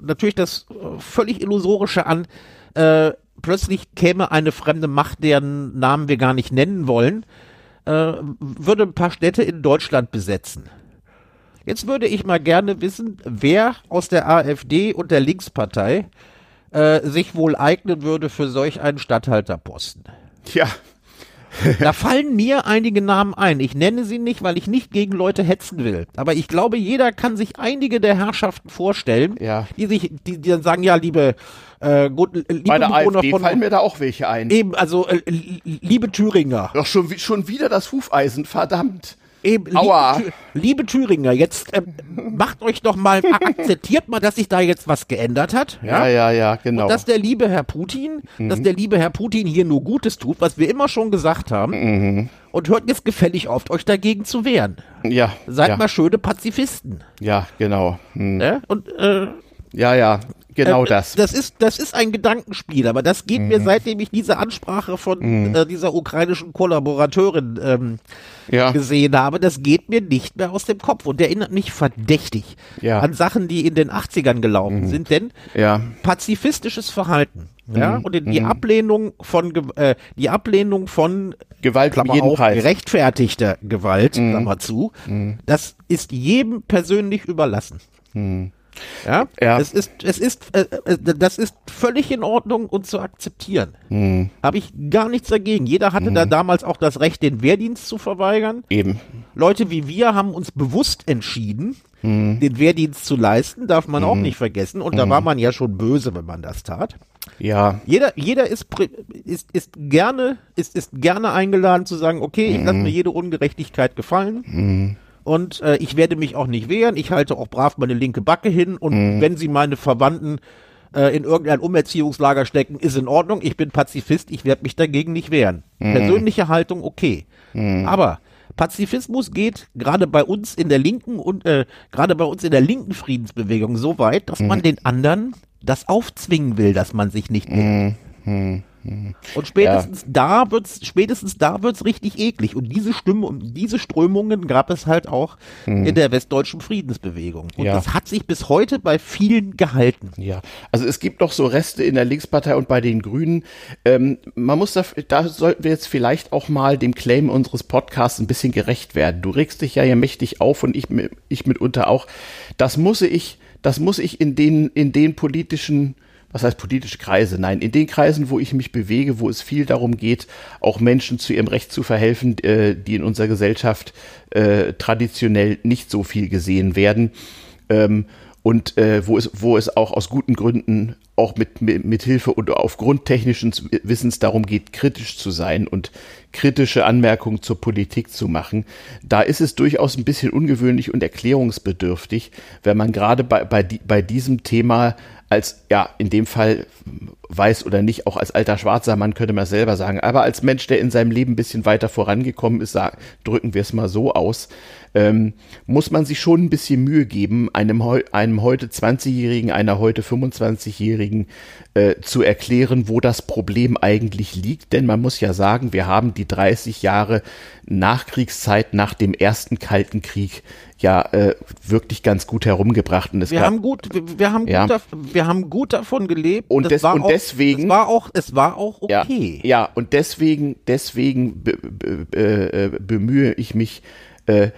natürlich das äh, völlig illusorische an, äh, plötzlich käme eine fremde Macht, deren Namen wir gar nicht nennen wollen, äh, würde ein paar Städte in Deutschland besetzen. Jetzt würde ich mal gerne wissen, wer aus der AfD und der Linkspartei äh, sich wohl eignen würde für solch einen Stadthalterposten. Ja, (laughs) da fallen mir einige Namen ein. Ich nenne sie nicht, weil ich nicht gegen Leute hetzen will. Aber ich glaube, jeder kann sich einige der Herrschaften vorstellen, ja. die sich, die, die dann sagen, ja, liebe, äh, gut, liebe Bei der Bewohner AfD von, fallen mir da auch welche ein. Eben, also äh, liebe Thüringer. Doch schon, schon wieder das Hufeisen, verdammt. Eben, Aua. Liebe, liebe Thüringer, jetzt äh, macht euch doch mal, akzeptiert mal, dass sich da jetzt was geändert hat. Ja, ja, ja, ja genau. Und dass der liebe Herr Putin, mhm. dass der liebe Herr Putin hier nur Gutes tut, was wir immer schon gesagt haben. Mhm. Und hört jetzt gefällig auf, euch dagegen zu wehren. Ja. Seid ja. mal schöne Pazifisten. Ja, genau. Mhm. Ja? Und äh, ja, ja, genau äh, das. Das ist, das ist ein Gedankenspiel, aber das geht mhm. mir, seitdem ich diese Ansprache von mhm. äh, dieser ukrainischen Kollaborateurin ähm, ja. gesehen habe, das geht mir nicht mehr aus dem Kopf und erinnert mich verdächtig ja. an Sachen, die in den 80ern gelaufen mhm. sind, denn ja. pazifistisches Verhalten. Ja, mhm. und die mhm. Ablehnung von äh, die Ablehnung von Gewalt Klammer jeden auf, gerechtfertigter Gewalt, mhm. Klammer zu, das ist jedem persönlich überlassen. Mhm. Ja? ja. Es ist, es ist, äh, äh, das ist völlig in Ordnung und zu akzeptieren. Hm. Habe ich gar nichts dagegen. Jeder hatte hm. da damals auch das Recht, den Wehrdienst zu verweigern. Eben. Leute wie wir haben uns bewusst entschieden, hm. den Wehrdienst zu leisten, darf man auch hm. nicht vergessen. Und da hm. war man ja schon böse, wenn man das tat. Ja. Jeder, jeder ist, ist, ist gerne, ist, ist gerne eingeladen zu sagen, okay, ich lasse hm. mir jede Ungerechtigkeit gefallen und äh, ich werde mich auch nicht wehren. Ich halte auch brav meine linke Backe hin und mhm. wenn sie meine Verwandten äh, in irgendein Umerziehungslager stecken, ist in Ordnung. Ich bin Pazifist, ich werde mich dagegen nicht wehren. Mhm. Persönliche Haltung okay. Mhm. Aber Pazifismus geht gerade bei uns in der linken und äh, gerade bei uns in der linken Friedensbewegung so weit, dass man mhm. den anderen das aufzwingen will, dass man sich nicht wehrt. Und spätestens ja. da wird's, spätestens da wird's richtig eklig. Und diese Stimme, diese Strömungen gab es halt auch mhm. in der westdeutschen Friedensbewegung. Und ja. das hat sich bis heute bei vielen gehalten. Ja, also es gibt doch so Reste in der Linkspartei und bei den Grünen. Ähm, man muss da, da sollten wir jetzt vielleicht auch mal dem Claim unseres Podcasts ein bisschen gerecht werden. Du regst dich ja ja mächtig auf und ich, ich mitunter auch. Das muss ich, das muss ich in den, in den politischen was heißt politische Kreise? Nein, in den Kreisen, wo ich mich bewege, wo es viel darum geht, auch Menschen zu ihrem Recht zu verhelfen, äh, die in unserer Gesellschaft äh, traditionell nicht so viel gesehen werden. Ähm, und äh, wo, es, wo es auch aus guten Gründen auch mit, mit, mit Hilfe und aufgrund technischen Wissens darum geht, kritisch zu sein und kritische Anmerkungen zur Politik zu machen. Da ist es durchaus ein bisschen ungewöhnlich und erklärungsbedürftig, wenn man gerade bei, bei, bei diesem Thema als, ja, in dem Fall weiß oder nicht, auch als alter schwarzer Mann könnte man selber sagen, aber als Mensch, der in seinem Leben ein bisschen weiter vorangekommen ist, sag, drücken wir es mal so aus, ähm, muss man sich schon ein bisschen Mühe geben, einem, einem heute 20-Jährigen, einer heute 25-Jährigen äh, zu erklären, wo das Problem eigentlich liegt. Denn man muss ja sagen, wir haben die 30 Jahre Nachkriegszeit nach dem ersten Kalten Krieg ja äh, wirklich ganz gut herumgebracht. Und es wir, gab, haben gut, wir, wir haben ja. gut, wir haben gut davon gelebt. Und, des, und auch, deswegen es war auch, es war auch okay. Ja, ja und deswegen, deswegen be, be, be, äh, bemühe ich mich äh,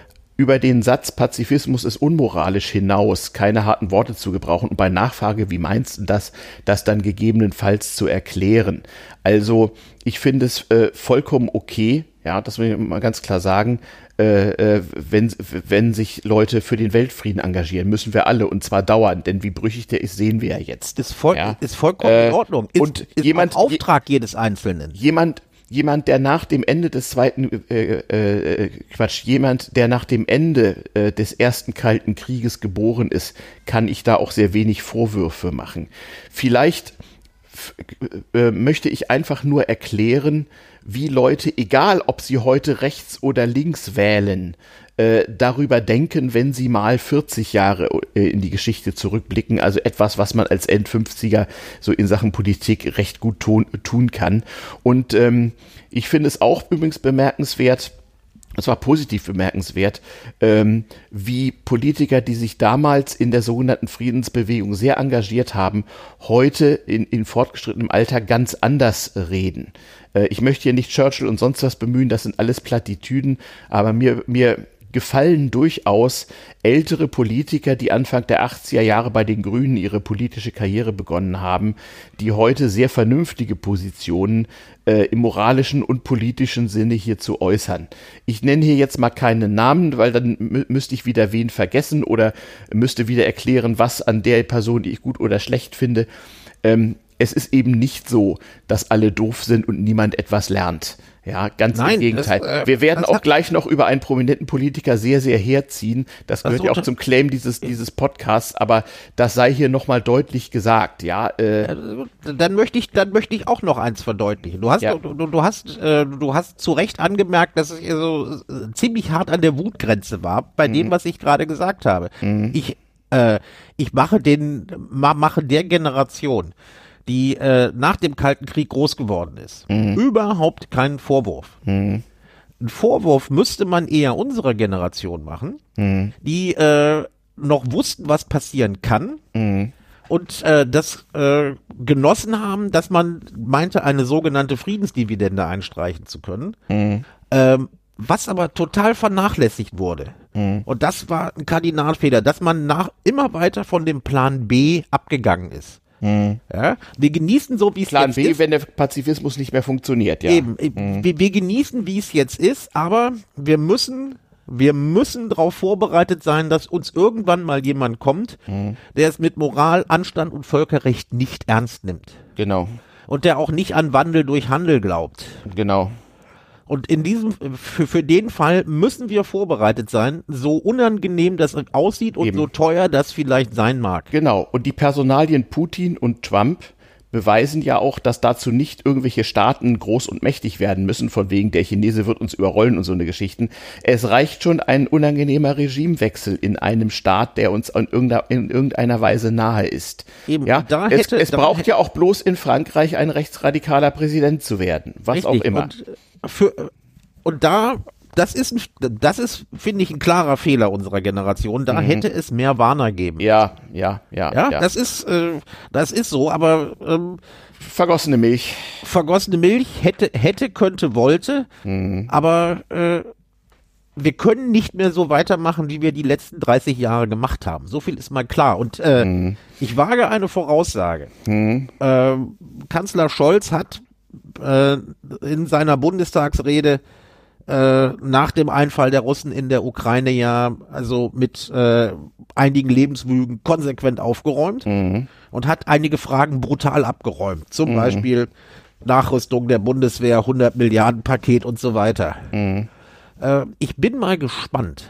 über den Satz Pazifismus ist unmoralisch hinaus keine harten Worte zu gebrauchen und bei Nachfrage, wie meinst du das, das dann gegebenenfalls zu erklären. Also ich finde es äh, vollkommen okay, ja, das will ich mal ganz klar sagen, äh, äh, wenn, wenn sich Leute für den Weltfrieden engagieren, müssen wir alle und zwar dauernd, denn wie brüchig der ist, sehen wir ja jetzt. Ist, voll, ja. ist vollkommen äh, in Ordnung. Ist, und ist jemand, Auftrag jedes Einzelnen. Jemand, jemand, der nach dem Ende des zweiten, äh, äh, Quatsch, jemand, der nach dem Ende äh, des ersten Kalten Krieges geboren ist, kann ich da auch sehr wenig Vorwürfe machen. Vielleicht äh, möchte ich einfach nur erklären, wie Leute, egal ob sie heute rechts oder links wählen, äh, darüber denken, wenn sie mal 40 Jahre äh, in die Geschichte zurückblicken. Also etwas, was man als End-50er so in Sachen Politik recht gut tun, tun kann. Und ähm, ich finde es auch übrigens bemerkenswert, es war positiv bemerkenswert, ähm, wie Politiker, die sich damals in der sogenannten Friedensbewegung sehr engagiert haben, heute in, in fortgeschrittenem Alter ganz anders reden. Äh, ich möchte hier nicht Churchill und sonst was bemühen, das sind alles Plattitüden, aber mir, mir gefallen durchaus ältere Politiker, die Anfang der 80er Jahre bei den Grünen ihre politische Karriere begonnen haben, die heute sehr vernünftige Positionen äh, im moralischen und politischen Sinne hierzu äußern. Ich nenne hier jetzt mal keinen Namen, weil dann müsste ich wieder wen vergessen oder müsste wieder erklären, was an der Person, die ich gut oder schlecht finde. Ähm, es ist eben nicht so, dass alle doof sind und niemand etwas lernt. Ja, ganz Nein, im Gegenteil. Das, äh, Wir werden auch gleich noch über einen prominenten Politiker sehr, sehr herziehen. Das gehört ja auch zum Claim dieses, dieses Podcasts, aber das sei hier nochmal deutlich gesagt, ja. Äh, dann möchte ich, dann möchte ich auch noch eins verdeutlichen. Du hast, ja. du, du, hast, äh, du hast zu Recht angemerkt, dass es so äh, ziemlich hart an der Wutgrenze war, bei mhm. dem, was ich gerade gesagt habe. Mhm. Ich, äh, ich mache den, mache der Generation, die äh, nach dem Kalten Krieg groß geworden ist. Mhm. Überhaupt keinen Vorwurf. Mhm. Ein Vorwurf müsste man eher unserer Generation machen, mhm. die äh, noch wussten, was passieren kann mhm. und äh, das äh, genossen haben, dass man meinte, eine sogenannte Friedensdividende einstreichen zu können. Mhm. Ähm, was aber total vernachlässigt wurde. Mhm. Und das war ein Kardinalfehler, dass man nach immer weiter von dem Plan B abgegangen ist. Mhm. Ja, wir genießen so, wie es jetzt B, ist. wenn der Pazifismus nicht mehr funktioniert, ja. Eben, mhm. wir, wir genießen, wie es jetzt ist, aber wir müssen wir müssen darauf vorbereitet sein, dass uns irgendwann mal jemand kommt, mhm. der es mit Moral, Anstand und Völkerrecht nicht ernst nimmt. Genau. Und der auch nicht an Wandel durch Handel glaubt. Genau. Und in diesem, für, für den Fall müssen wir vorbereitet sein, so unangenehm das aussieht und Eben. so teuer das vielleicht sein mag. Genau. Und die Personalien Putin und Trump beweisen ja auch, dass dazu nicht irgendwelche Staaten groß und mächtig werden müssen, von wegen der Chinese wird uns überrollen und so eine Geschichten. Es reicht schon ein unangenehmer Regimewechsel in einem Staat, der uns in irgendeiner, in irgendeiner Weise nahe ist. Eben, ja, da hätte, es, es braucht ja auch bloß in Frankreich ein rechtsradikaler Präsident zu werden, was richtig, auch immer. Und für, und da, das ist, das ist, finde ich, ein klarer Fehler unserer Generation. Da mhm. hätte es mehr Warner geben. Ja, ja, ja. Ja, ja. das ist, äh, das ist so, aber, ähm, Vergossene Milch. Vergossene Milch hätte, hätte, könnte, wollte, mhm. aber, äh, wir können nicht mehr so weitermachen, wie wir die letzten 30 Jahre gemacht haben. So viel ist mal klar. Und äh, mhm. ich wage eine Voraussage. Mhm. Äh, Kanzler Scholz hat äh, in seiner Bundestagsrede äh, nach dem Einfall der Russen in der Ukraine ja also mit äh, einigen Lebenswügen konsequent aufgeräumt mhm. und hat einige Fragen brutal abgeräumt. Zum mhm. Beispiel Nachrüstung der Bundeswehr, 100 Milliarden Paket und so weiter. Mhm. Äh, ich bin mal gespannt.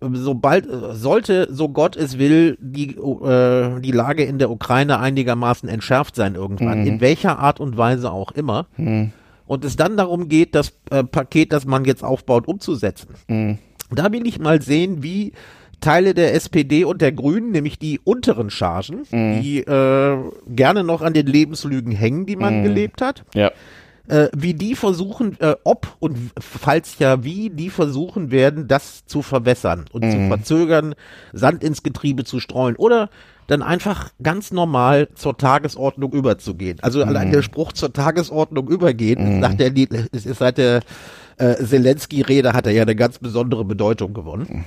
Mhm sobald sollte, so Gott es will, die, äh, die Lage in der Ukraine einigermaßen entschärft sein irgendwann, mhm. in welcher Art und Weise auch immer. Mhm. Und es dann darum geht, das äh, Paket, das man jetzt aufbaut, umzusetzen. Mhm. Da will ich mal sehen, wie Teile der SPD und der Grünen, nämlich die unteren Chargen, Mhm. die äh, gerne noch an den Lebenslügen hängen, die man gelebt hat, Ja. Äh, wie die versuchen, äh, ob und falls ja wie, die versuchen werden, das zu verwässern und Mhm. zu verzögern, Sand ins Getriebe zu streuen oder dann einfach ganz normal zur Tagesordnung überzugehen. Also Mhm. allein der Spruch zur Tagesordnung übergehen, nach der, Lied- es ist seit der äh, Zelensky-Rede hat er ja eine ganz besondere Bedeutung gewonnen.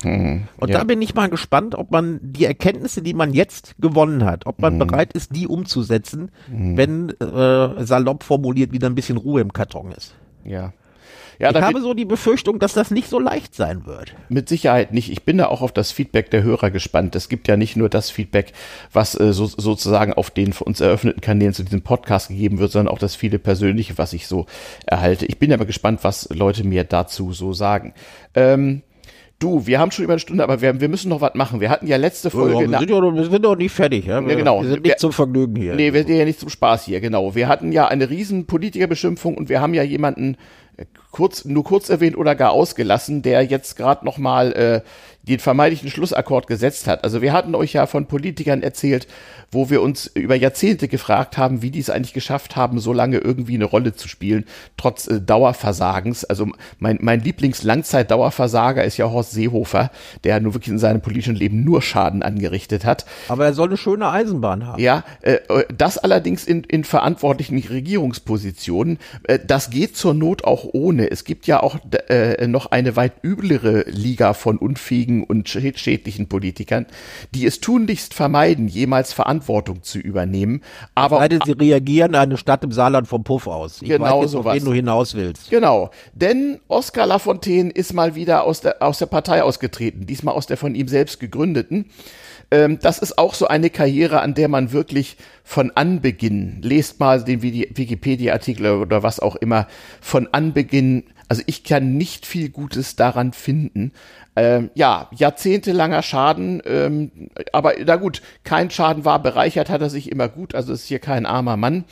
Und Ja. da bin ich mal gespannt, ob man die Erkenntnisse, die man jetzt gewonnen hat, ob Mhm. man bereit ist, die umzusetzen, wenn äh, salopp formuliert wieder ein bisschen Ruhe im Karton ist. Ja. Ja, ich habe so die Befürchtung, dass das nicht so leicht sein wird. mit Sicherheit nicht. Ich bin da auch auf das Feedback der Hörer gespannt. Es gibt ja nicht nur das Feedback, was äh, so, sozusagen auf den für uns eröffneten Kanälen zu diesem Podcast gegeben wird, sondern auch das viele persönliche, was ich so erhalte. Ich bin ja mal gespannt, was Leute mir dazu so sagen. Ähm, du, wir haben schon über eine Stunde, aber wir, wir müssen noch was machen. Wir hatten ja letzte Folge. wir, na- sind ja, noch- wir sind doch nicht fertig. Ja? Wir, Ja, genau. wir sind Wir- nicht zum Vergnügen hier. Nee, wir sind ja nicht zum Spaß hier, genau. Wir hatten ja eine riesen Politikerbeschimpfung und wir haben ja jemanden kurz, nur kurz erwähnt oder gar ausgelassen, der jetzt gerade nochmal äh, den vermeintlichen Schlussakkord gesetzt hat. Also wir hatten euch ja von Politikern erzählt, wo wir uns über Jahrzehnte gefragt haben, wie die es eigentlich geschafft haben, so lange irgendwie eine Rolle zu spielen, trotz äh, Dauerversagens. Also mein, mein Lieblings-Langzeit-Dauerversager ist ja Horst Seehofer, der nur wirklich in seinem politischen Leben nur Schaden angerichtet hat. Aber er soll eine schöne Eisenbahn haben. Ja, äh, äh, das allerdings in, in verantwortlichen Regierungspositionen. Äh, das geht zur Not auch ohne. Es gibt ja auch äh, noch eine weit üblere Liga von unfähigen und schä- schädlichen Politikern, die es tunlichst vermeiden, jemals Verantwortung zu übernehmen. Aber Beide, sie reagieren eine Stadt im Saarland vom Puff aus. Ich Genau weiß jetzt, auf wen du hinaus willst. Genau, denn Oskar Lafontaine ist mal wieder aus der, aus der Partei ausgetreten, diesmal aus der von ihm selbst gegründeten. Ähm, das ist auch so eine Karriere, an der man wirklich von Anbeginn, lest mal den Wiki- Wikipedia-Artikel oder was auch immer, von Anbeginn, also ich kann nicht viel Gutes daran finden. Ähm, ja, jahrzehntelanger Schaden, ähm, aber na gut, kein Schaden war, bereichert hat er sich immer gut, also ist hier kein armer Mann.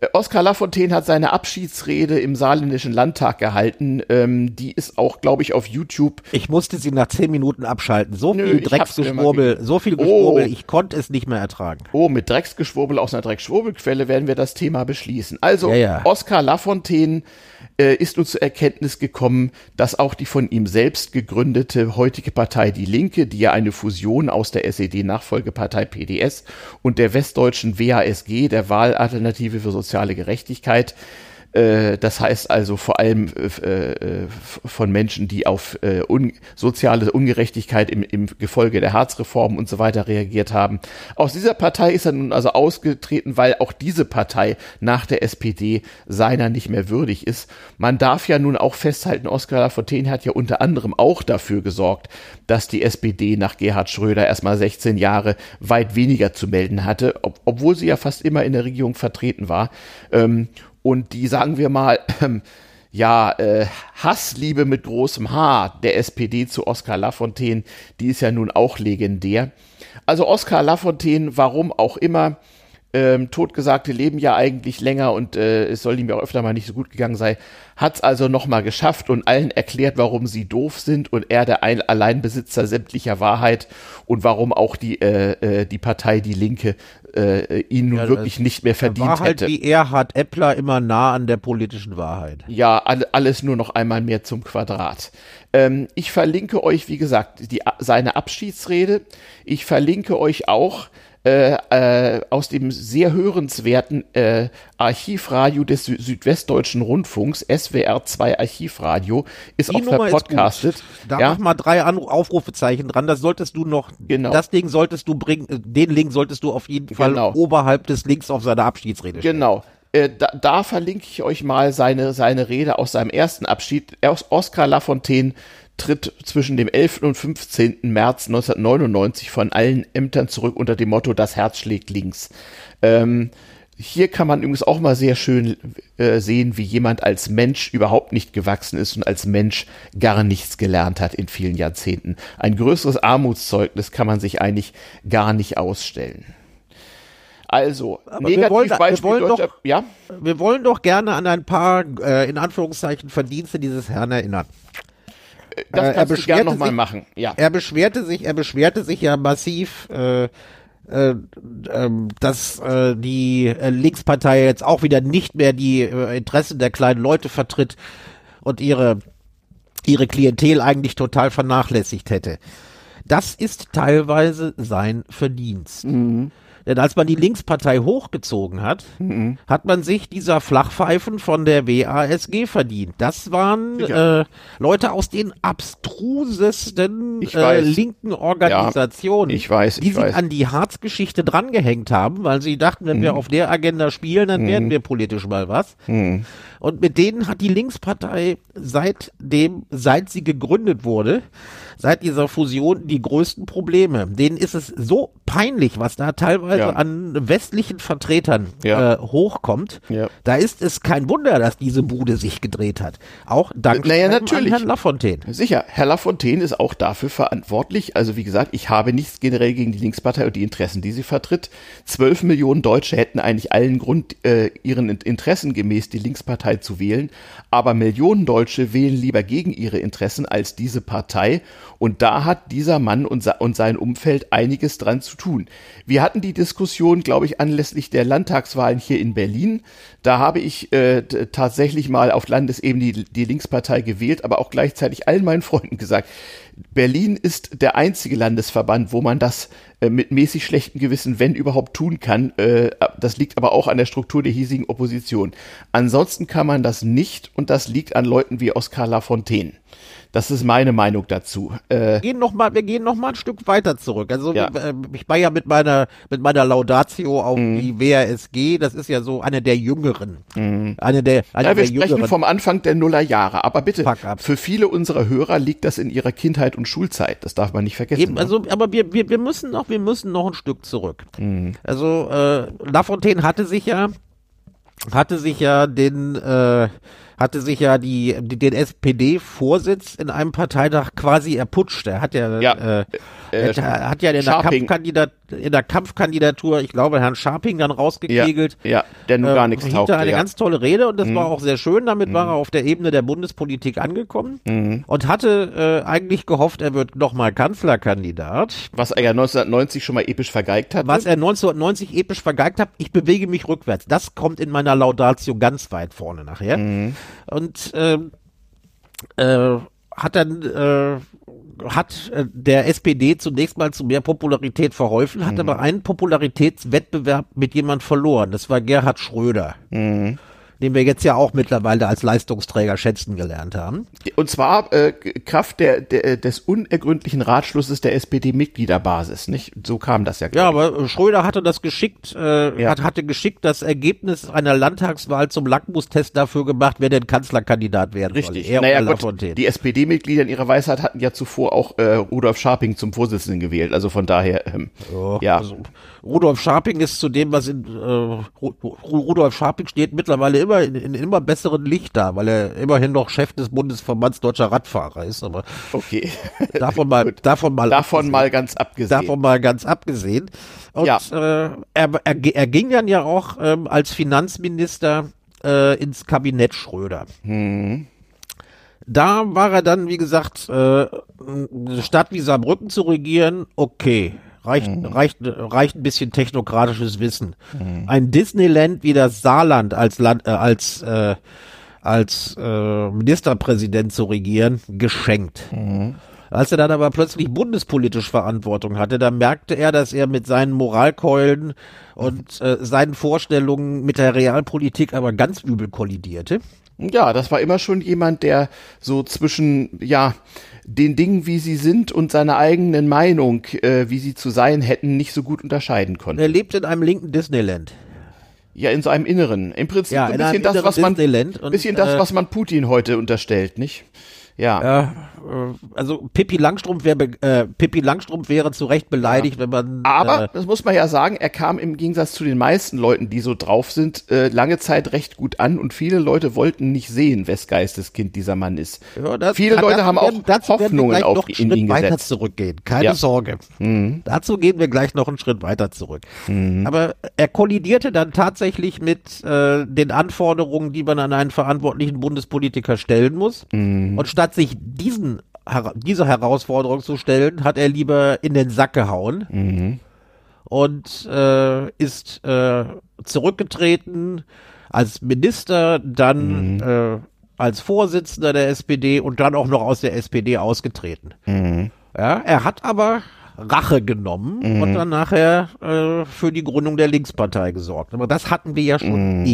Äh, Oskar Lafontaine hat seine Abschiedsrede im saarländischen Landtag gehalten. Ähm, die ist auch, glaube ich, auf YouTube. Ich musste sie nach zehn Minuten abschalten. So Nö, viel Drecksgeschwurbel, so viel Oh. Geschwurbel, ich konnte es nicht mehr ertragen. Oh, mit Drecksgeschwurbel aus einer Drecksschwurbelquelle werden wir das Thema beschließen. Also, Ja, ja. Oskar Lafontaine äh, ist nun zur Erkenntnis gekommen, dass auch die von ihm selbst gegründete heutige Partei Die Linke, die ja eine Fusion aus der SED-Nachfolgepartei PDS und der westdeutschen WASG, der Wahlalternative für soziale Gerechtigkeit, das heißt also vor allem äh, äh, von Menschen, die auf äh, un soziale Ungerechtigkeit im, im Gefolge der Harzreform und so weiter reagiert haben. Aus dieser Partei ist er nun also ausgetreten, weil auch diese Partei nach der SPD seiner nicht mehr würdig ist. Man darf ja nun auch festhalten, Oskar Lafontaine hat ja unter anderem auch dafür gesorgt, dass die SPD nach Gerhard Schröder erstmal 16 Jahre weit weniger zu melden hatte, ob, obwohl sie ja fast immer in der Regierung vertreten war. Ähm, und die, sagen wir mal, ähm, ja, äh, Hassliebe mit großem H der SPD zu Oskar Lafontaine, die ist ja nun auch legendär. Also Oskar Lafontaine, warum auch immer, ähm, Totgesagte leben ja eigentlich länger und äh, es soll ihm ja auch öfter mal nicht so gut gegangen sein, hat es also nochmal geschafft und allen erklärt, warum sie doof sind und er der ein Alleinbesitzer sämtlicher Wahrheit und warum auch die, äh, äh, die Partei Die Linke äh, ihn nun Ja, wirklich nicht mehr verdient War halt hätte. wie Erhard Eppler immer nah an der politischen Wahrheit. Ja, all, alles nur noch einmal mehr zum Quadrat. Ähm, ich verlinke euch, wie gesagt, die, seine Abschiedsrede. Ich verlinke euch auch äh, äh, aus dem sehr hörenswerten äh, Archivradio des Sü Südwestdeutschen Rundfunks, SWR 2 Archivradio, ist Die auch Nummer verpodcastet. Da ja, mach mal drei Anru Aufrufezeichen dran. Das solltest du noch, Genau. das Ding solltest du bringen, den Link solltest du auf jeden Fall Genau. oberhalb des Links auf seiner Abschiedsrede stellen. Genau. Äh, da, da verlinke ich euch mal seine, seine Rede aus seinem ersten Abschied. Os- Oskar Lafontaine tritt zwischen dem 11. und 15. März 1999 von allen Ämtern zurück unter dem Motto Das Herz schlägt links. Ähm, hier kann man übrigens auch mal sehr schön äh, sehen, wie jemand als Mensch überhaupt nicht gewachsen ist und als Mensch gar nichts gelernt hat in vielen Jahrzehnten. Ein größeres Armutszeugnis kann man sich eigentlich gar nicht ausstellen. Also, wir wollen- wir Negativbeispiel wollen deutscher, doch- ja? Wir wollen doch gerne an ein paar, äh, in Anführungszeichen, Verdienste dieses Herrn erinnern. Das Äh, er kannst du gerne beschwerte nochmal sich- machen. Ja. Er beschwerte sich, er beschwerte sich ja massiv, äh, äh, ähm, dass äh, die äh, Linkspartei jetzt auch wieder nicht mehr die äh, Interessen der kleinen Leute vertritt und ihre ihre Klientel eigentlich total vernachlässigt hätte. Das ist teilweise sein Verdienst. Denn als man die Linkspartei hochgezogen hat, hat man sich dieser Flachpfeifen von der WASG verdient. Das waren äh, Leute aus den abstrusesten äh, linken Organisationen, ich weiß, die ich sich weiß. an die Harzgeschichte drangehängt haben, weil sie dachten, wenn Mhm. wir auf der Agenda spielen, dann werden wir politisch mal was. Mhm. Und mit denen hat die Linkspartei seitdem, seit sie gegründet wurde, seit dieser Fusion die größten Probleme. Denen ist es so peinlich, was da teilweise Ja. an westlichen Vertretern Ja. äh, hochkommt. Ja. Da ist es kein Wunder, dass diese Bude sich gedreht hat. Auch dank Naja, natürlich. Herrn Lafontaine. Sicher, Herr Lafontaine ist auch dafür verantwortlich. Also wie gesagt, ich habe nichts generell gegen die Linkspartei und die Interessen, die sie vertritt. Zwölf Millionen Deutsche hätten eigentlich allen Grund, äh, ihren In- Interessen gemäß die Linkspartei zu wählen. Aber Millionen Deutsche wählen lieber gegen ihre Interessen als diese Partei. Und da hat dieser Mann und, und sein Umfeld einiges dran zu tun. Wir hatten die Diskussion, glaube ich, anlässlich der Landtagswahlen hier in Berlin. Da habe ich äh, tatsächlich mal auf Landesebene die, die Linkspartei gewählt, aber auch gleichzeitig allen meinen Freunden gesagt, Berlin ist der einzige Landesverband, wo man das äh, mit mäßig schlechtem Gewissen, wenn überhaupt, tun kann. Äh, das liegt aber auch an der Struktur der hiesigen Opposition. Ansonsten kann man das nicht und das liegt an Leuten wie Oskar Lafontaine. Das ist meine Meinung dazu. Äh, gehen noch mal, wir gehen noch mal ein Stück weiter zurück. Also Ja. äh, ich war ja mit meiner mit meiner Laudatio auf die WASG. Das ist ja so eine der jüngeren, eine der eine Ja, wir der sprechen jüngeren. vom Anfang der Nullerjahre. Aber bitte, für viele unserer Hörer liegt das in ihrer Kindheit und Schulzeit. Das darf man nicht vergessen. Eben, ne? also, aber wir, wir, wir müssen noch, wir müssen noch ein Stück zurück. Mhm. Also äh, Lafontaine hatte sich ja, hatte sich ja den, äh, hatte sich ja die, die den SPD-Vorsitz in einem Parteitag quasi erputscht. Er hat ja, Ja. äh, Äh, hat ja in der. Kampfkandidat, in der Kampfkandidatur, ich glaube, Herrn Scharping dann ja, rausgekegelt. ja, der nun gar Ähm, nichts taugte. eine ja. Mhm. ganz tolle Rede und das war auch sehr schön. Damit war er auf der Ebene der Bundespolitik angekommen Mhm. und hatte äh, eigentlich gehofft, er wird nochmal Kanzlerkandidat. Was er ja 1990 schon mal episch vergeigt hat. Was er 1990 episch vergeigt hat, ich bewege mich rückwärts. Das kommt in meiner Laudatio ganz weit vorne nachher. Mhm. Und ähm, äh, hat dann äh, hat äh, der SPD zunächst mal zu mehr Popularität verholfen, Mhm. hat aber einen Popularitätswettbewerb mit jemand verloren. Das war Gerhard Schröder. Mhm. Den wir jetzt ja auch mittlerweile als Leistungsträger schätzen gelernt haben. Und zwar äh, Kraft der, der, des unergründlichen Ratschlusses der SPD-Mitgliederbasis, nicht? So kam das ja. Ja, aber Schröder hatte das geschickt, äh, Ja. hat, hatte geschickt das Ergebnis einer Landtagswahl zum Lackmustest dafür gemacht, wer denn Kanzlerkandidat werden ich. Richtig. soll. Er naja, Lafontaine. die SPD-Mitglieder in ihrer Weisheit hatten ja zuvor auch äh, Rudolf Scharping zum Vorsitzenden gewählt. Also von daher, ähm, ja. Also, Rudolf Scharping ist zu dem, was in äh, Ru- Ru- Rudolf Scharping steht mittlerweile immer in, in immer besseren Licht da, weil er immerhin noch Chef des Bundesverbands deutscher Radfahrer ist. Aber okay. (laughs) (laughs) davon mal, davon mal, Davon mal ganz abgesehen. Davon mal ganz abgesehen. Und Ja. äh, er, er, er ging dann ja auch ähm, als Finanzminister äh, ins Kabinett Schröder. Hm. Da war er dann, wie gesagt, äh, eine Stadt wie Saarbrücken zu regieren, okay. Reicht, Hm. reicht, reicht ein bisschen technokratisches Wissen. Ein Disneyland wie das Saarland als Land, äh, als, äh, als äh, Ministerpräsident zu regieren, geschenkt. Als er dann aber plötzlich bundespolitisch Verantwortung hatte, da merkte er, dass er mit seinen Moralkeulen und äh, seinen Vorstellungen mit der Realpolitik aber ganz übel kollidierte. Ja, das war immer schon jemand, der so zwischen, ja, den Dingen, wie sie sind und seiner eigenen Meinung, äh, wie sie zu sein hätten, nicht so gut unterscheiden konnte. Er lebt in einem linken Disneyland. Ja, in so einem Inneren. Im Prinzip Ja, so ein bisschen das, was man, Disneyland und, bisschen das, äh, was man Putin heute unterstellt, nicht? Ja. Ja, also Pippi Langstrumpf wäre äh, Pippi Langstrumpf wäre zu Recht beleidigt, wenn man Aber, äh, das muss man ja sagen, er kam im Gegensatz zu den meisten Leuten, die so drauf sind, äh, lange Zeit recht gut an und viele Leute wollten nicht sehen, wes Geisteskind dieser Mann ist. ja, das- viele dazu Leute haben auch dazu Hoffnungen auf noch einen in Schritt ihn weiter gesetzt. zurückgehen. Keine Ja. Mhm. Sorge. Dazu gehen wir gleich noch einen Schritt weiter zurück. Aber er kollidierte dann tatsächlich mit äh, den Anforderungen, die man an einen verantwortlichen Bundespolitiker stellen muss. Mhm. Und statt sich diesen diese Herausforderung zu stellen, hat er lieber in den Sack gehauen Mhm. und äh, ist äh, zurückgetreten als Minister, dann Mhm. äh, als Vorsitzender der SPD und dann auch noch aus der SPD ausgetreten. Mhm. Ja, er hat aber Rache genommen Mhm. und dann nachher äh, für die Gründung der Linkspartei gesorgt. Aber das hatten wir ja schon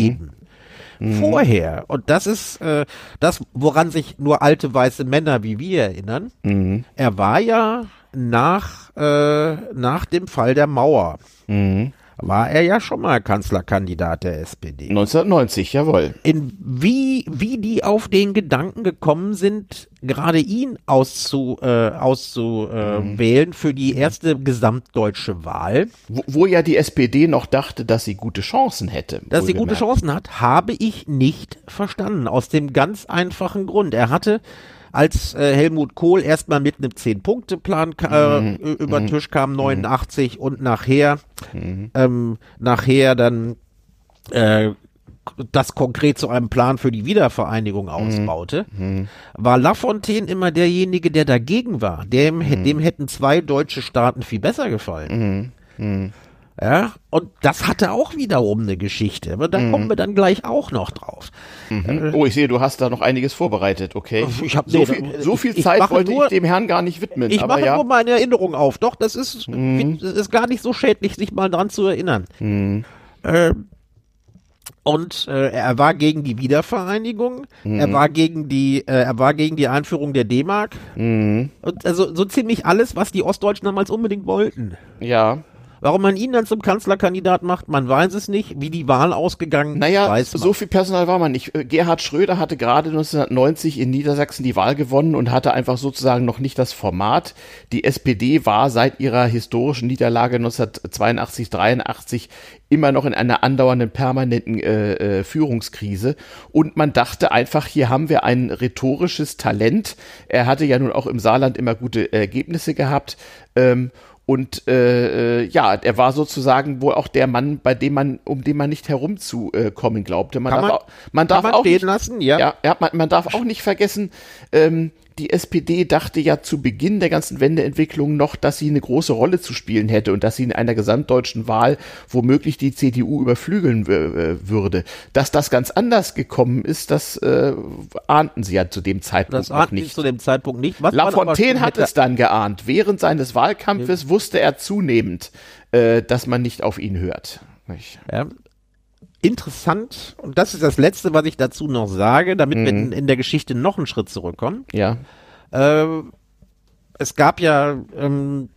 Mhm. Vorher, und das ist äh, das, woran sich nur alte weiße Männer wie wir erinnern, Mhm. er war ja nach, äh, nach dem Fall der Mauer, Mhm. war er ja schon mal Kanzlerkandidat der SPD. 1990, jawohl. In wie, wie die auf den Gedanken gekommen sind, gerade ihn auszu, äh, auszuwählen für die erste gesamtdeutsche Wahl, Wo, wo ja die SPD noch dachte, dass sie gute Chancen hätte. dass sie gute. Chancen hat, habe ich nicht verstanden. Aus dem ganz einfachen Grund. Er hatte als äh, Helmut Kohl erstmal mit einem Zehn-Punkte-Plan äh, Mhm. über den Tisch kam, 89 und nachher, ähm, nachher dann äh, das konkret zu einem Plan für die Wiedervereinigung ausbaute, war Lafontaine immer derjenige, der dagegen war. Dem, dem hätten zwei deutsche Staaten viel besser gefallen. Ja, und das hatte auch wiederum eine Geschichte. Aber da kommen wir dann gleich auch noch drauf. Oh, ich sehe, du hast da noch einiges vorbereitet, okay. Ich hab- so, nee, viel, so viel ich- ich Zeit mache wollte nur- ich dem Herrn gar nicht widmen. Ich mache ja. nur meine Erinnerung auf. Doch, das ist, das ist gar nicht so schädlich, sich mal dran zu erinnern. Ähm, und äh, er war gegen die Wiedervereinigung, er war gegen die, äh, er war gegen die Einführung der D-Mark Mhm. und also so ziemlich alles, was die Ostdeutschen damals unbedingt wollten. Ja. Warum man ihn dann zum Kanzlerkandidat macht, man weiß es nicht. Wie die Wahl ausgegangen, Naja, weiß man. so viel Personal war man nicht. Äh, Gerhard Schröder hatte gerade 1990 in Niedersachsen die Wahl gewonnen und hatte einfach sozusagen noch nicht das Format. Die SPD war seit ihrer historischen Niederlage 1982, 83 immer noch in einer andauernden permanenten äh, äh, Führungskrise. Und man dachte einfach, hier haben wir ein rhetorisches Talent. Er hatte ja nun auch im Saarland immer gute Ergebnisse gehabt. Ähm, und äh, äh, ja, er war sozusagen wohl auch der Mann, bei dem man, um den man nicht herumzukommen glaubte. Man Kann darf, man- auch, man darf man auch nicht, lassen, ja. ja, ja man, man darf auch nicht vergessen, ähm, die SPD dachte ja zu Beginn der ganzen Wendeentwicklung noch, dass sie eine große Rolle zu spielen hätte und dass sie in einer gesamtdeutschen Wahl womöglich die CDU überflügeln äh, würde. Dass das ganz anders gekommen ist, das äh, ahnten sie ja zu dem Zeitpunkt das nicht. zu dem Zeitpunkt nicht. Was Lafontaine hat es dann geahnt. Während seines Wahlkampfes wusste er zunehmend, äh, dass man nicht auf ihn hört. Ja. Interessant, und das ist das Letzte, was ich dazu noch sage, damit wir in, in der Geschichte noch einen Schritt zurückkommen. Ja. Äh, es gab ja ähm,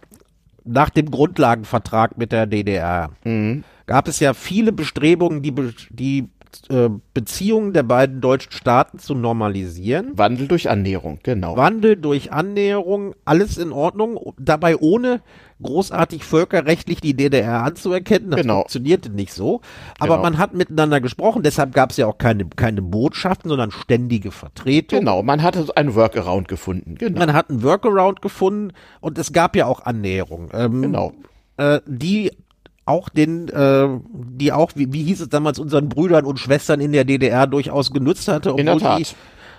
nach dem Grundlagenvertrag mit der DDR, gab es ja viele Bestrebungen, die, Be die äh, Beziehungen der beiden deutschen Staaten zu normalisieren. Wandel durch Annäherung, genau. Wandel durch Annäherung, alles in Ordnung, dabei ohne großartig völkerrechtlich die DDR anzuerkennen. Das Genau. funktionierte nicht so. Aber Genau. man hat miteinander gesprochen, deshalb gab es ja auch keine, keine Botschaften, sondern ständige Vertretung. Genau, man hatte einen Workaround gefunden. Genau. Man hat einen Workaround gefunden und es gab ja auch Annäherung. Ähm, Genau. Äh, die auch den, äh, die auch, wie, wie hieß es damals, unseren Brüdern und Schwestern in der DDR durchaus genutzt hatte, In der obwohl Tat. die,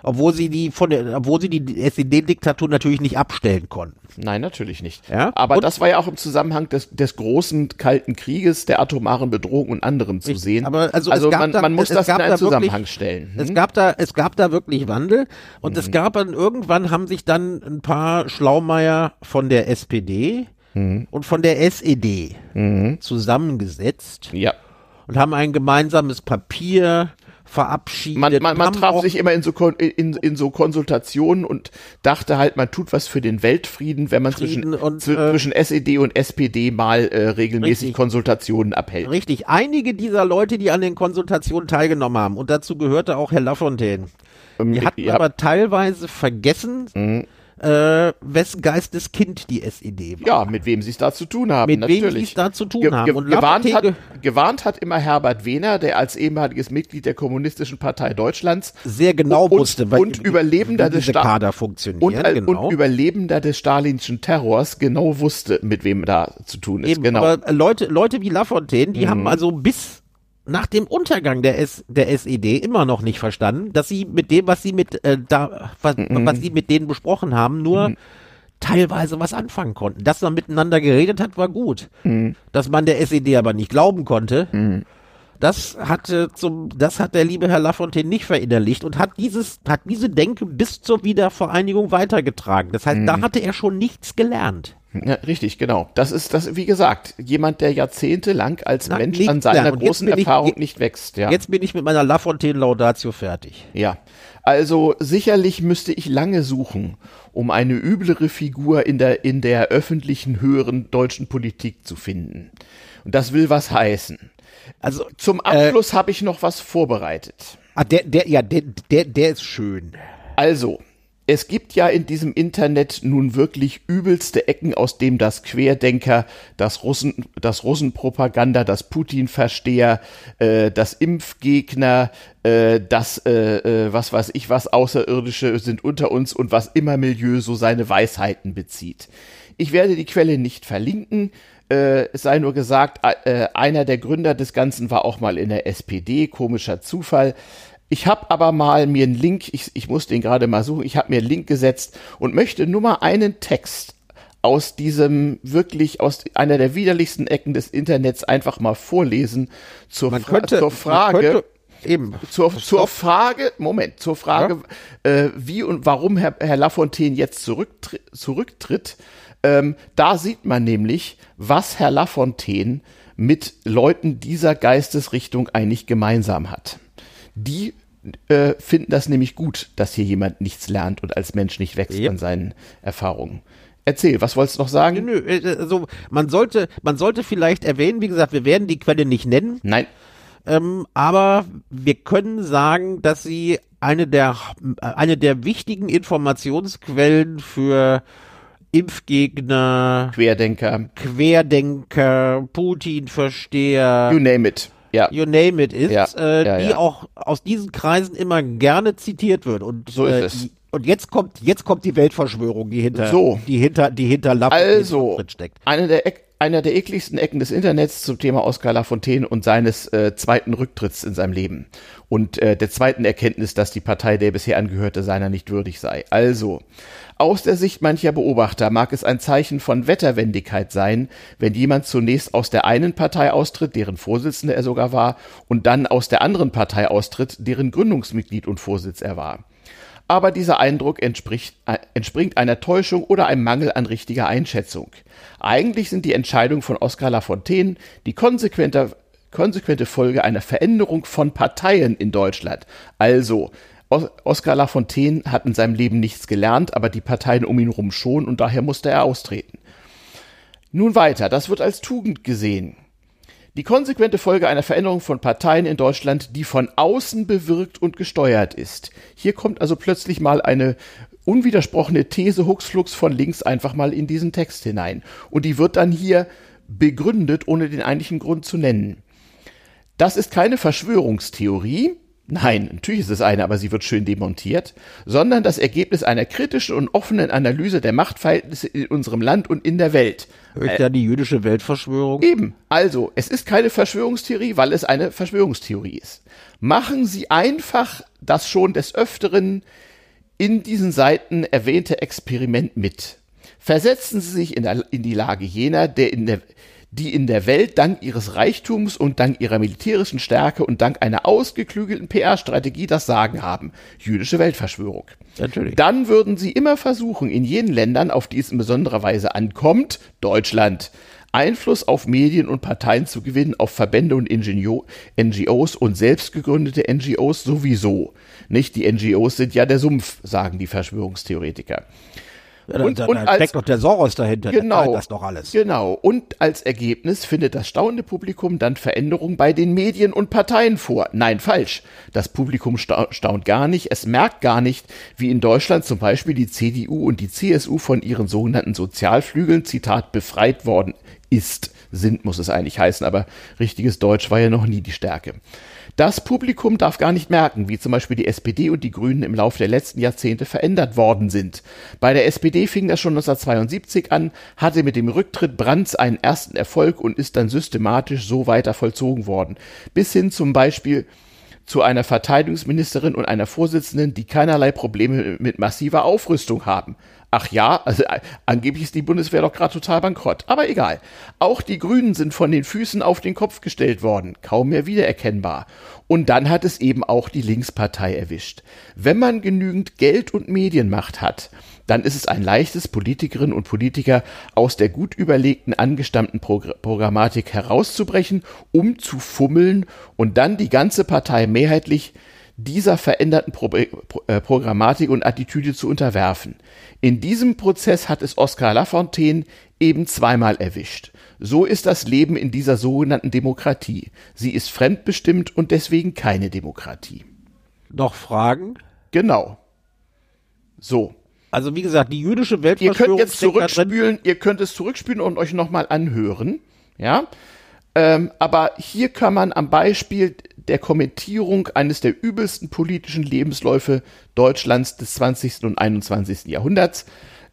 obwohl sie die von der, obwohl sie die SED-Diktatur natürlich nicht abstellen konnten. Nein, natürlich nicht. Ja, Aber und- das war ja auch im Zusammenhang des, des großen Kalten Krieges, der atomaren Bedrohung und anderem zu Richtig, sehen. aber also es gab man, da- man muss es das in einen da wirklich- Zusammenhang stellen. Es Hm? gab da, es gab da wirklich Wandel und Mhm. es gab dann irgendwann haben sich dann ein paar Schlaumeier von der SPD Mhm. und von der SED zusammengesetzt Ja. und haben ein gemeinsames Papier verabschiedet. Man, man, man traf sich immer in so, in, in so Konsultationen und dachte halt, man tut was für den Weltfrieden, wenn man zwischen, und, äh, zwischen SED und SPD mal äh, regelmäßig Richtig. Konsultationen abhält. Richtig, einige dieser Leute, die an den Konsultationen teilgenommen haben, und dazu gehörte auch Herr Lafontaine, Ähm, die hatten Mhm. aber teilweise vergessen, äh, wessen Geisteskind die SED war. ja, mit wem sie es da zu tun haben. Mit wem natürlich. sie es da zu tun Ge haben. ge Und gewarnt, hat, gewarnt hat immer Herbert Wehner, der als ehemaliges Mitglied der Kommunistischen Partei Deutschlands sehr genau und, wusste, und wie- Überlebender des Kader funktionieren. und, äh, genau. und Überlebender des stalinschen Terrors genau wusste, mit wem da zu tun ist. Eben, genau. aber Leute, Leute wie Lafontaine, die haben also bis nach dem Untergang der, S, der SED immer noch nicht verstanden, dass sie mit dem, was sie mit äh, da, was, mhm. was sie mit denen besprochen haben, nur mhm. teilweise was anfangen konnten. Dass man miteinander geredet hat, war gut. Mhm. Dass man der SED aber nicht glauben konnte, mhm. das hatte zum, das hat der liebe Herr Lafontaine nicht verinnerlicht und hat dieses, hat diese Denke bis zur Wiedervereinigung weitergetragen. Das heißt, da mhm. hatte er schon nichts gelernt. Ja, richtig, genau. Das ist das, wie gesagt, jemand, der jahrzehntelang als Na, Mensch an seiner großen Erfahrung ich, nicht wächst. Ja. Jetzt bin ich mit meiner Lafontaine Laudatio fertig. Ja. Also sicherlich müsste ich lange suchen, um eine üblere Figur in der, in der öffentlichen höheren deutschen Politik zu finden. Und das will was heißen. Also zum äh, Abschluss äh, habe ich noch was vorbereitet. Ah, der, der, ja, der, der, der ist schön. Also, es gibt ja in diesem Internet nun wirklich übelste Ecken, aus dem das Querdenker, das Russen, das Russenpropaganda, das Putin-Versteher, äh, das Impfgegner, äh, das, äh, äh, was weiß ich, was Außerirdische sind unter uns und was immer Milieu so seine Weisheiten bezieht. Ich werde die Quelle nicht verlinken. Äh, es sei nur gesagt, äh, einer der Gründer des Ganzen war auch mal in der SPD, komischer Zufall. Ich habe aber mal mir einen Link, ich, ich muss den gerade mal suchen, ich habe mir einen Link gesetzt und möchte nur mal einen Text aus diesem wirklich aus einer der widerlichsten Ecken des Internets einfach mal vorlesen zur, man könnte, zur Frage. Könnte, eben. Zur, zur Frage, Moment, zur Frage, ja? äh, wie und warum Herr, Herr Lafontaine jetzt zurücktritt. zurücktritt. Ähm, da sieht man nämlich, was Herr Lafontaine mit Leuten dieser Geistesrichtung eigentlich gemeinsam hat. Die äh, finden das nämlich gut, dass hier jemand nichts lernt und als Mensch nicht wächst yep. an seinen Erfahrungen. Erzähl, was wolltest du noch sagen? Nö, nö, also man sollte, man sollte vielleicht erwähnen, wie gesagt, wir werden die Quelle nicht nennen. Nein. Ähm, aber wir können sagen, dass sie eine der, eine der wichtigen Informationsquellen für Impfgegner, Querdenker, Querdenker, Putin-Versteher, you name it ja. you name it ist, ja. Äh, ja, die auch aus diesen Kreisen immer gerne zitiert wird. Und so ist äh, es. Und jetzt kommt, jetzt kommt die Weltverschwörung, die hinter, so. die hinter, die hinter Lappen also, steckt. Eine der, einer der ekligsten Ecken des Internets zum Thema Oskar Lafontaine und seines äh, zweiten Rücktritts in seinem Leben. Und äh, der zweiten Erkenntnis, dass die Partei, der bisher angehörte, seiner nicht würdig sei. Also, aus der Sicht mancher Beobachter mag es ein Zeichen von Wetterwendigkeit sein, wenn jemand zunächst aus der einen Partei austritt, deren Vorsitzender er sogar war, und dann aus der anderen Partei austritt, deren Gründungsmitglied und Vorsitz er war. Aber dieser Eindruck entspricht, äh, entspringt einer Täuschung oder einem Mangel an richtiger Einschätzung. Eigentlich sind die Entscheidungen von Oskar Lafontaine die konsequente, konsequente Folge einer Veränderung von Parteien in Deutschland. Also, Oskar Lafontaine hat in seinem Leben nichts gelernt, aber die Parteien um ihn herum schon und daher musste er austreten. Nun weiter, das wird als Tugend gesehen. Die konsequente Folge einer Veränderung von Parteien in Deutschland, die von außen bewirkt und gesteuert ist. Hier kommt also plötzlich mal eine unwidersprochene These Huxflux von links einfach mal in diesen Text hinein. Und die wird dann hier begründet, ohne den eigentlichen Grund zu nennen. Das ist keine Verschwörungstheorie, Nein, natürlich ist es eine, aber sie wird schön demontiert, sondern das Ergebnis einer kritischen und offenen Analyse der Machtverhältnisse in unserem Land und in der Welt. Hört ja die jüdische Weltverschwörung? Eben. Also, es ist keine Verschwörungstheorie, weil es eine Verschwörungstheorie ist. Machen Sie einfach das schon des Öfteren in diesen Seiten erwähnte Experiment mit. Versetzen Sie sich in, der, in die Lage jener, der in der, die in der Welt dank ihres Reichtums und dank ihrer militärischen Stärke und dank einer ausgeklügelten PR-Strategie das Sagen haben. Jüdische Weltverschwörung. Natürlich. Dann würden sie immer versuchen, in jenen Ländern, auf die es in besonderer Weise ankommt, Deutschland, Einfluss auf Medien und Parteien zu gewinnen, auf Verbände und NGOs und selbst gegründete NGOs sowieso. Nicht? Die NGOs sind ja der Sumpf, sagen die Verschwörungstheoretiker. Ja, und, und da steckt doch der Soros dahinter. Genau. Das doch alles. Genau. Und als Ergebnis findet das staunende Publikum dann Veränderungen bei den Medien und Parteien vor. Nein, falsch. Das Publikum staunt gar nicht. Es merkt gar nicht, wie in Deutschland zum Beispiel die CDU und die CSU von ihren sogenannten Sozialflügeln, Zitat, befreit worden ist. Sind muss es eigentlich heißen, aber richtiges Deutsch war ja noch nie die Stärke. Das Publikum darf gar nicht merken, wie zum Beispiel die SPD und die Grünen im Laufe der letzten Jahrzehnte verändert worden sind. Bei der SPD fing das schon 1972 an, hatte mit dem Rücktritt Brandts einen ersten Erfolg und ist dann systematisch so weiter vollzogen worden. Bis hin zum Beispiel zu einer Verteidigungsministerin und einer Vorsitzenden, die keinerlei Probleme mit massiver Aufrüstung haben. Ach ja, also äh, angeblich ist die Bundeswehr doch gerade total bankrott. Aber egal. Auch die Grünen sind von den Füßen auf den Kopf gestellt worden, kaum mehr wiedererkennbar. Und dann hat es eben auch die Linkspartei erwischt. Wenn man genügend Geld und Medienmacht hat, dann ist es ein leichtes, Politikerinnen und Politiker aus der gut überlegten, angestammten Progr Programmatik herauszubrechen, um zu fummeln und dann die ganze Partei mehrheitlich dieser veränderten Pro Pro äh, Programmatik und Attitüde zu unterwerfen. In diesem Prozess hat es Oskar Lafontaine eben zweimal erwischt. So ist das Leben in dieser sogenannten Demokratie. Sie ist fremdbestimmt und deswegen keine Demokratie. Noch Fragen? Genau. So. Also wie gesagt, die jüdische Weltverschwörung. Ihr könnt jetzt zurückspülen, ihr könnt es zurückspülen und euch nochmal anhören. Ja. Ähm, aber hier kann man am Beispiel der Kommentierung eines der übelsten politischen Lebensläufe Deutschlands des 20. und 21. Jahrhunderts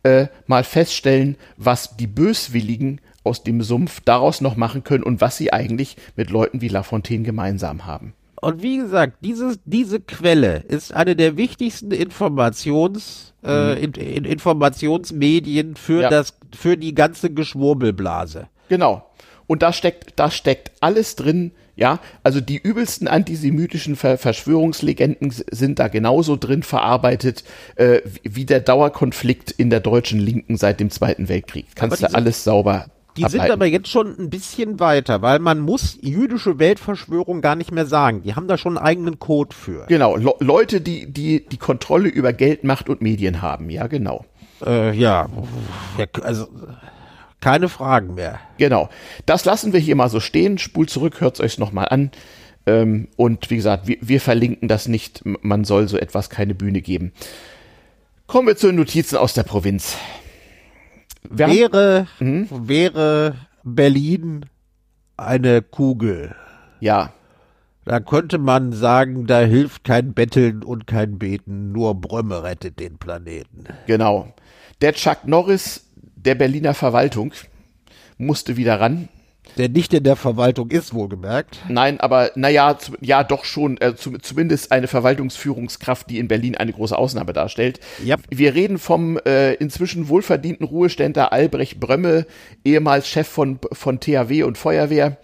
äh, mal feststellen, was die Böswilligen aus dem Sumpf daraus noch machen können und was sie eigentlich mit Leuten wie Lafontaine gemeinsam haben. Und wie gesagt, dieses, diese Quelle ist eine der wichtigsten Informations, äh, mhm. in, in Informationsmedien für ja. das, für die ganze Geschwurbelblase. Genau. Und da steckt, da steckt alles drin, ja, also die übelsten antisemitischen Ver Verschwörungslegenden sind da genauso drin verarbeitet äh, wie der Dauerkonflikt in der deutschen Linken seit dem Zweiten Weltkrieg. Kannst du alles sauber die abhalten. sind aber jetzt schon ein bisschen weiter, weil man muss jüdische Weltverschwörung gar nicht mehr sagen. Die haben da schon einen eigenen Code für. Genau, Le Leute, die, die die Kontrolle über Geld, Macht und Medien haben. Ja, genau. Äh, ja, also keine Fragen mehr. Genau. Das lassen wir hier mal so stehen. Spult zurück, hört es euch nochmal an. Ähm, und wie gesagt, wir, wir, verlinken das nicht. Man soll so etwas keine Bühne geben. Kommen wir zu den Notizen aus der Provinz. Wir wäre, haben, hm? wäre Berlin eine Kugel. Ja. Da könnte man sagen, da hilft kein Betteln und kein Beten, nur Brömme rettet den Planeten. Genau. Der Chuck Norris der Berliner Verwaltung musste wieder ran. Der nicht in der Verwaltung ist, wohlgemerkt. Nein, aber naja, zu, ja doch schon, äh, zu, zumindest eine Verwaltungsführungskraft, die in Berlin eine große Ausnahme darstellt. Yep. Wir reden vom äh, inzwischen wohlverdienten Ruheständler Albrecht Brömme, ehemals Chef von, von THW und Feuerwehr.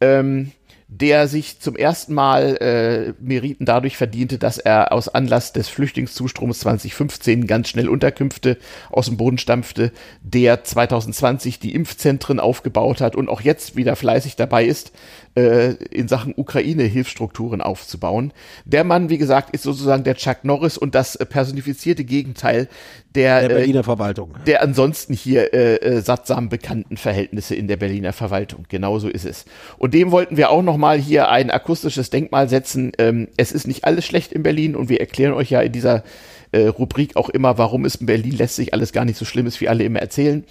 Ähm, der sich zum ersten Mal äh, Meriten dadurch verdiente, dass er aus Anlass des Flüchtlingszustroms 2015 ganz schnell Unterkünfte aus dem Boden stampfte, der 2020 die Impfzentren aufgebaut hat und auch jetzt wieder fleißig dabei ist, äh, in Sachen Ukraine Hilfsstrukturen aufzubauen. Der Mann, wie gesagt, ist sozusagen der Chuck Norris und das äh, personifizierte Gegenteil der, der Berliner äh, Verwaltung. Der ansonsten hier äh, äh, sattsam bekannten Verhältnisse in der Berliner Verwaltung. Genauso ist es. Und dem wollten wir auch nochmal hier ein akustisches Denkmal setzen. Ähm, es ist nicht alles schlecht in Berlin und wir erklären euch ja in dieser äh, Rubrik auch immer, warum es in Berlin lässt sich alles gar nicht so schlimm ist, wie alle immer erzählen.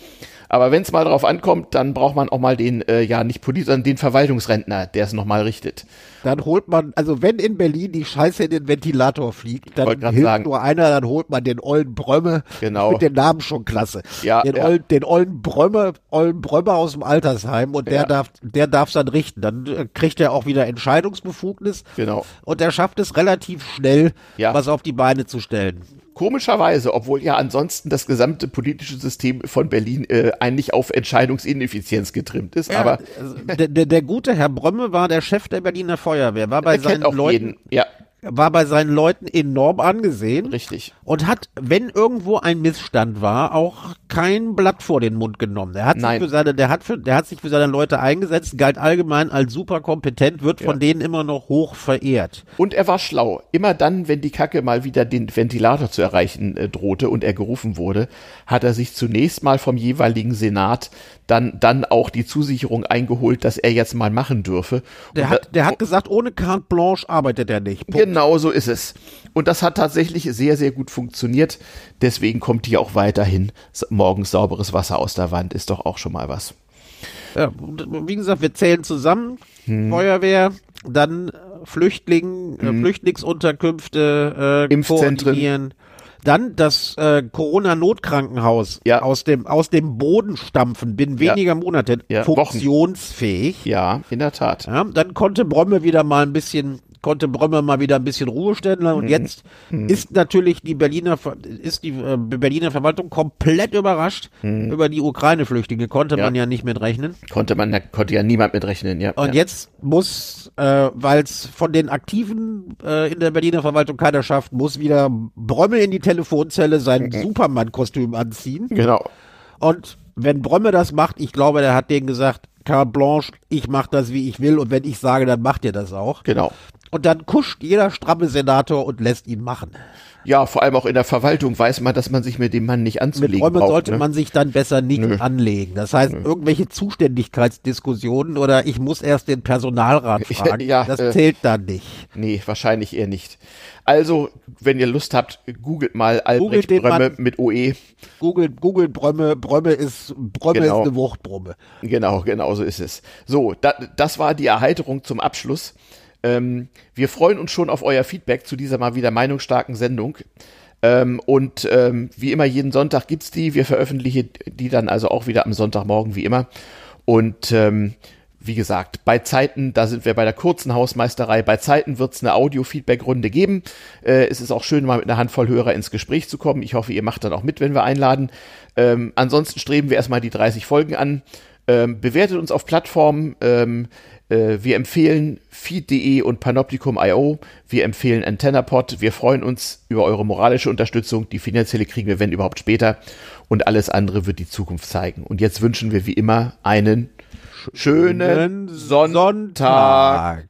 Aber wenn es mal drauf ankommt, dann braucht man auch mal den, äh, ja, nicht Politiker, sondern den Verwaltungsrentner, der es nochmal richtet. Dann holt man, also wenn in Berlin die Scheiße in den Ventilator fliegt, dann hilft sagen. nur einer, dann holt man den ollen Brömme. Genau. Mit dem Namen schon klasse. Ja, den, ja. Ollen, den ollen Brömme, ollen Brömme aus dem Altersheim und der ja. darf, der darf dann richten. Dann äh, kriegt er auch wieder Entscheidungsbefugnis. Genau. Und er schafft es relativ schnell, ja. was auf die Beine zu stellen komischerweise, obwohl ja ansonsten das gesamte politische System von Berlin äh, eigentlich auf Entscheidungsineffizienz getrimmt ist. Ja, aber also der, der, der, gute Herr Brömme war der Chef der Berliner Feuerwehr, war bei seinen Leuten. Jeden. Ja war bei seinen Leuten enorm angesehen. Richtig. Und hat, wenn irgendwo ein Missstand war, auch kein Blatt vor den Mund genommen. Der hat Nein. sich für seine, der hat für, der hat sich für seine Leute eingesetzt, galt allgemein als super kompetent, wird ja. von denen immer noch hoch verehrt. Und er war schlau. Immer dann, wenn die Kacke mal wieder den Ventilator zu erreichen äh, drohte und er gerufen wurde, hat er sich zunächst mal vom jeweiligen Senat dann, dann auch die Zusicherung eingeholt, dass er jetzt mal machen dürfe. Der, hat, der hat gesagt, ohne Carte Blanche arbeitet er nicht. Punkt. Genau so ist es. Und das hat tatsächlich sehr, sehr gut funktioniert. Deswegen kommt hier auch weiterhin morgens sauberes Wasser aus der Wand, ist doch auch schon mal was. Ja, wie gesagt, wir zählen zusammen. Hm. Feuerwehr, dann Flüchtling, hm. Flüchtlingsunterkünfte äh, Impfzentren. Dann das äh, Corona-Notkrankenhaus ja. aus, dem, aus dem Boden stampfen, binnen weniger ja. Monate ja. funktionsfähig. Ja, in der Tat. Dann konnte Brömme wieder mal ein bisschen konnte Brömme mal wieder ein bisschen Ruhe stellen und mhm. jetzt mhm. ist natürlich die Berliner ist die äh, Berliner Verwaltung komplett überrascht mhm. über die Ukraine-Flüchtlinge konnte ja. man ja nicht mit rechnen konnte man konnte ja niemand mit rechnen ja und ja. jetzt muss äh, weil es von den Aktiven äh, in der Berliner Verwaltung keiner schafft muss wieder Brömme in die Telefonzelle sein mhm. Superman-Kostüm anziehen genau und wenn Brömme das macht ich glaube der hat denen gesagt carte blanche, ich mache das, wie ich will und wenn ich sage, dann macht ihr das auch. Genau. Und dann kuscht jeder stramme Senator und lässt ihn machen. Ja, vor allem auch in der Verwaltung weiß man, dass man sich mit dem Mann nicht anzulegen Mit Räumen braucht, sollte ne? man sich dann besser nicht Nö. anlegen. Das heißt, Nö. irgendwelche Zuständigkeitsdiskussionen oder ich muss erst den Personalrat (laughs) fragen, ja, das äh, zählt dann nicht. Nee, wahrscheinlich eher nicht. Also, wenn ihr Lust habt, googelt mal Albrecht googelt Brömme mit OE. Googelt, googelt Brömme, Brömme ist, Brömme genau. ist eine Wuchtbrumme. Genau, genau so ist es. So, da, das war die Erheiterung zum Abschluss. Ähm, wir freuen uns schon auf euer Feedback zu dieser mal wieder meinungsstarken Sendung. Ähm, und ähm, wie immer, jeden Sonntag gibt's die. Wir veröffentlichen die dann also auch wieder am Sonntagmorgen, wie immer. Und ähm, wie gesagt, bei Zeiten, da sind wir bei der kurzen Hausmeisterei, bei Zeiten wird es eine Audio-Feedback-Runde geben. Äh, es ist auch schön, mal mit einer Handvoll Hörer ins Gespräch zu kommen. Ich hoffe, ihr macht dann auch mit, wenn wir einladen. Ähm, ansonsten streben wir erstmal die 30 Folgen an. Ähm, bewertet uns auf Plattformen. Ähm, äh, wir empfehlen feed.de und Panoptikum.io. Wir empfehlen AntennaPod. Wir freuen uns über eure moralische Unterstützung. Die finanzielle kriegen wir, wenn überhaupt, später. Und alles andere wird die Zukunft zeigen. Und jetzt wünschen wir wie immer einen schönen, schönen Sonntag. Sonntag.